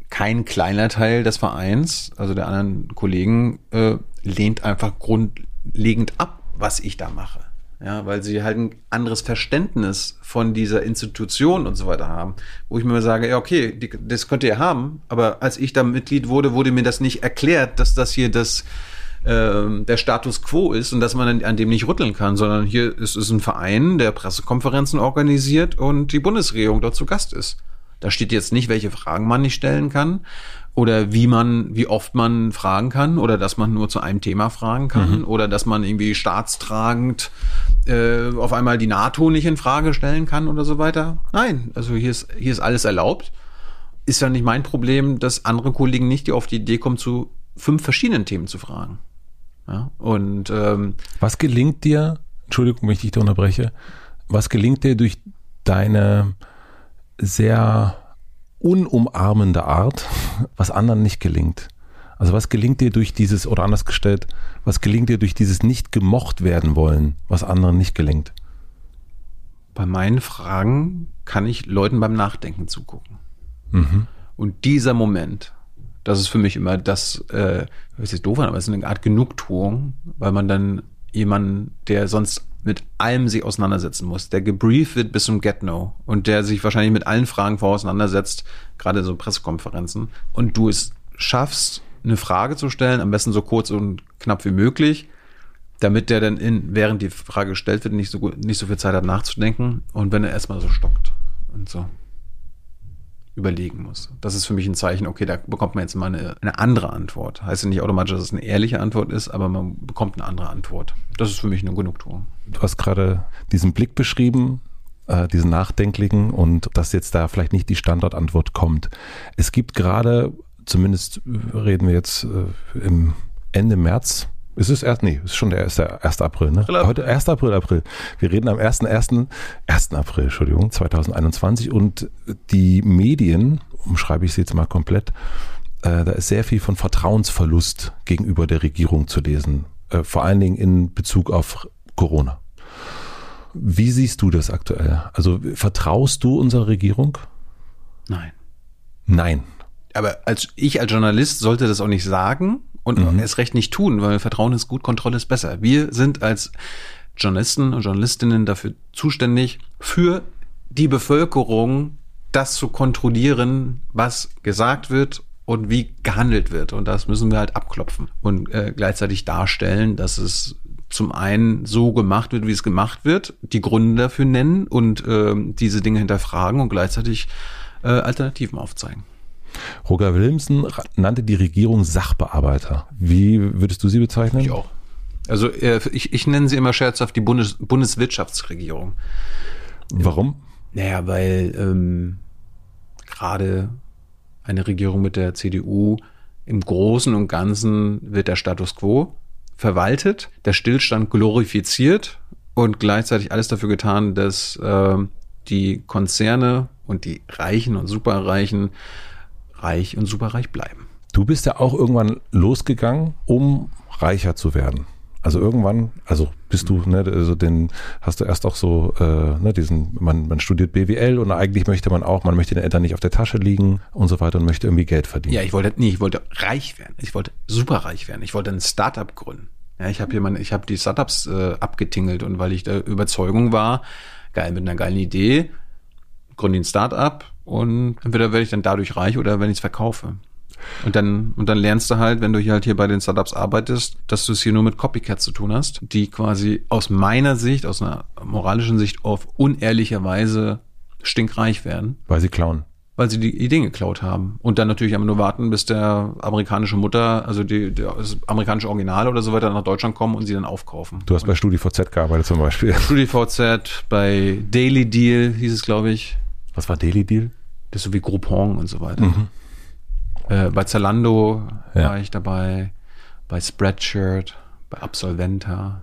kein kleiner Teil des Vereins, also der anderen Kollegen, äh, lehnt einfach grundlegend ab, was ich da mache. Ja, weil sie halt ein anderes Verständnis von dieser Institution und so weiter haben, wo ich mir sage, ja, okay, die, das könnt ihr haben, aber als ich da Mitglied wurde, wurde mir das nicht erklärt, dass das hier das ähm, der Status quo ist und dass man an, an dem nicht rütteln kann, sondern hier ist es ein Verein, der Pressekonferenzen organisiert und die Bundesregierung dort zu Gast ist. Da steht jetzt nicht, welche Fragen man nicht stellen kann oder wie man, wie oft man fragen kann oder dass man nur zu einem Thema fragen kann oder dass man irgendwie staatstragend äh, auf einmal die NATO nicht in Frage stellen kann oder so weiter. Nein, also hier ist, hier ist alles erlaubt. Ist ja nicht mein Problem, dass andere Kollegen nicht auf die Idee kommen, zu fünf verschiedenen Themen zu fragen. Ja, und ähm, Was gelingt dir, Entschuldigung, wenn ich dich da unterbreche, was gelingt dir durch deine sehr unumarmende Art, was anderen nicht gelingt? Also was gelingt dir durch dieses, oder anders gestellt, was gelingt dir durch dieses nicht gemocht werden wollen, was anderen nicht gelingt? bei meinen Fragen kann ich Leuten beim Nachdenken zugucken. Und dieser Moment, das ist für mich immer das, äh, hört sich doof an, aber es ist eine Art Genugtuung, weil man dann jemanden, der sonst mit allem sich auseinandersetzen muss, der gebrieft wird bis zum Get-No und der sich wahrscheinlich mit allen Fragen vor auseinandersetzt, gerade so Pressekonferenzen, und du es schaffst, eine Frage zu stellen, am besten so kurz und knapp wie möglich, damit der dann in, während die Frage gestellt wird, nicht so gut, nicht so viel Zeit hat nachzudenken und wenn er erstmal so stockt und so überlegen muss. Das ist für mich ein Zeichen, okay, da bekommt man jetzt mal eine, eine andere Antwort. Heißt ja nicht automatisch, dass es eine ehrliche Antwort ist, aber man bekommt eine andere Antwort. Das ist für mich eine Genugtuung. Du hast gerade diesen Blick beschrieben, äh, diesen nachdenklichen und dass jetzt da vielleicht nicht die Standardantwort kommt. Es gibt gerade, zumindest reden wir jetzt äh, im Ende März, ist es erst, nee, ist schon der 1. 1. April, ne? Heute 1. April, April. Wir reden am 1. 1. 1. April, Entschuldigung, 2021 und die Medien, umschreibe ich sie jetzt mal komplett, äh, da ist sehr viel von Vertrauensverlust gegenüber der Regierung zu lesen, äh, vor allen Dingen in Bezug auf Corona. Wie siehst du das aktuell? Also vertraust du unserer Regierung? Nein. Nein. Aber als ich als Journalist sollte das auch nicht sagen und es recht nicht tun, weil Vertrauen ist gut, Kontrolle ist besser. Wir sind als Journalisten und Journalistinnen dafür zuständig, für die Bevölkerung das zu kontrollieren, was gesagt wird und wie gehandelt wird. Und das müssen wir halt abklopfen und äh, gleichzeitig darstellen, dass es zum einen so gemacht wird, wie es gemacht wird, die Gründe dafür nennen und äh, diese Dinge hinterfragen und gleichzeitig äh, Alternativen aufzeigen. Roger Willemsen nannte die Regierung Sachbearbeiter. Wie würdest du sie bezeichnen? Ich auch. Also äh, ich, ich nenne sie immer scherzhaft die Bundes Bundeswirtschaftsregierung. Warum? Naja, weil ähm, gerade eine Regierung mit der CDU im Großen und Ganzen wird der Status quo verwaltet, der Stillstand glorifiziert und gleichzeitig alles dafür getan, dass äh, die Konzerne und die Reichen und Superreichen reich und superreich bleiben. Du bist ja auch irgendwann losgegangen, um reicher zu werden. Also irgendwann, also bist du, ne, also den hast du erst auch so, äh, ne, diesen, man, man studiert BWL und eigentlich möchte man auch, man möchte den Eltern nicht auf der Tasche liegen und so weiter und möchte irgendwie Geld verdienen. Ja, ich wollte, nee, ich wollte reich werden. Ich wollte superreich werden. Ich wollte ein Startup gründen. Ja, ich habe hier meine, ich habe die Startups äh, abgetingelt und weil ich der Überzeugung war, geil mit einer geilen Idee, gründe ein Startup und entweder werde ich dann dadurch reich oder wenn ich es verkaufe. Und dann, und dann lernst du halt, wenn du hier halt hier bei den Startups arbeitest, dass du es hier nur mit Copycats zu tun hast, die quasi aus meiner Sicht, aus einer moralischen Sicht auf unehrliche Weise stinkreich werden. Weil sie klauen. Weil sie die Ideen geklaut haben. Und dann natürlich aber nur warten, bis der amerikanische Mutter, also die, das amerikanische Original oder so weiter nach Deutschland kommen und sie dann aufkaufen. Du hast bei StudiVZ gearbeitet zum Beispiel. StudiVZ, bei Daily Deal hieß es, glaube ich. Was war Daily Deal? Das ist so wie Groupon und so weiter. Mhm. Äh, bei Zalando ja. war ich dabei, bei Spreadshirt, bei Absolventa.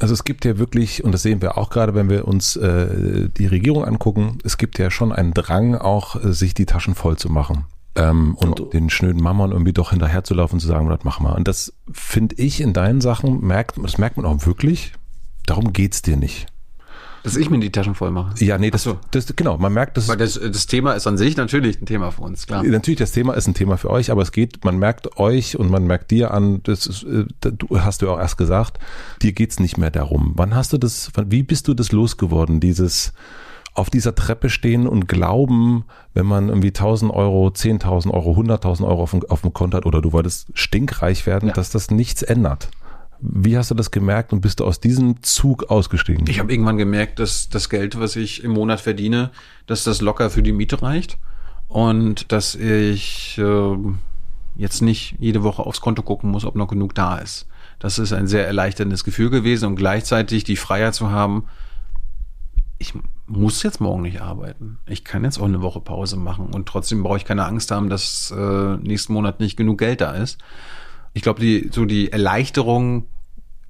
Also es gibt ja wirklich, und das sehen wir auch gerade, wenn wir uns äh, die Regierung angucken, es gibt ja schon einen Drang, auch äh, sich die Taschen voll zu machen. Ähm, und oh. den schnöden Mammern irgendwie doch hinterherzulaufen und zu sagen, das mach mal. Und das finde ich in deinen Sachen, merkt, das merkt man auch wirklich, darum geht's dir nicht. Dass ich mir die Taschen voll mache. Ja, nee, das, so. das genau, man merkt das. Weil das, das Thema ist an sich natürlich ein Thema für uns, klar. Natürlich, das Thema ist ein Thema für euch, aber es geht, man merkt euch und man merkt dir an, das ist, äh, du hast du auch erst gesagt, dir geht's nicht mehr darum. Wann hast du das, wie bist du das losgeworden, dieses auf dieser Treppe stehen und glauben, wenn man irgendwie 1000 Euro, 10.000 Euro, 100.000 Euro auf dem, auf dem Konto hat oder du wolltest stinkreich werden, ja. dass das nichts ändert? Wie hast du das gemerkt und bist du aus diesem Zug ausgestiegen? Ich habe irgendwann gemerkt, dass das Geld, was ich im Monat verdiene, dass das locker für die Miete reicht und dass ich äh, jetzt nicht jede Woche aufs Konto gucken muss, ob noch genug da ist. Das ist ein sehr erleichterndes Gefühl gewesen und gleichzeitig die Freiheit zu haben, ich muss jetzt morgen nicht arbeiten. Ich kann jetzt auch eine Woche Pause machen und trotzdem brauche ich keine Angst haben, dass äh, nächsten Monat nicht genug Geld da ist ich glaube, die, so die Erleichterung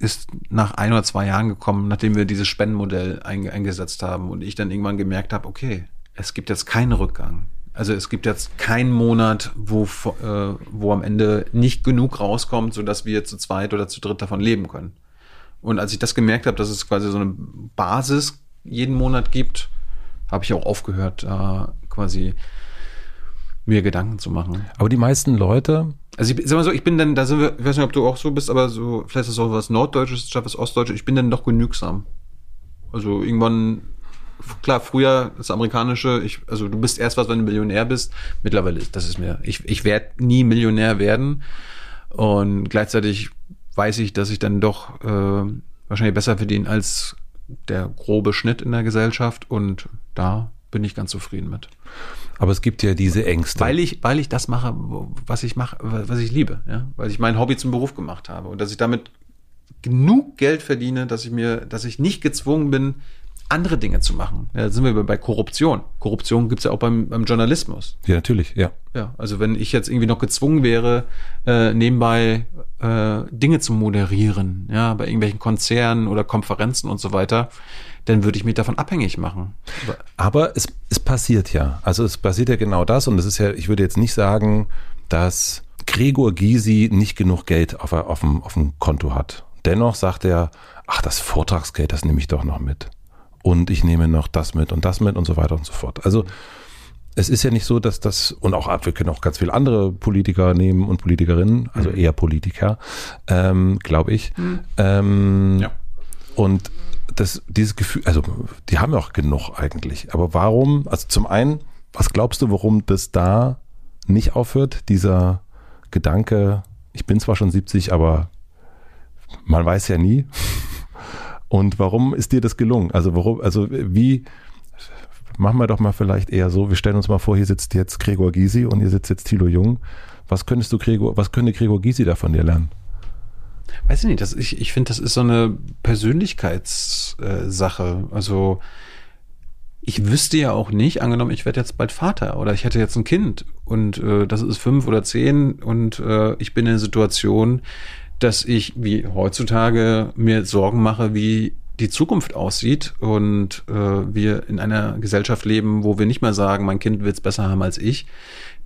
ist nach ein oder zwei Jahren gekommen, nachdem wir dieses Spendenmodell eingesetzt haben und ich dann irgendwann gemerkt habe, okay, es gibt jetzt keinen Rückgang. Also es gibt jetzt keinen Monat, wo, äh, wo am Ende nicht genug rauskommt, sodass wir zu zweit oder zu dritt davon leben können. Und als ich das gemerkt habe, dass es quasi so eine Basis jeden Monat gibt, habe ich auch aufgehört, da quasi mir Gedanken zu machen. Aber die meisten Leute. Also ich sag mal so, ich bin dann, da sind wir, ich weiß nicht, ob du auch so bist, aber so, vielleicht ist es auch was Norddeutsches, was Ostdeutsches, ich bin dann doch genügsam. Also irgendwann, klar, früher das Amerikanische, ich, also du bist erst was, wenn du Millionär bist. Mittlerweile, das ist mir, ich, ich werde nie Millionär werden. Und gleichzeitig weiß ich, dass ich dann doch äh, wahrscheinlich besser verdiene als der grobe Schnitt in der Gesellschaft. Und da bin ich ganz zufrieden mit. Aber es gibt ja diese Ängste. Weil ich, weil ich das mache, was ich mache, was ich liebe, ja, weil ich mein Hobby zum Beruf gemacht habe und dass ich damit genug Geld verdiene, dass ich mir, dass ich nicht gezwungen bin, andere Dinge zu machen. Ja, da sind wir bei Korruption. Korruption gibt's ja auch beim, beim Journalismus. Ja, natürlich, ja. Ja, also wenn ich jetzt irgendwie noch gezwungen wäre, äh, nebenbei äh, Dinge zu moderieren, ja, bei irgendwelchen Konzernen oder Konferenzen und so weiter, dann würde ich mich davon abhängig machen. Aber es, es passiert ja. Also es passiert ja genau das und es ist ja, ich würde jetzt nicht sagen, dass Gregor Gysi nicht genug Geld auf, auf, dem, auf dem Konto hat. Dennoch sagt er, ach, das Vortragsgeld, das nehme ich doch noch mit. Und ich nehme noch das mit und das mit und so weiter und so fort. Also es ist ja nicht so, dass das, und auch wir können auch ganz viele andere Politiker nehmen und Politikerinnen, also mhm. eher Politiker, ähm, glaube ich. Mhm. Ähm, ja. Und das, dieses Gefühl, also die haben ja auch genug eigentlich. Aber warum? Also zum einen, Was glaubst du, warum das da nicht aufhört, dieser Gedanke, ich bin zwar schon 70, aber man weiß ja nie. Und warum ist dir das gelungen? Also warum, also wie, machen wir doch mal vielleicht eher so, wir stellen uns mal vor, hier sitzt jetzt Gregor Gysi und hier sitzt jetzt Thilo Jung. Was könntest du Gregor, was könnte Gregor Gysi da von dir lernen? Weiß ich nicht, das, ich, ich finde, das ist so eine Persönlichkeitssache. also ich wüsste ja auch nicht, angenommen, ich werde jetzt bald Vater oder ich hätte jetzt ein Kind und äh, das ist fünf oder zehn und äh, ich bin in einer Situation, dass ich wie heutzutage mir Sorgen mache, wie die Zukunft aussieht und äh, wir in einer Gesellschaft leben, wo wir nicht mehr sagen, mein Kind wird es besser haben als ich,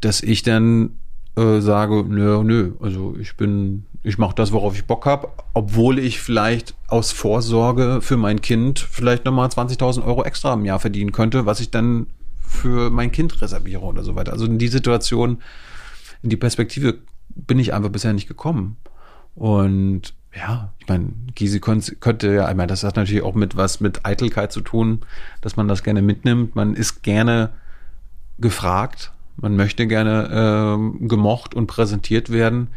dass ich dann äh, sage, nö, nö, also ich bin, ich mache das, worauf ich Bock habe, obwohl ich vielleicht aus Vorsorge für mein Kind vielleicht nochmal 20.000 Euro extra im Jahr verdienen könnte, was ich dann für mein Kind reserviere oder so weiter. Also in die Situation, in die Perspektive bin ich einfach bisher nicht gekommen. Und ja, ich meine, Gysi könnte ja, ich meine, das hat natürlich auch mit was mit Eitelkeit zu tun, dass man das gerne mitnimmt. Man ist gerne gefragt, man möchte gerne äh, gemocht und präsentiert werden,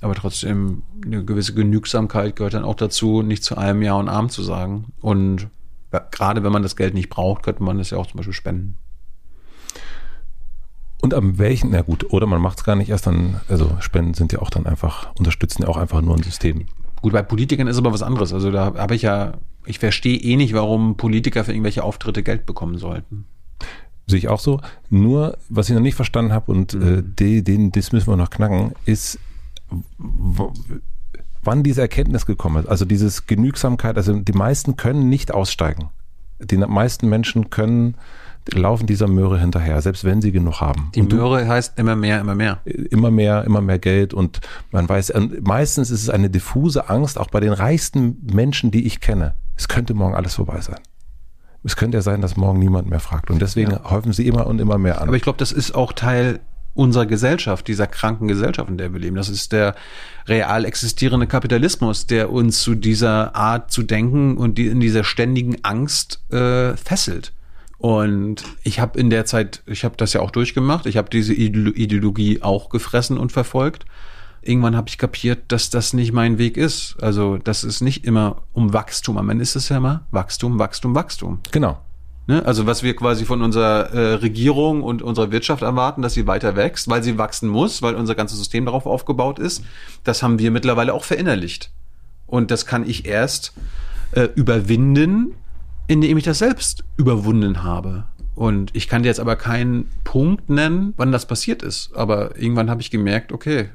aber trotzdem eine gewisse Genügsamkeit gehört dann auch dazu, nicht zu allem Ja und Arm zu sagen. Und gerade wenn man das Geld nicht braucht, könnte man das ja auch zum Beispiel spenden. Und am welchen, na gut, oder man macht es gar nicht erst dann, also Spenden sind ja auch dann einfach, unterstützen ja auch einfach nur ein System. Gut, bei Politikern ist aber was anderes. Also da habe ich ja, ich verstehe eh nicht, warum Politiker für irgendwelche Auftritte Geld bekommen sollten. Sehe ich auch so. Nur, was ich noch nicht verstanden habe und mhm. äh, den, den, das müssen wir noch knacken, ist, wann diese Erkenntnis gekommen ist. Also dieses Genügsamkeit, also die meisten können nicht aussteigen. Die meisten Menschen können laufen dieser Möhre hinterher, selbst wenn sie genug haben. Die Möhre heißt immer mehr, immer mehr. Immer mehr, immer mehr Geld und man weiß, meistens ist es eine diffuse Angst, auch bei den reichsten Menschen, die ich kenne. Es könnte morgen alles vorbei sein. Es könnte ja sein, dass morgen niemand mehr fragt und deswegen ja. häufen sie immer und immer mehr an. Aber ich glaube, das ist auch Teil unserer Gesellschaft, dieser kranken Gesellschaft, in der wir leben. Das ist der real existierende Kapitalismus, der uns zu dieser Art zu denken und die, in dieser ständigen Angst äh, fesselt. Und ich habe in der Zeit, ich habe das ja auch durchgemacht, ich habe diese Ideologie auch gefressen und verfolgt. Irgendwann habe ich kapiert, dass das nicht mein Weg ist. Also, das ist nicht immer um Wachstum. Am Ende ist es ja immer Wachstum, Wachstum, Wachstum. Genau. Ne? Also, was wir quasi von unserer äh, Regierung und unserer Wirtschaft erwarten, dass sie weiter wächst, weil sie wachsen muss, weil unser ganzes System darauf aufgebaut ist, das haben wir mittlerweile auch verinnerlicht. Und das kann ich erst äh, überwinden, indem ich das selbst überwunden habe. Und ich kann dir jetzt aber keinen Punkt nennen, wann das passiert ist. Aber irgendwann habe ich gemerkt, okay,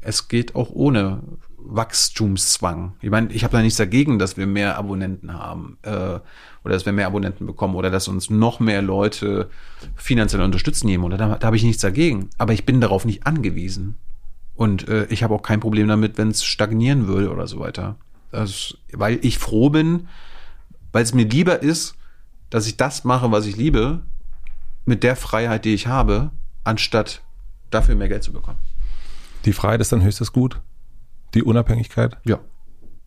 es geht auch ohne Wachstumszwang. Ich meine, ich habe da nichts dagegen, dass wir mehr Abonnenten haben äh, oder dass wir mehr Abonnenten bekommen oder dass uns noch mehr Leute finanziell unterstützen nehmen. Oder da, da habe ich nichts dagegen. Aber ich bin darauf nicht angewiesen. Und äh, ich habe auch kein Problem damit, wenn es stagnieren würde oder so weiter. Das, weil ich froh bin, weil es mir lieber ist, dass ich das mache, was ich liebe, mit der Freiheit, die ich habe, anstatt dafür mehr Geld zu bekommen. Die Freiheit ist dann höchstes Gut? Die Unabhängigkeit? Ja.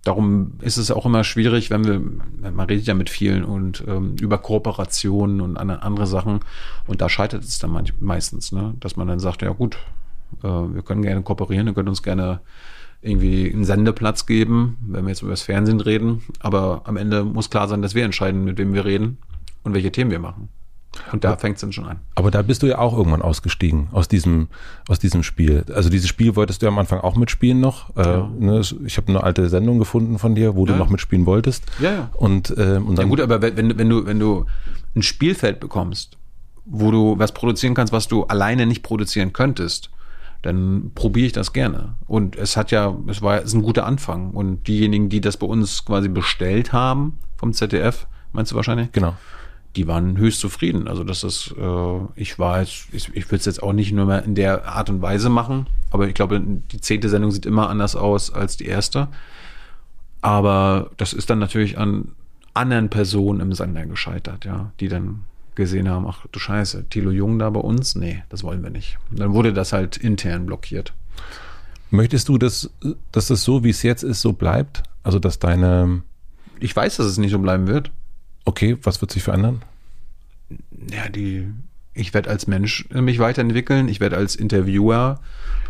Darum ist es auch immer schwierig, wenn wir, man redet ja mit vielen und ähm, über Kooperationen und andere Sachen und da scheitert es dann manch, meistens, ne? dass man dann sagt, ja gut, äh, wir können gerne kooperieren, wir können uns gerne irgendwie einen Sendeplatz geben, wenn wir jetzt über das Fernsehen reden. Aber am Ende muss klar sein, dass wir entscheiden, mit wem wir reden und welche Themen wir machen. Und da fängt es dann schon an. Aber da bist du ja auch irgendwann ausgestiegen aus diesem, aus diesem Spiel. Also dieses Spiel wolltest du ja am Anfang auch mitspielen noch. Äh, ja. ne, ich habe eine alte Sendung gefunden von dir, wo ja. du noch mitspielen wolltest. Ja, ja. Und, äh, und dann ja gut, aber wenn, wenn, du, wenn du ein Spielfeld bekommst, wo du was produzieren kannst, was du alleine nicht produzieren könntest, dann probiere ich das gerne. Und es hat ja, es war es ist ein guter Anfang. Und diejenigen, die das bei uns quasi bestellt haben vom ZDF, meinst du wahrscheinlich? Genau. Die waren höchst zufrieden. Also das ist, äh, ich war jetzt, ich, ich will es jetzt auch nicht nur mehr in der Art und Weise machen, aber ich glaube, die zehnte Sendung sieht immer anders aus als die erste. Aber das ist dann natürlich an anderen Personen im Sender gescheitert, ja, die dann gesehen haben, ach du Scheiße, Thilo Jung da bei uns? Nee, das wollen wir nicht. Und dann wurde das halt intern blockiert. Möchtest du, dass, dass das so, wie es jetzt ist, so bleibt? Also, dass deine. Ich weiß, dass es nicht so bleiben wird. Okay, was wird sich verändern? Ja, die ich werde als Mensch äh, mich weiterentwickeln, ich werde als Interviewer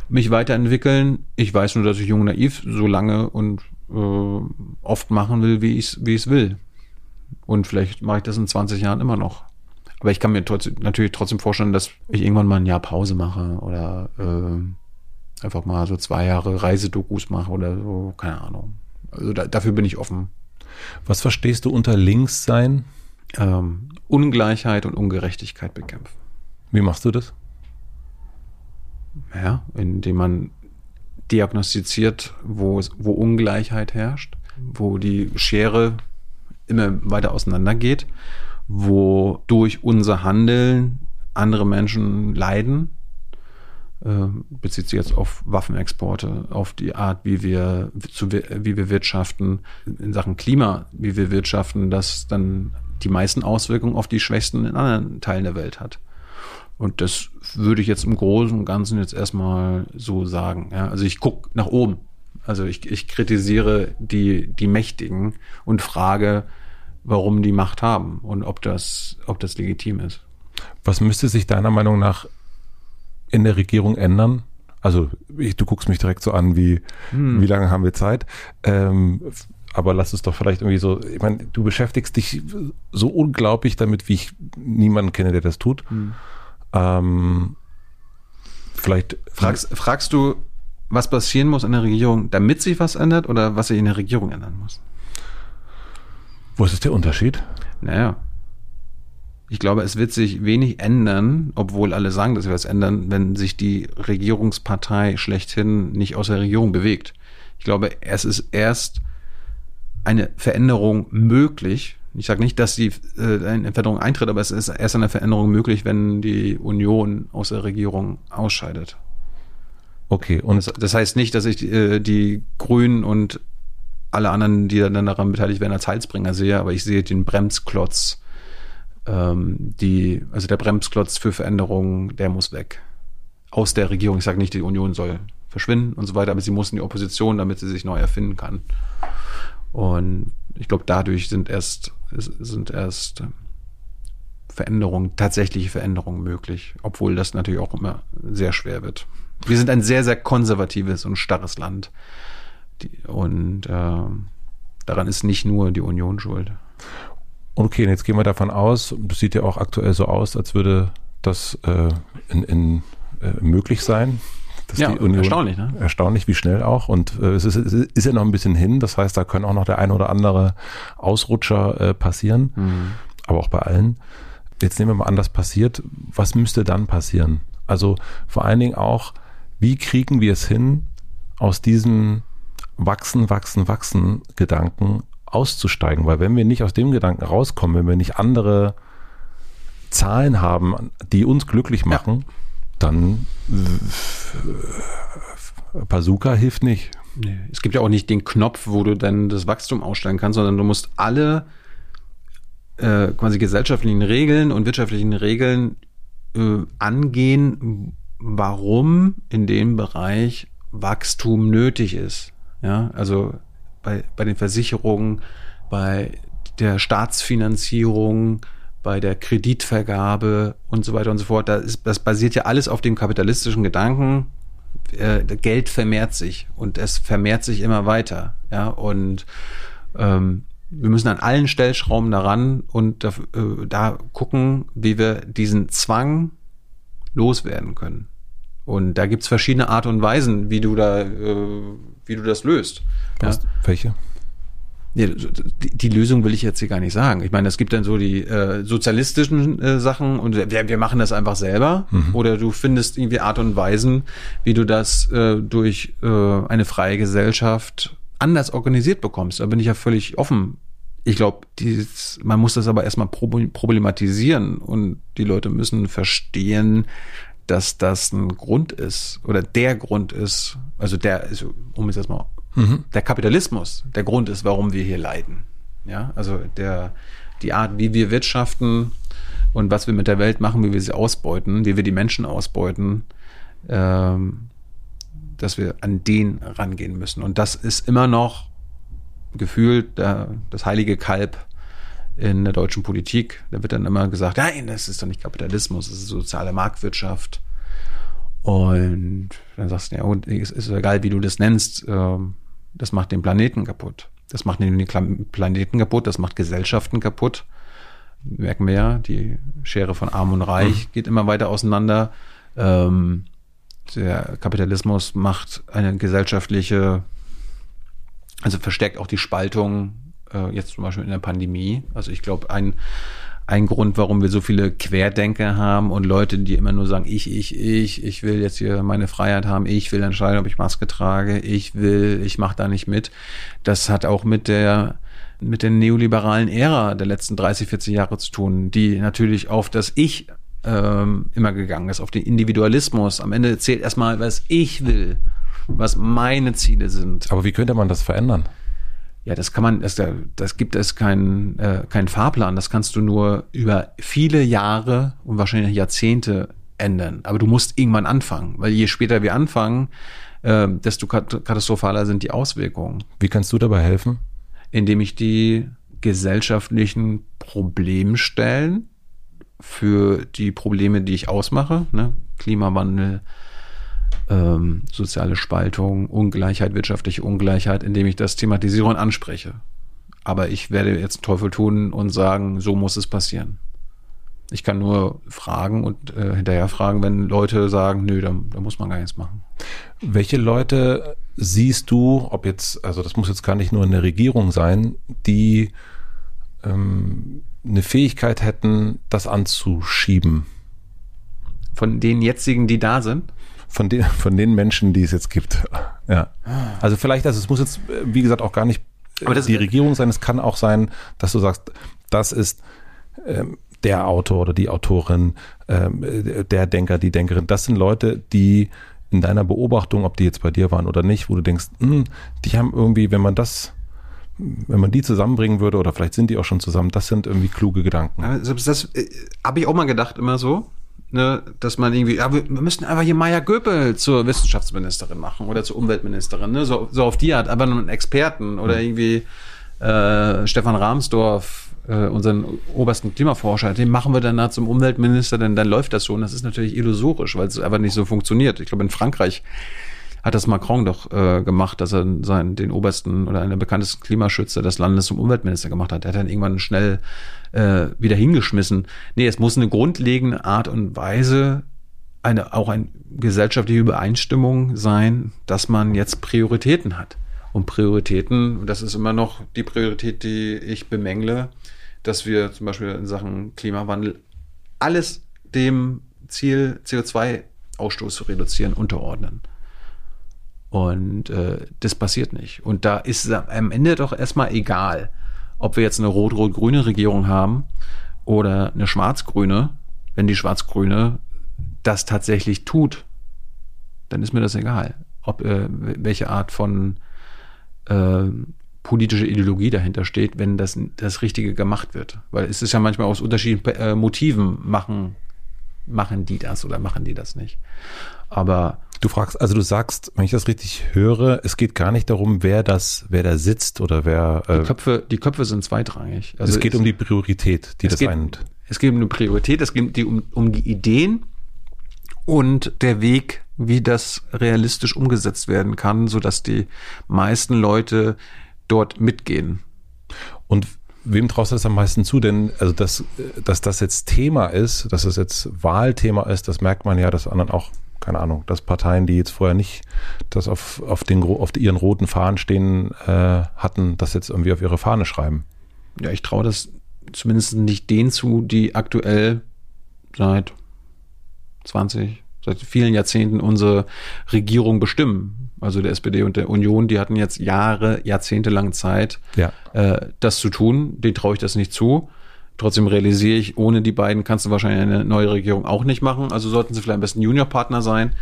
mich weiterentwickeln. Ich weiß nur, dass ich jung naiv so lange und äh, oft machen will, wie ich es wie will. Und vielleicht mache ich das in 20 Jahren immer noch. Aber ich kann mir trotzdem, natürlich trotzdem vorstellen, dass ich irgendwann mal ein Jahr Pause mache oder äh, einfach mal so zwei Jahre Reisedokus mache oder so, keine Ahnung. Also da, dafür bin ich offen. Was verstehst du unter links sein? Ähm, Ungleichheit und Ungerechtigkeit bekämpfen. Wie machst du das? Ja, indem man diagnostiziert, wo, wo Ungleichheit herrscht, wo die Schere immer weiter auseinandergeht, wo durch unser Handeln andere Menschen leiden, bezieht sich jetzt auf Waffenexporte, auf die Art, wie wir, zu, wie wir wirtschaften, in Sachen Klima, wie wir wirtschaften, das dann die meisten Auswirkungen auf die Schwächsten in anderen Teilen der Welt hat. Und das würde ich jetzt im Großen und Ganzen jetzt erstmal so sagen. Ja, also ich gucke nach oben. Also ich, ich kritisiere die, die Mächtigen und frage, warum die Macht haben und ob das, ob das legitim ist. Was müsste sich deiner Meinung nach in der Regierung ändern? Also ich, du guckst mich direkt so an, wie, hm. wie lange haben wir Zeit? Ähm, aber lass es doch vielleicht irgendwie so, ich meine, du beschäftigst dich so unglaublich damit, wie ich niemanden kenne, der das tut. Hm. Ähm, vielleicht. Fragst, fragst du, was passieren muss in der Regierung, damit sich was ändert oder was sich in der Regierung ändern muss? Wo ist der Unterschied? Naja. Ich glaube, es wird sich wenig ändern, obwohl alle sagen, dass wir was ändern, wenn sich die Regierungspartei schlechthin nicht aus der Regierung bewegt. Ich glaube, es ist erst eine Veränderung möglich, ich sage nicht, dass die äh, eine Veränderung eintritt, aber es ist erst eine Veränderung möglich, wenn die Union aus der Regierung ausscheidet. Okay, und das, das heißt nicht, dass ich die, äh, die Grünen und alle anderen, die dann daran beteiligt werden, als Heilsbringer sehe, aber ich sehe den Bremsklotz, ähm, die, also der Bremsklotz für Veränderungen, der muss weg. Aus der Regierung. Ich sage nicht, die Union soll verschwinden und so weiter, aber sie muss in die Opposition, damit sie sich neu erfinden kann. Und ich glaube, dadurch sind erst, sind erst Veränderungen, tatsächliche Veränderungen möglich, obwohl das natürlich auch immer sehr schwer wird. Wir sind ein sehr, sehr konservatives und starres Land. und äh, daran ist nicht nur die Union schuld. Okay, und jetzt gehen wir davon aus, das sieht ja auch aktuell so aus, als würde das äh, in, in, äh, möglich sein. Ja, Union, erstaunlich, ne? Erstaunlich, wie schnell auch. Und äh, es, ist, es ist ja noch ein bisschen hin. Das heißt, da können auch noch der ein oder andere Ausrutscher äh, passieren. Mhm. Aber auch bei allen. Jetzt nehmen wir mal an, das passiert. Was müsste dann passieren? Also vor allen Dingen auch, wie kriegen wir es hin, aus diesem Wachsen, Wachsen, Wachsen Gedanken auszusteigen? Weil wenn wir nicht aus dem Gedanken rauskommen, wenn wir nicht andere Zahlen haben, die uns glücklich machen, ja dann Bazooka hilft nicht. Nee. Es gibt ja auch nicht den Knopf, wo du dann das Wachstum ausstellen kannst, sondern du musst alle äh, quasi gesellschaftlichen Regeln und wirtschaftlichen Regeln äh, angehen, warum in dem Bereich Wachstum nötig ist. Ja, also bei, bei den Versicherungen, bei der Staatsfinanzierung, bei der Kreditvergabe und so weiter und so fort. Das, ist, das basiert ja alles auf dem kapitalistischen Gedanken. Äh, Geld vermehrt sich und es vermehrt sich immer weiter. Ja, und ähm, wir müssen an allen Stellschrauben daran und da, äh, da gucken, wie wir diesen Zwang loswerden können. Und da gibt's verschiedene Art und Weisen, wie du da, äh, wie du das löst. Ja? Welche? Die, die Lösung will ich jetzt hier gar nicht sagen. Ich meine, es gibt dann so die äh, sozialistischen äh, Sachen und wir, wir machen das einfach selber. Mhm. Oder du findest irgendwie Art und Weisen, wie du das äh, durch äh, eine freie Gesellschaft anders organisiert bekommst. Da bin ich ja völlig offen. Ich glaube, man muss das aber erstmal problematisieren und die Leute müssen verstehen, dass das ein Grund ist oder der Grund ist, also der, also, um es jetzt mal mhm. der Kapitalismus der Grund ist, warum wir hier leiden. Ja, also der, die Art, wie wir wirtschaften und was wir mit der Welt machen, wie wir sie ausbeuten, wie wir die Menschen ausbeuten, ähm, dass wir an den rangehen müssen. Und das ist immer noch gefühlt der, das heilige Kalb in der deutschen Politik. Da wird dann immer gesagt, nein, das ist doch nicht Kapitalismus, das ist soziale Marktwirtschaft. Und dann sagst du, ja, und es ist egal, wie du das nennst, ähm, das macht den Planeten kaputt. Das macht den Planeten kaputt, das macht Gesellschaften kaputt. Merken wir ja, die Schere von Arm und Reich mhm. geht immer weiter auseinander. Ähm, der Kapitalismus macht eine gesellschaftliche, also verstärkt auch die Spaltung, äh, jetzt zum Beispiel in der Pandemie. Also ich glaube, ein, ein Grund, warum wir so viele Querdenker haben und Leute, die immer nur sagen, ich, ich, ich, ich will jetzt hier meine Freiheit haben, ich will entscheiden, ob ich Maske trage, ich will, ich mache da nicht mit. Das hat auch mit der mit der neoliberalen Ära der letzten 30, 40 Jahre zu tun, die natürlich auf das Ich ähm, immer gegangen ist, auf den Individualismus. Am Ende zählt erstmal, was ich will, was meine Ziele sind. Aber wie könnte man das verändern? Ja, das kann man, das, das gibt es keinen äh, keinen Fahrplan. Das kannst du nur über viele Jahre und wahrscheinlich Jahrzehnte ändern. Aber du musst irgendwann anfangen, weil je später wir anfangen, äh, desto katastrophaler sind die Auswirkungen. Wie kannst du dabei helfen? Indem ich die gesellschaftlichen Problemstellen für die Probleme, die ich ausmache, ne? Klimawandel, ähm, soziale Spaltung, Ungleichheit, wirtschaftliche Ungleichheit, indem ich das thematisiere und anspreche. Aber ich werde jetzt Teufel tun und sagen, so muss es passieren. Ich kann nur fragen und äh, hinterher fragen, wenn Leute sagen, nö, da, da muss man gar nichts machen. Welche Leute siehst du, ob jetzt, also das muss jetzt gar nicht nur in der Regierung sein, die ähm, eine Fähigkeit hätten, das anzuschieben? Von den jetzigen, die da sind? Von den, von den Menschen, die es jetzt gibt. Ja. Also vielleicht, also es muss jetzt, wie gesagt, auch gar nicht die Regierung sein. Es kann auch sein, dass du sagst, das ist ähm, der Autor oder die Autorin, ähm, der Denker, die Denkerin. Das sind Leute, die in deiner Beobachtung, ob die jetzt bei dir waren oder nicht, wo du denkst, mh, hm, die haben irgendwie, wenn man das wenn man die zusammenbringen würde, oder vielleicht sind die auch schon zusammen, das sind irgendwie kluge Gedanken. Also das äh, habe ich auch mal gedacht, immer so, ne, dass man irgendwie, ja, wir müssten einfach hier Maya Göpel zur Wissenschaftsministerin machen oder zur Umweltministerin, ne, so, so auf die Art, aber nur einen Experten oder mhm. irgendwie äh, Stefan Rahmsdorf, äh, unseren obersten Klimaforscher, den machen wir dann zum Umweltminister, denn dann läuft das so. Und das ist natürlich illusorisch, weil es einfach nicht so funktioniert. Ich glaube, in Frankreich hat das Macron doch äh, gemacht, dass er seinen, den obersten oder einen der bekanntesten Klimaschützer des Landes zum Umweltminister gemacht hat. Er hat dann irgendwann schnell äh, wieder hingeschmissen. Nee, es muss eine grundlegende Art und Weise, eine, auch eine gesellschaftliche Übereinstimmung sein, dass man jetzt Prioritäten hat. Und Prioritäten, das ist immer noch die Priorität, die ich bemängle, dass wir zum Beispiel in Sachen Klimawandel alles dem Ziel CO2-Ausstoß zu reduzieren unterordnen. Und äh, das passiert nicht. Und da ist es am Ende doch erstmal egal, ob wir jetzt eine rot-rot-grüne Regierung haben oder eine schwarz-grüne. Wenn die schwarz-grüne das tatsächlich tut, dann ist mir das egal, ob äh, welche Art von äh, politische Ideologie dahinter steht, wenn das das Richtige gemacht wird. Weil es ist ja manchmal aus unterschiedlichen äh, Motiven machen machen die das oder machen die das nicht. Aber du fragst, also du sagst, wenn ich das richtig höre, es geht gar nicht darum, wer das, wer da sitzt oder wer. Äh, die Köpfe, die Köpfe sind zweitrangig. Also es geht es, um die Priorität, die das geht, eint. Es geht um die Priorität, es geht um, um die Ideen und der Weg, wie das realistisch umgesetzt werden kann, so dass die meisten Leute dort mitgehen. Und wem traust du das am meisten zu? Denn also dass, dass das jetzt Thema ist, dass es jetzt Wahlthema ist, das merkt man ja, dass anderen auch, keine Ahnung, dass Parteien, die jetzt vorher nicht das auf, auf, den, auf ihren roten Fahnen stehen äh, hatten, das jetzt irgendwie auf ihre Fahne schreiben. Ja, ich traue das zumindest nicht denen zu, die aktuell seit 20, seit vielen Jahrzehnten unsere Regierung bestimmen. Also der SPD und der Union, die hatten jetzt Jahre, Jahrzehnte lang Zeit, ja. äh, das zu tun. Den traue ich das nicht zu. Trotzdem realisiere ich, ohne die beiden kannst du wahrscheinlich eine neue Regierung auch nicht machen. Also sollten sie vielleicht am besten Juniorpartner sein.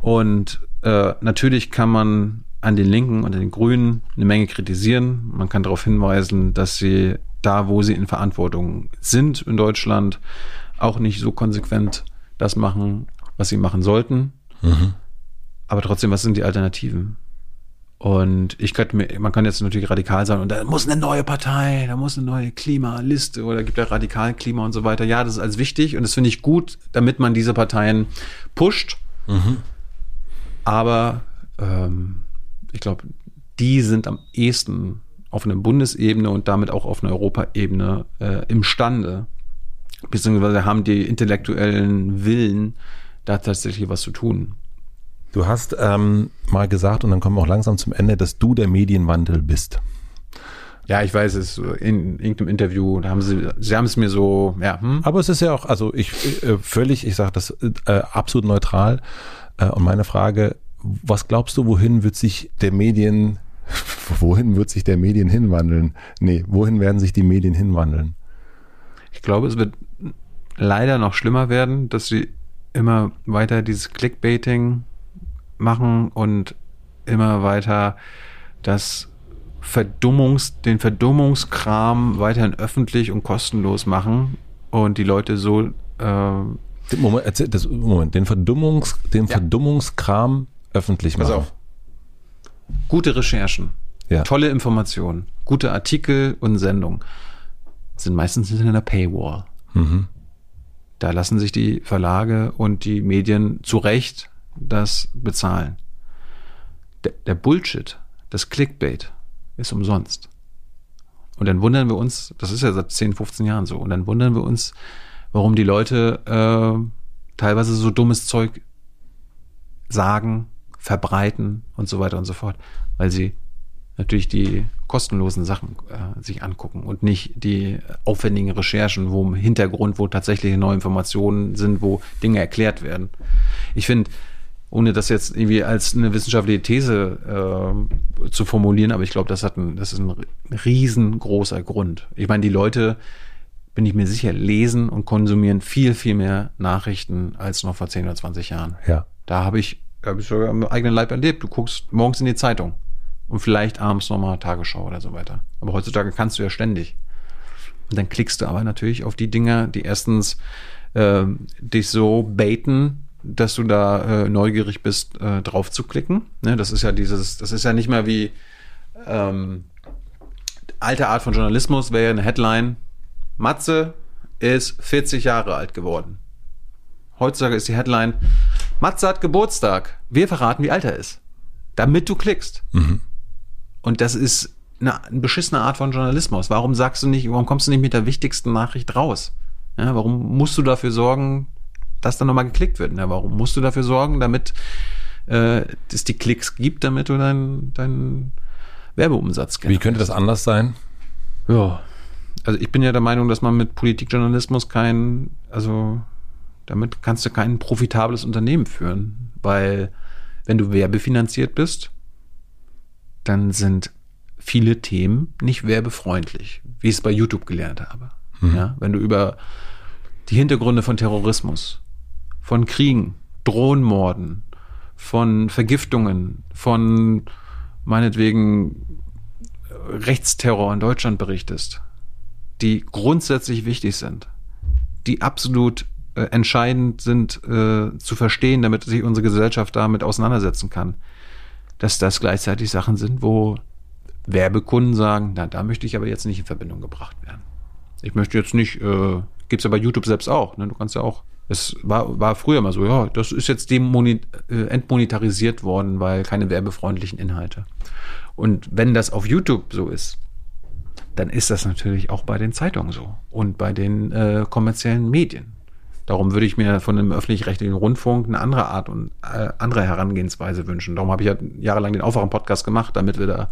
Und äh, natürlich kann man an den Linken und an den Grünen eine Menge kritisieren. Man kann darauf hinweisen, dass sie da, wo sie in Verantwortung sind in Deutschland, auch nicht so konsequent das machen, was sie machen sollten. Mhm. Aber trotzdem, was sind die Alternativen? Und ich könnte mir, man kann jetzt natürlich radikal sein und da muss eine neue Partei, da muss eine neue Klimaliste oder gibt ja radikal Klima und so weiter. Ja, das ist alles wichtig und das finde ich gut, damit man diese Parteien pusht. Mhm. Aber ähm, ich glaube, die sind am ehesten auf einer Bundesebene und damit auch auf einer Europaebene äh, imstande, beziehungsweise haben die intellektuellen Willen, da tatsächlich was zu tun. Du hast ähm, mal gesagt, und dann kommen wir auch langsam zum Ende, dass du der Medienwandel bist. Ja, ich weiß es, in irgendeinem Interview, da haben sie, sie haben es mir so, ja. Hm? Aber es ist ja auch, also ich äh, völlig, ich sage das äh, absolut neutral. Äh, und meine Frage, was glaubst du, wohin wird sich der Medien, wohin wird sich der Medien hinwandeln? Nee, wohin werden sich die Medien hinwandeln? Ich glaube, es wird leider noch schlimmer werden, dass sie immer weiter dieses Clickbaiting machen und immer weiter das Verdummungs, den Verdummungskram weiterhin öffentlich und kostenlos machen und die Leute so äh, Moment, erzähl, das, Moment, den Verdummungs, den ja. Verdummungskram öffentlich machen. Pass auf. Gute Recherchen, ja. tolle Informationen, gute Artikel und Sendungen sind meistens in einer Paywall. Mhm. Da lassen sich die Verlage und die Medien zu Recht das bezahlen. Der, der Bullshit, das Clickbait ist umsonst. Und dann wundern wir uns, das ist ja seit 10, 15 Jahren so, und dann wundern wir uns, warum die Leute äh, teilweise so dummes Zeug sagen, verbreiten und so weiter und so fort, weil sie natürlich die kostenlosen Sachen äh, sich angucken und nicht die aufwendigen Recherchen, wo im Hintergrund, wo tatsächlich neue Informationen sind, wo Dinge erklärt werden. Ich finde, ohne das jetzt irgendwie als eine wissenschaftliche These äh, zu formulieren, aber ich glaube, das hat ein, das ist ein riesengroßer Grund. Ich meine, die Leute, bin ich mir sicher, lesen und konsumieren viel, viel mehr Nachrichten als noch vor 10 oder 20 Jahren. Ja. Da habe ich, hab ich sogar im eigenen Leib erlebt. Du guckst morgens in die Zeitung und vielleicht abends nochmal Tagesschau oder so weiter. Aber heutzutage kannst du ja ständig. Und dann klickst du aber natürlich auf die Dinger, die erstens äh, dich so baiten, dass du da äh, neugierig bist, äh, drauf zu klicken. Ne, das ist ja dieses, das ist ja nicht mehr wie ähm, alte Art von Journalismus, wäre ja eine Headline. Matze ist 40 Jahre alt geworden. Heutzutage ist die Headline, Matze hat Geburtstag. Wir verraten, wie alt er ist. Damit du klickst. Mhm. Und das ist eine, eine beschissene Art von Journalismus. Warum sagst du nicht, warum kommst du nicht mit der wichtigsten Nachricht raus? Ja, warum musst du dafür sorgen, dass dann nochmal geklickt wird. Na, warum musst du dafür sorgen, damit äh, es die Klicks gibt, damit du deinen dein Werbeumsatz generierst? Wie könnte das anders sein? Ja, also ich bin ja der Meinung, dass man mit Politikjournalismus kein, also damit kannst du kein profitables Unternehmen führen, weil wenn du werbefinanziert bist, dann sind viele Themen nicht werbefreundlich, wie ich es bei YouTube gelernt habe. Mhm. Ja, wenn du über die Hintergründe von Terrorismus, von Kriegen, Drohnenmorden, von Vergiftungen, von meinetwegen Rechtsterror in Deutschland berichtest, die grundsätzlich wichtig sind, die absolut äh, entscheidend sind äh, zu verstehen, damit sich unsere Gesellschaft damit auseinandersetzen kann, dass das gleichzeitig Sachen sind, wo Werbekunden sagen, na, da möchte ich aber jetzt nicht in Verbindung gebracht werden. Ich möchte jetzt nicht, äh, gibt's ja bei YouTube selbst auch, ne? du kannst ja auch es war, war früher mal so, ja, das ist jetzt äh, entmonetarisiert worden, weil keine werbefreundlichen Inhalte. Und wenn das auf YouTube so ist, dann ist das natürlich auch bei den Zeitungen so und bei den äh, kommerziellen Medien. Darum würde ich mir von einem öffentlich-rechtlichen Rundfunk eine andere Art und äh, andere Herangehensweise wünschen. Darum habe ich ja jahrelang den Aufwachen-Podcast gemacht, damit wir da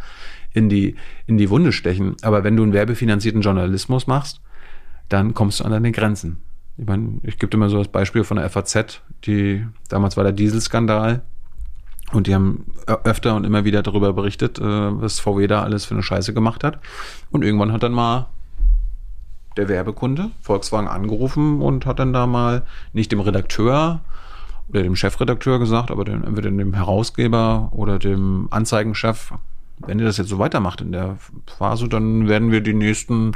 in die, in die Wunde stechen. Aber wenn du einen werbefinanzierten Journalismus machst, dann kommst du an deine Grenzen. Ich meine, ich gebe mal so das Beispiel von der FAZ, die damals war der Dieselskandal und die haben öfter und immer wieder darüber berichtet, äh, was VW da alles für eine Scheiße gemacht hat. Und irgendwann hat dann mal der Werbekunde Volkswagen angerufen und hat dann da mal nicht dem Redakteur oder dem Chefredakteur gesagt, aber dem, entweder dem Herausgeber oder dem Anzeigenchef, wenn ihr das jetzt so weitermacht in der Phase, dann werden wir die nächsten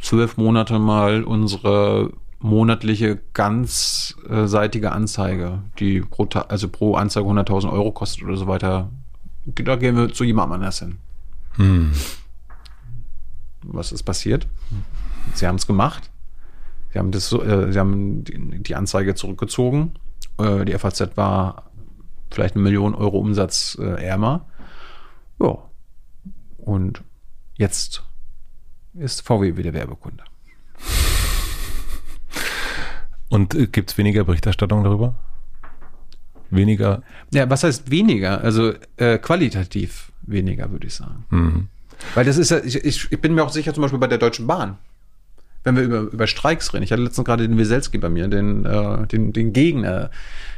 zwölf Monate mal unsere monatliche ganzseitige Anzeige, die pro, also pro Anzeige 100.000 Euro kostet oder so weiter, da gehen wir zu jemand anders hin. Hm. Was ist passiert? Sie haben es gemacht. Sie haben, das, äh, sie haben die, die Anzeige zurückgezogen. Äh, die FAZ war vielleicht eine Million Euro Umsatz äh, ärmer. Ja. Und jetzt ist VW wieder Werbekunde. Und äh, gibt es weniger Berichterstattung darüber? Weniger? Ja, was heißt weniger? Also äh, qualitativ weniger, würde ich sagen. Mhm. Weil das ist ja, ich, ich, bin mir auch sicher, zum Beispiel bei der Deutschen Bahn, wenn wir über, über Streiks reden. Ich hatte letztens gerade den Wieselski bei mir, den, äh, den, den Gegner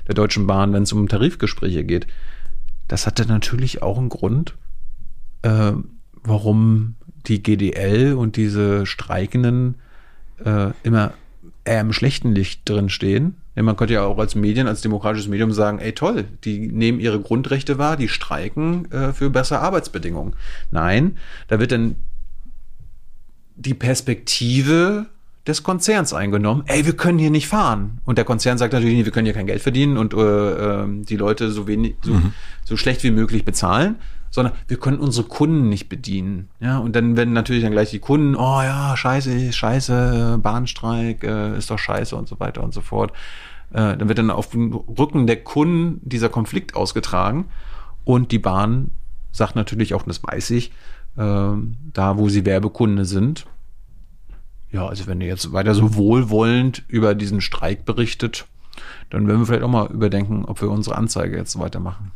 der Deutschen Bahn, wenn es um Tarifgespräche geht. Das hatte natürlich auch einen Grund, äh, warum die GDL und diese Streikenden äh, immer im schlechten Licht drin stehen. Man könnte ja auch als Medien, als demokratisches Medium sagen, ey toll, die nehmen ihre Grundrechte wahr, die streiken äh, für bessere Arbeitsbedingungen. Nein, da wird dann die Perspektive des Konzerns eingenommen. Ey, wir können hier nicht fahren. Und der Konzern sagt natürlich, nee, wir können hier kein Geld verdienen und äh, äh, die Leute so wenig, so, Mhm. so schlecht wie möglich bezahlen, sondern wir können unsere Kunden nicht bedienen. Ja, und dann werden natürlich dann gleich die Kunden, oh ja, scheiße, scheiße, Bahnstreik, äh, ist doch scheiße und so weiter und so fort. Äh, dann wird dann auf dem Rücken der Kunden dieser Konflikt ausgetragen und die Bahn sagt natürlich auch, und das weiß ich, ähm, da wo sie Werbekunde sind, ja, also wenn ihr jetzt weiter so wohlwollend über diesen Streik berichtet, dann werden wir vielleicht auch mal überdenken, ob wir unsere Anzeige jetzt weitermachen.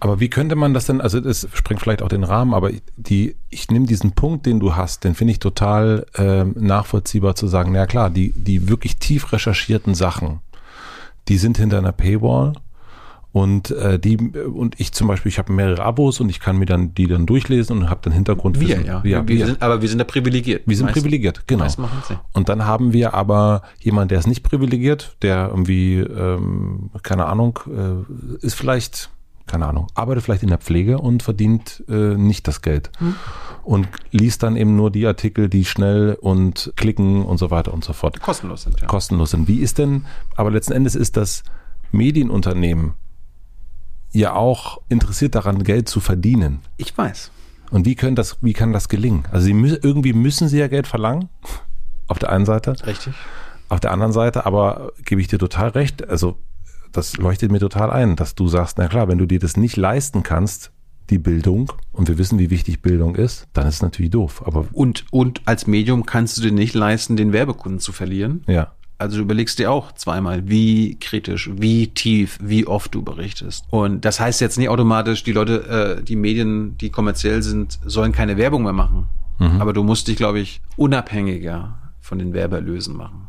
Aber wie könnte man das denn, also das sprengt vielleicht auch den Rahmen, aber die, ich nehme diesen Punkt, den du hast, den finde ich total ähm, nachvollziehbar zu sagen, na klar, die, die wirklich tief recherchierten Sachen, die sind hinter einer Paywall und äh, die und ich zum Beispiel, ich habe mehrere Abos und ich kann mir dann die dann durchlesen und habe dann Hintergrundwissen. Wir, ja. ja wir wir. Sind, aber wir sind da privilegiert. Wir sind Meist- privilegiert, genau. nicht. Und dann haben wir aber jemanden, der ist nicht privilegiert, der irgendwie, ähm, keine Ahnung, äh, ist vielleicht, keine Ahnung, arbeitet vielleicht in der Pflege und verdient äh, nicht das Geld. Und liest dann eben nur die Artikel, die schnell und klicken und so weiter und so fort Kostenlos sind, ja. kostenlos sind. Wie ist denn, aber letzten Endes ist das Medienunternehmen ja auch interessiert daran, Geld zu verdienen. Ich weiß. Und wie können das, wie kann das gelingen? Also sie müssen, irgendwie müssen sie ja Geld verlangen. Auf der einen Seite. Richtig. Auf der anderen Seite, aber gebe ich dir total recht. Also das leuchtet mir total ein, dass du sagst, na klar, wenn du dir das nicht leisten kannst, die Bildung, und wir wissen, wie wichtig Bildung ist, dann ist es natürlich doof. Aber Und, und als Medium kannst du dir nicht leisten, den Werbekunden zu verlieren. ja, Also du überlegst dir auch zweimal, wie kritisch, wie tief, wie oft du berichtest. Und das heißt jetzt nicht automatisch, die Leute, äh, die Medien, die kommerziell sind, sollen keine Werbung mehr machen. Aber du musst dich, glaube ich, unabhängiger von den Werbeerlösen machen.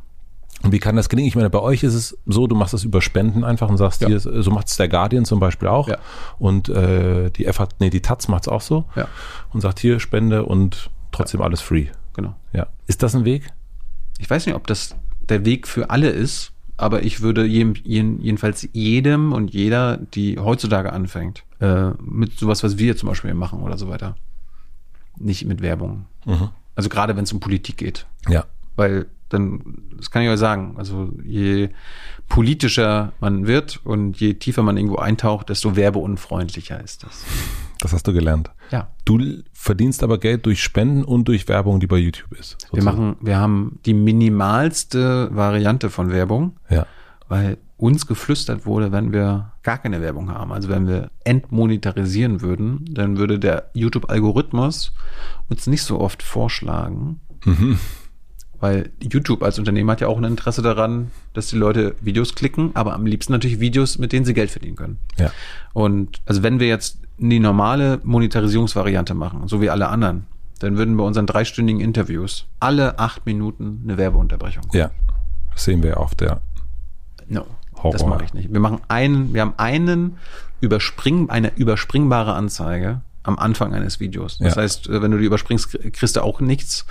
Und wie kann das gelingen? Ich meine, bei euch ist es so, du machst das über Spenden einfach und sagst, Ja. hier, so macht es der Guardian zum Beispiel auch. Ja. Und äh, die FH, nee, die Taz macht es auch so. Ja. Und sagt hier Spende und trotzdem alles free. Genau. Ja. Ist das ein Weg? Ich weiß nicht, ob das der Weg für alle ist, aber ich würde jedem, jeden, jedenfalls jedem und jeder, die heutzutage anfängt, äh, mit sowas, was wir zum Beispiel machen oder so weiter, nicht mit Werbung. Also gerade wenn es um Politik geht. Ja. Weil dann, das kann ich euch sagen, also je politischer man wird und je tiefer man irgendwo eintaucht, desto werbeunfreundlicher ist das. Das hast du gelernt. Ja. Du verdienst aber Geld durch Spenden und durch Werbung, die bei YouTube ist. Wir machen, wir haben die minimalste Variante von Werbung, Ja. weil uns geflüstert wurde, wenn wir gar keine Werbung haben, also wenn wir entmonetarisieren würden, dann würde der YouTube-Algorithmus uns nicht so oft vorschlagen, weil YouTube als Unternehmen hat ja auch ein Interesse daran, dass die Leute Videos klicken, aber am liebsten natürlich Videos, mit denen sie Geld verdienen können. Ja. Und also wenn wir jetzt die normale Monetarisierungsvariante machen, so wie alle anderen, dann würden bei unseren dreistündigen Interviews alle acht Minuten eine Werbeunterbrechung. Ja. Das sehen wir oft, ja. No, Horror. das mache ich nicht. Wir machen einen, wir haben einen überspring, eine überspringbare Anzeige am Anfang eines Videos. Das Ja. heißt, äh, wenn du die überspringst, krie- kriegst du auch nichts.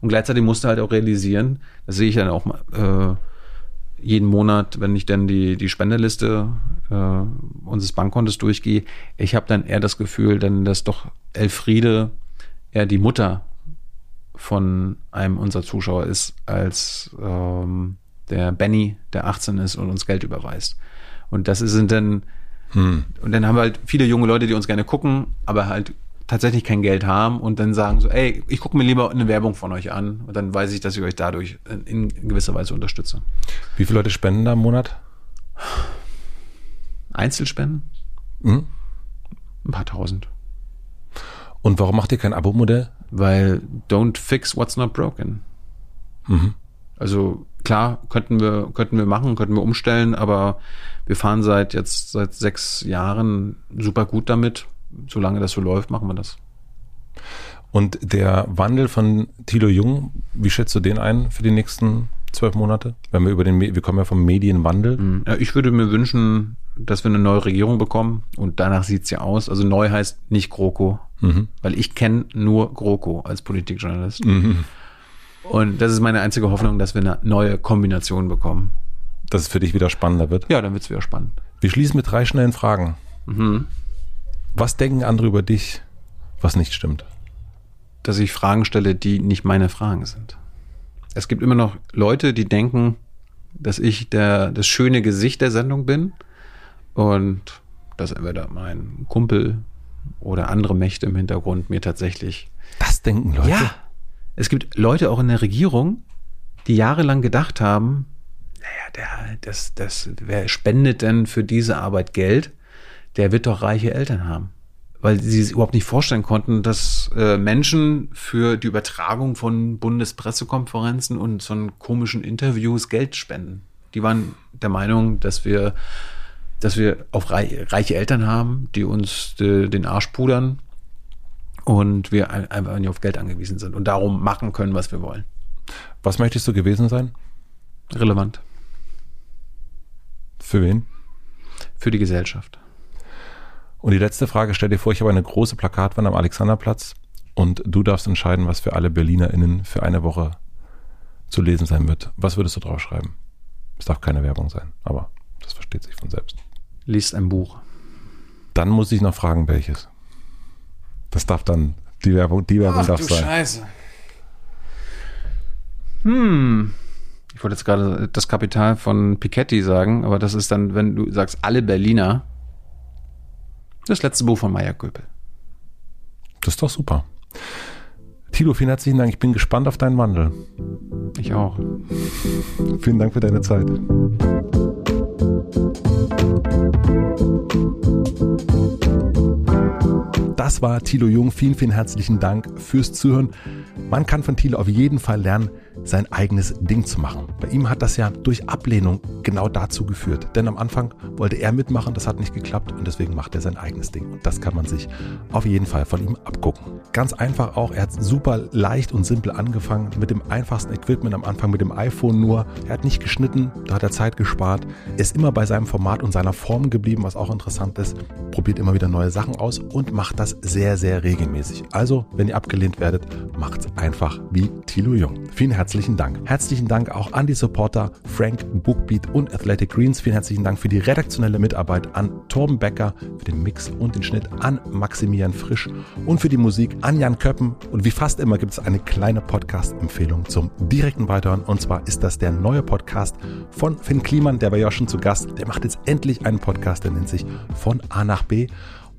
Und gleichzeitig musst du halt auch realisieren, das sehe ich dann auch äh, jeden Monat, wenn ich dann die, die Spendeliste äh, unseres Bankkontos durchgehe, ich habe dann eher das Gefühl, dann, dass doch Elfriede eher die Mutter von einem unserer Zuschauer ist, als ähm, der Benny, der 18 ist und uns Geld überweist. Und das sind dann Hm. Und dann haben wir halt viele junge Leute, die uns gerne gucken, aber halt tatsächlich kein Geld haben und dann sagen so, ey, ich gucke mir lieber eine Werbung von euch an und dann weiß ich, dass ich euch dadurch in, gewisser Weise unterstütze. Wie viele Leute spenden da im Monat? Einzelspenden? Mhm. Ein paar tausend. Und warum macht ihr kein Abo-Modell? Weil don't fix what's not broken. Mhm. Also klar, könnten wir, könnten wir machen, könnten wir umstellen, aber wir fahren seit jetzt seit sechs Jahren super gut damit solange das so läuft, machen wir das. Und der Wandel von Thilo Jung, wie schätzt du den ein für die nächsten zwölf Monate? Wenn wir über den, wir kommen ja vom Medienwandel. Mhm. Ja, ich würde mir wünschen, dass wir eine neue Regierung bekommen und danach sieht es ja aus. Also neu heißt nicht GroKo, mhm. weil ich kenne nur GroKo als Politikjournalist. Mhm. Und das ist meine einzige Hoffnung, dass wir eine neue Kombination bekommen. Dass es für dich wieder spannender wird? Ja, dann wird es wieder spannend. Wir schließen mit drei schnellen Fragen. Mhm. Was denken andere über dich, was nicht stimmt? Dass ich Fragen stelle, die nicht meine Fragen sind. Es gibt immer noch Leute, die denken, dass ich der, das schöne Gesicht der Sendung bin und dass entweder mein Kumpel oder andere Mächte im Hintergrund mir tatsächlich. Das denken Leute? Ja. Es gibt Leute auch in der Regierung, die jahrelang gedacht haben, naja, der, das, das, wer spendet denn für diese Arbeit Geld? Der wird doch reiche Eltern haben. Weil sie es überhaupt nicht vorstellen konnten, dass äh, Menschen für die Übertragung von Bundespressekonferenzen und so komischen Interviews Geld spenden. Die waren der Meinung, dass wir, dass wir auf reiche Eltern haben, die uns de, den Arsch pudern und wir einfach nicht auf Geld angewiesen sind und darum machen können, was wir wollen. Was möchtest du gewesen sein? Relevant. Für wen? Für die Gesellschaft. Und die letzte Frage, stell dir vor, ich habe eine große Plakatwand am Alexanderplatz und du darfst entscheiden, was für alle BerlinerInnen für eine Woche zu lesen sein wird. Was würdest du draufschreiben? Es darf keine Werbung sein, aber das versteht sich von selbst. Liest ein Buch. Dann muss ich noch fragen, welches. Das darf dann, die Werbung, die Werbung Ach, darf du sein. Scheiße. Hm. Ich wollte jetzt gerade das Kapital von Piketty sagen, aber das ist dann, wenn du sagst, alle Berliner, das letzte Buch von Maya Göpel. Das ist doch super. Tilo, vielen herzlichen Dank. Ich bin gespannt auf deinen Wandel. Ich auch. Vielen Dank für deine Zeit. Das war Thilo Jung. Vielen, vielen herzlichen Dank fürs Zuhören. Man kann von Thilo auf jeden Fall lernen, sein eigenes Ding zu machen. Bei ihm hat das ja durch Ablehnung genau dazu geführt. Denn am Anfang wollte er mitmachen, das hat nicht geklappt und deswegen macht er sein eigenes Ding. Und das kann man sich auf jeden Fall von ihm abgucken. Ganz einfach auch, er hat super leicht und simpel angefangen mit dem einfachsten Equipment am Anfang mit dem iPhone nur. Er hat nicht geschnitten, da hat er Zeit gespart. Ist immer bei seinem Format und seiner Form geblieben, was auch interessant ist. Probiert immer wieder neue Sachen aus und macht das sehr, sehr regelmäßig. Also, wenn ihr abgelehnt werdet, macht's einfach wie Thilo Jung. Vielen herzlichen herzlichen Dank. Herzlichen Dank auch an die Supporter Frank, Bookbeat und Athletic Greens. Vielen herzlichen Dank für die redaktionelle Mitarbeit an Torben Becker, für den Mix und den Schnitt an Maximilian Frisch und für die Musik an Jan Köppen. Und wie fast immer gibt es eine kleine Podcast-Empfehlung zum direkten Weiterhören. Und zwar ist das der neue Podcast von Finn Kliman, der war ja schon zu Gast. Der macht jetzt endlich einen Podcast, der nennt sich Von A nach B.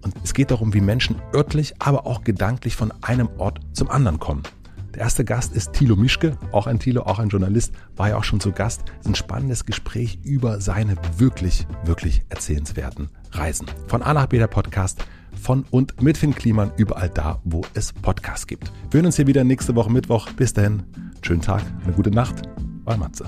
Und es geht darum, wie Menschen örtlich, aber auch gedanklich von einem Ort zum anderen kommen. Der erste Gast ist Thilo Mischke, auch ein Thilo, auch ein Journalist, war ja auch schon zu Gast. Ein spannendes Gespräch über seine wirklich, wirklich erzählenswerten Reisen. Von A nach B der Podcast, von und mit Finn Kliman, überall da, wo es Podcasts gibt. Wir hören uns hier wieder nächste Woche Mittwoch. Bis dahin, schönen Tag, eine gute Nacht. Euer Matze.